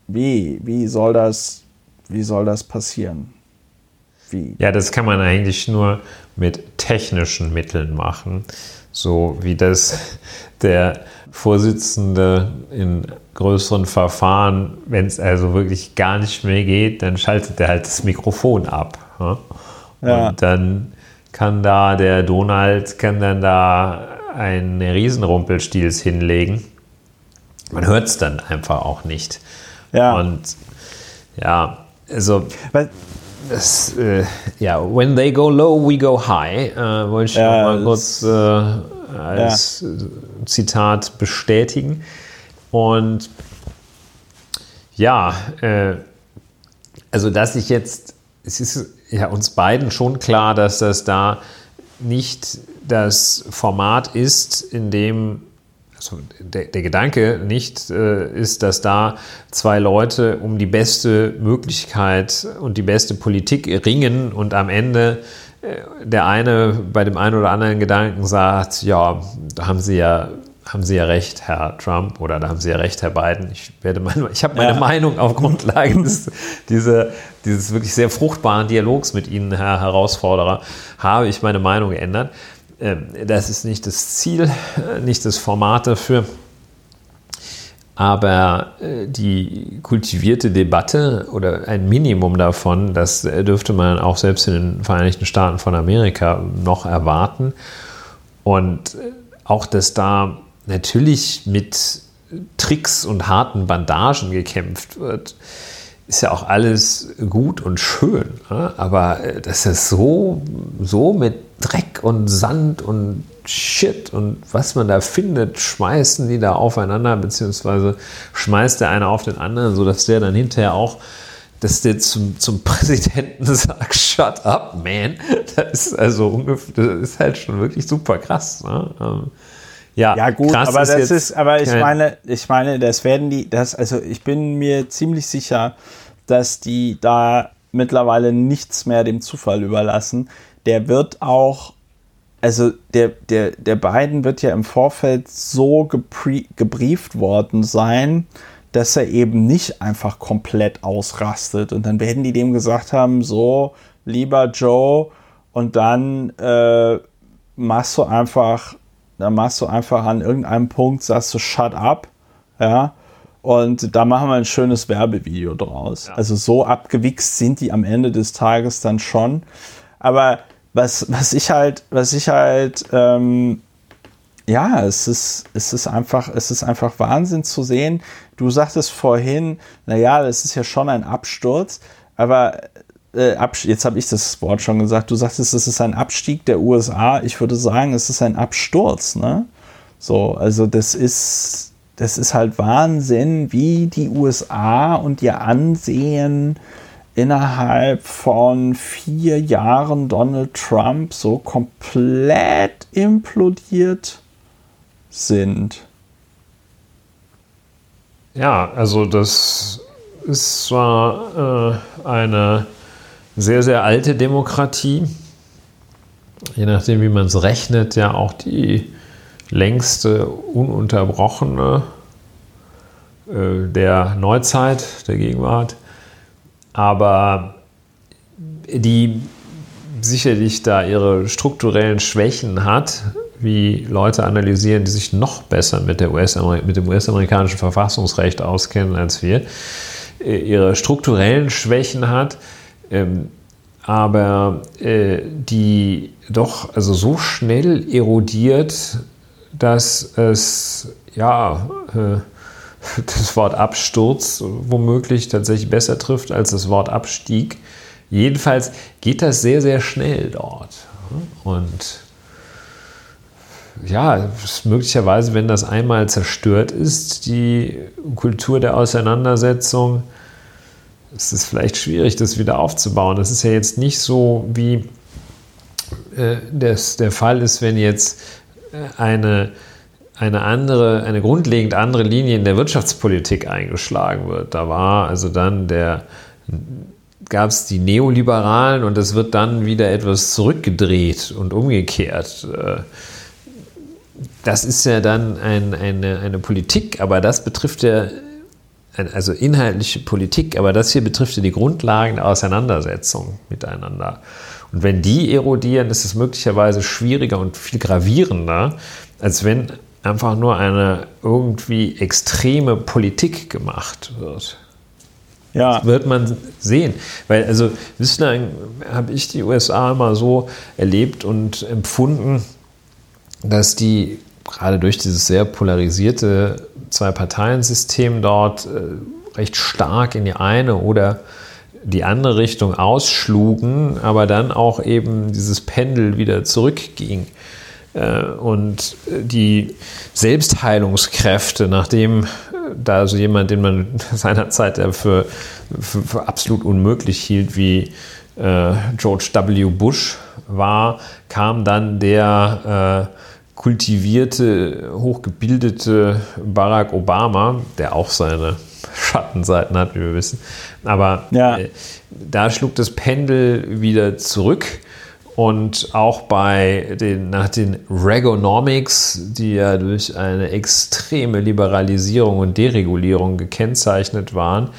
wie, wie soll das, wie soll das passieren? Wie? Ja, das kann man eigentlich nur mit technischen Mitteln machen, so wie das der Vorsitzende in größeren Verfahren, wenn es also wirklich gar nicht mehr geht, dann schaltet er halt das Mikrofon ab. Ja? Ja. Und dann kann da der Donald, kann dann da einen Riesenrumpelstils hinlegen man hört es dann einfach auch nicht. Ja. Und ja, also. Weil, das, äh, ja, when they go low, we go high, äh, wollte ich ja, mal kurz äh, als ja. Zitat bestätigen. Und ja, äh, also dass ich jetzt, es ist ja uns beiden schon klar, dass das da nicht das Format ist, in dem also der, der, Gedanke nicht äh, ist, dass da zwei Leute um die beste Möglichkeit und die beste Politik ringen und am Ende äh, der eine bei dem einen oder anderen Gedanken sagt, ja, da haben Sie ja haben Sie ja recht, Herr Trump, oder da haben Sie ja recht, Herr Biden. Ich, werde meine, ich habe meine ja. Meinung auf Grundlage des, diese, dieses wirklich sehr fruchtbaren Dialogs mit Ihnen, Herr Herausforderer, habe ich meine Meinung geändert. Ähm, das ist nicht das Ziel, äh, nicht das Format dafür. Aber äh, die kultivierte Debatte oder ein Minimum davon, das äh, dürfte man auch selbst in den Vereinigten Staaten von Amerika noch erwarten. Und auch, dass da natürlich mit Tricks und harten Bandagen gekämpft wird, ist ja auch alles gut und schön. Ne? Aber äh, dass es so, so mit Dreck und Sand und Shit und was man da findet, schmeißen die da aufeinander, beziehungsweise schmeißt der eine auf den anderen, sodass der dann hinterher auch, dass der zum, zum Präsidenten sagt, shut up, man. Das ist also ungefähr, das ist halt schon wirklich super krass. Ne? Ja, ja gut, aber ist das ist, aber ich meine, ich meine, das werden die, das, also ich bin mir ziemlich sicher, dass die da mittlerweile nichts mehr dem Zufall überlassen. Der wird auch, also der, der, der Biden wird ja im Vorfeld so gebrieft worden sein, dass er eben nicht einfach komplett ausrastet. Und dann werden die dem gesagt haben, so, lieber Joe, und dann äh, machst du einfach dann machst du einfach an irgendeinem Punkt, sagst du Shut up, ja, und da machen wir ein schönes Werbevideo draus. Ja. Also so abgewichst sind die am Ende des Tages dann schon. Aber was, was ich halt, was ich halt, ähm, ja, es ist, es ist einfach, es ist einfach Wahnsinn zu sehen. Du sagtest vorhin, naja, das ist ja schon ein Absturz, aber äh, jetzt habe ich das Wort schon gesagt, du sagtest, es ist ein Abstieg der USA. Ich würde sagen, es ist ein Absturz. Ne? So, also das ist, das ist halt Wahnsinn, wie die USA und ihr Ansehen innerhalb von vier Jahren Donald Trump so komplett implodiert sind. Ja, also das ist zwar äh, eine sehr, sehr alte Demokratie. Je nachdem, wie man es rechnet, ja auch die längste ununterbrochene äh, der Neuzeit, der Gegenwart. Aber die sicherlich da ihre strukturellen Schwächen hat, wie Leute analysieren, die sich noch besser mit, US mit dem US-amerikanischen Verfassungsrecht auskennen als wir, äh, ihre strukturellen Schwächen hat, ähm, aber äh, die doch also so schnell erodiert, dass es ja äh, das Wort Absturz womöglich tatsächlich besser trifft als das Wort Abstieg. Jedenfalls geht das sehr, sehr schnell dort. Und ja, möglicherweise, wenn das einmal zerstört ist, die Kultur der Auseinandersetzung, es ist vielleicht schwierig, das wieder aufzubauen. Das ist ja jetzt nicht so, wie äh, das der Fall ist, wenn jetzt äh, eine, eine andere, eine grundlegend andere Linie in der Wirtschaftspolitik eingeschlagen wird. Da war also dann der gab es die Neoliberalen und es wird dann wieder etwas zurückgedreht und umgekehrt. Äh, das ist ja dann ein, eine, eine Politik, aber das betrifft ja also inhaltliche Politik, aber das hier betrifft ja die Grundlagen der Auseinandersetzung miteinander. Und wenn die erodieren, ist es möglicherweise schwieriger und viel gravierender, als wenn einfach nur eine irgendwie extreme Politik gemacht wird. Ja. Das wird man sehen. Weil, also, bislang habe ich die USA immer so erlebt und empfunden, dass die gerade durch dieses sehr polarisierte Zwei-Parteien-System dort äh, recht stark in die eine oder die andere Richtung ausschlugen, aber dann auch eben dieses Pendel wieder zurückging. Äh, und die Selbstheilungskräfte, nachdem da so jemand, den man seinerzeit für, für, für absolut unmöglich hielt, wie äh, George W. Bush war, kam dann der äh, kultivierte, hochgebildete Barack Obama, der auch seine Schattenseiten hat, wie wir wissen. Aber ja. äh, da schlug das Pendel wieder zurück. Und auch bei den, nach den Regonomics, die ja durch eine extreme Liberalisierung und Deregulierung gekennzeichnet waren,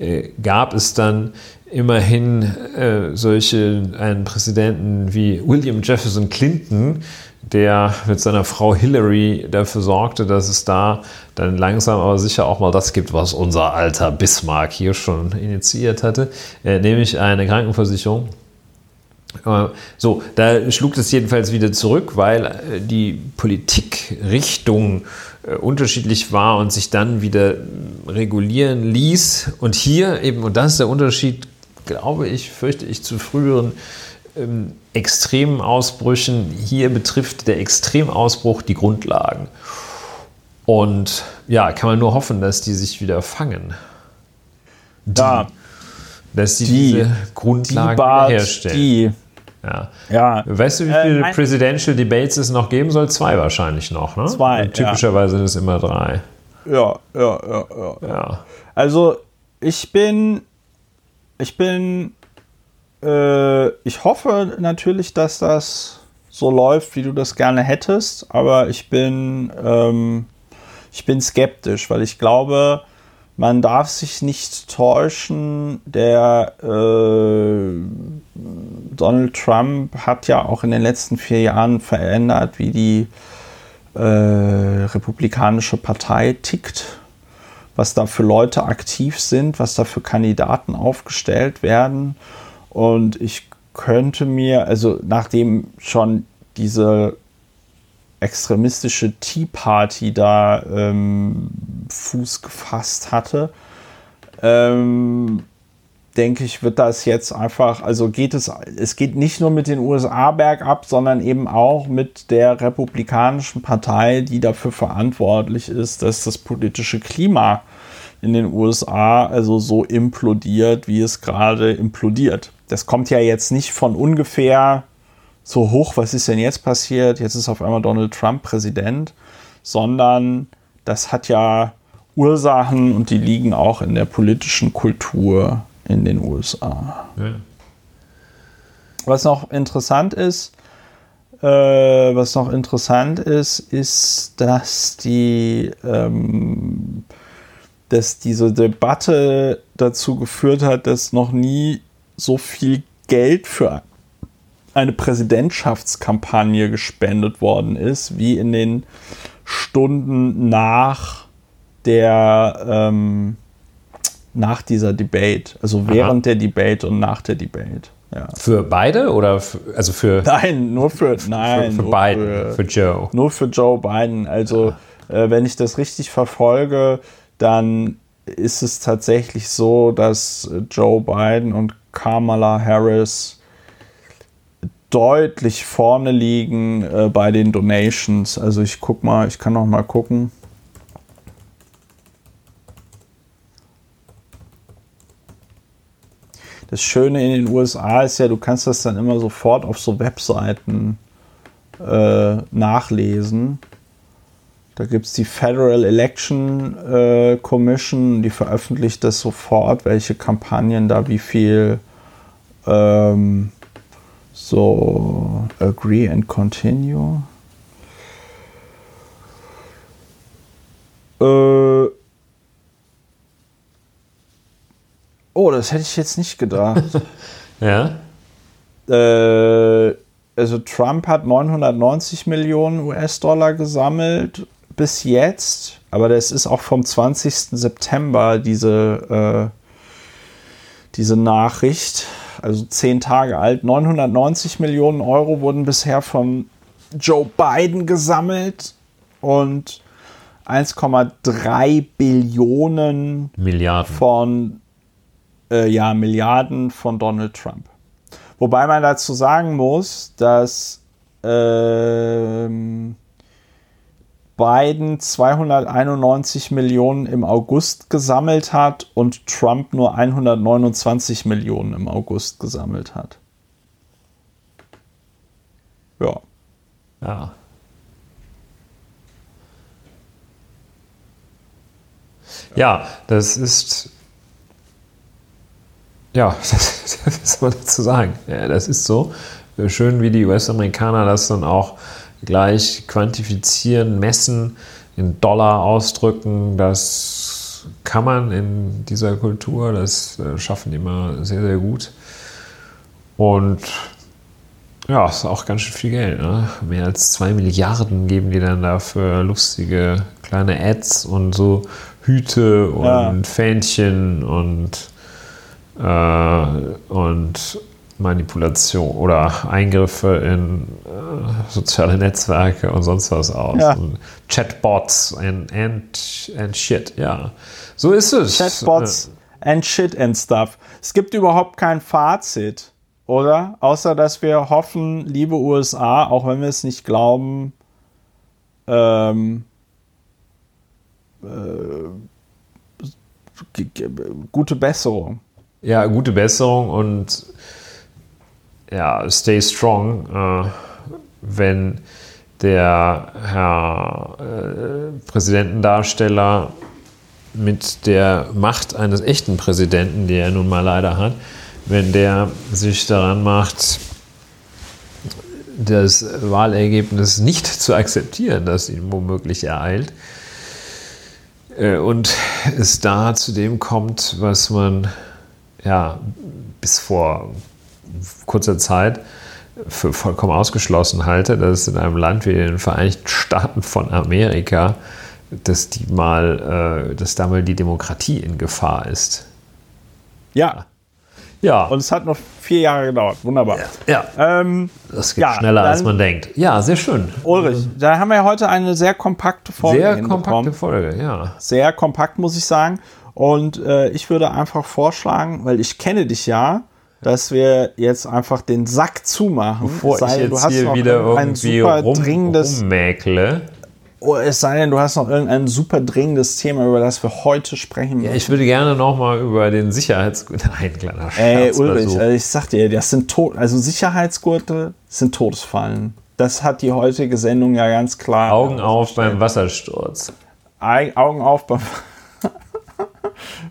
äh, gab es dann immerhin äh, solche einen Präsidenten wie William Jefferson Clinton, der mit seiner Frau Hillary dafür sorgte, dass es da dann langsam aber sicher auch mal das gibt, was unser alter Bismarck hier schon initiiert hatte, äh, nämlich eine Krankenversicherung. So, da schlug es jedenfalls wieder zurück, weil äh, die Politikrichtung äh, unterschiedlich war und sich dann wieder regulieren ließ. Und hier eben, und das ist der Unterschied, glaube ich, fürchte ich, zu früheren ähm, extremen Ausbrüchen. Hier betrifft der Extremausbruch die Grundlagen. Und ja, kann man nur hoffen, dass die sich wieder fangen. Die, ja. Dass die, die diese Grundlagen die herstellen. Die. Ja. ja. Weißt du, wie viele äh, Presidential Debates es noch geben soll? Zwei wahrscheinlich noch, ne? Zwei. Und typischerweise ja. sind es immer drei. Ja, ja, ja, ja. ja. Also ich bin, ich bin äh, ich hoffe natürlich, dass das so läuft, wie du das gerne hättest, aber ich bin, ähm, ich bin skeptisch, weil ich glaube, man darf sich nicht täuschen. Der äh, Donald Trump hat ja auch in den letzten vier Jahren verändert, wie die äh, Republikanische Partei tickt, was da für Leute aktiv sind, was da für Kandidaten aufgestellt werden. Und ich könnte mir, also nachdem schon diese extremistische Tea Party da ähm, Fuß gefasst hatte, ähm, denke ich, wird das jetzt einfach, also geht es, es geht nicht nur mit den USA bergab, sondern eben auch mit der Republikanischen Partei, die dafür verantwortlich ist, dass das politische Klima in den USA also so implodiert, wie es gerade implodiert das kommt ja jetzt nicht von ungefähr so hoch, was ist denn jetzt passiert? Jetzt ist auf einmal Donald Trump Präsident, sondern das hat ja Ursachen und die liegen auch in der politischen Kultur in den USA. Ja. Was noch interessant ist, äh, was noch interessant ist, ist, dass die ähm, dass diese Debatte dazu geführt hat, dass noch nie so viel Geld für eine Präsidentschaftskampagne gespendet worden ist, wie in den Stunden nach der ähm, nach dieser Debate, also während Aha. der Debate und nach der Debate. Ja. Für beide oder für, also für nein nur für nein für, für Biden für, für, Joe nur für Joe Biden. Also äh, wenn ich das richtig verfolge, dann ist es tatsächlich so, dass Joe Biden und Kamala Harris deutlich vorne liegen äh, bei den Donations. Also ich guck mal, ich kann noch mal gucken. Das Schöne in den USA ist ja, du kannst das dann immer sofort auf so Webseiten äh, nachlesen. Da gibt es die Federal Election äh, Commission, die veröffentlicht das sofort, welche Kampagnen da wie viel ähm, so agree and continue. Äh, oh, das hätte ich jetzt nicht gedacht. ja. Äh, also Trump hat 990 Millionen US-Dollar gesammelt bis jetzt, aber das ist auch vom 20. September diese, äh, diese Nachricht, also zehn Tage alt. 990 Millionen Euro wurden bisher von Joe Biden gesammelt und 1,3 Billionen Milliarden von äh, ja, Milliarden von Donald Trump. Wobei man dazu sagen muss, dass ähm, Biden 291 Millionen im August gesammelt hat und Trump nur 129 Millionen im August gesammelt hat. Ja. Ja. Ja, das ist. Ja, was soll man dazu sagen? Ja, das ist so. Schön, wie die US-Amerikaner das dann auch gleich quantifizieren, messen, in Dollar ausdrücken. Das kann man in dieser Kultur, das äh, schaffen die immer sehr, sehr gut. Und ja, ist auch ganz schön viel Geld. Ne? Mehr als zwei Milliarden geben die dann dafür lustige kleine Ads und so Hüte und ja. Fähnchen und, äh, und Manipulation oder Eingriffe in äh, soziale Netzwerke und sonst was aus. Ja. Chatbots and, and, and shit, ja. So ist es. Chatbots äh. and shit and stuff. Es gibt überhaupt kein Fazit, oder? Außer, dass wir hoffen, liebe USA, auch wenn wir es nicht glauben, ähm, äh, gute Besserung. Ja, gute Besserung und ja, stay strong, äh, wenn der Herr äh, Präsidentendarsteller mit der Macht eines echten Präsidenten, die er nun mal leider hat, wenn der sich daran macht, das Wahlergebnis nicht zu akzeptieren, das ihn womöglich ereilt, äh, und es da zu dem kommt, was man ja bis vor kurzer Zeit für vollkommen ausgeschlossen halte, dass es in einem Land wie den Vereinigten Staaten von Amerika, dass die mal, äh, dass da mal die Demokratie in Gefahr ist. Ja. Ja. Und es hat noch vier Jahre gedauert. Wunderbar. Ja. ja. Ähm, das geht ja, schneller, als man denkt. Ja, sehr schön. Ulrich, da haben wir heute eine sehr kompakte Folge. Sehr kompakte Folge, ja. Sehr kompakt, muss ich sagen. Und äh, ich würde einfach vorschlagen, weil ich kenne dich ja, dass wir jetzt einfach den Sack zumachen. Bevor sei, ich jetzt du hast hier wieder irgendwie rum, dringendes, rummäkle. Oh, es sei denn, du hast noch irgendein super dringendes Thema, über das wir heute sprechen müssen. Ja, ich würde gerne nochmal über den Sicherheitsgurt. Nein, kleiner Scherz. Ey, Ulrich, so. also ich sag dir, das sind tot, also Sicherheitsgurte sind Todesfallen. Das hat die heutige Sendung ja ganz klar. Augen auf beim Wassersturz. Augen auf beim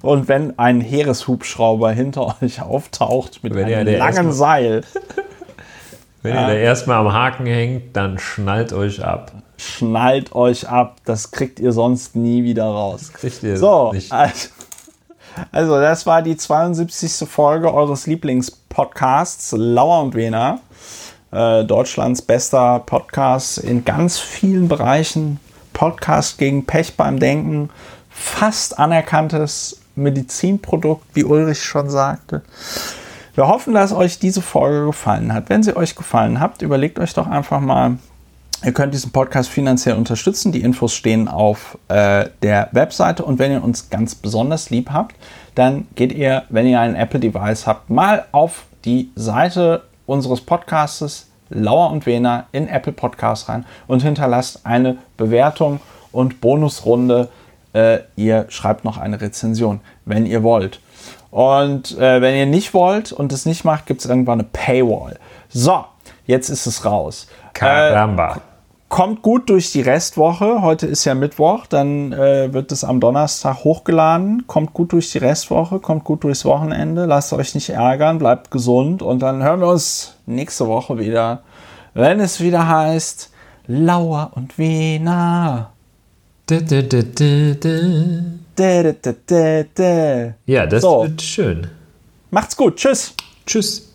Und wenn ein Heereshubschrauber hinter euch auftaucht mit wenn einem langen Seil. Wenn ja, ihr da erstmal am Haken hängt, dann schnallt euch ab. Schnallt euch ab, das kriegt ihr sonst nie wieder raus. Das kriegt ihr so, nicht. Also, also, das war die 72. Folge eures Lieblingspodcasts Lauer und Wiener. Äh, Deutschlands bester Podcast in ganz vielen Bereichen. Podcast gegen Pech beim Denken. Fast anerkanntes Medizinprodukt, wie Ulrich schon sagte. Wir hoffen, dass euch diese Folge gefallen hat. Wenn sie euch gefallen hat, überlegt euch doch einfach mal, Ihr könnt diesen Podcast finanziell unterstützen. Die Infos stehen auf äh, der Webseite. Und wenn ihr uns ganz besonders lieb habt, dann geht ihr, wenn ihr ein Apple-Device habt, mal auf die Seite unseres Podcastes Lauer und Wena in Apple Podcast rein und hinterlasst eine Bewertung und Bonusrunde äh, ihr schreibt noch eine Rezension, wenn ihr wollt. Und äh, wenn ihr nicht wollt und es nicht macht, gibt es irgendwann eine Paywall. So, jetzt ist es raus. Caramba. Äh, kommt gut durch die Restwoche. Heute ist ja Mittwoch, dann äh, wird es am Donnerstag hochgeladen. Kommt gut durch die Restwoche, kommt gut durchs Wochenende. Lasst euch nicht ärgern, bleibt gesund und dann hören wir uns nächste Woche wieder, wenn es wieder heißt Lauer und Wiener. Ja, das so. wird schön. Macht's gut. Tschüss. Tschüss.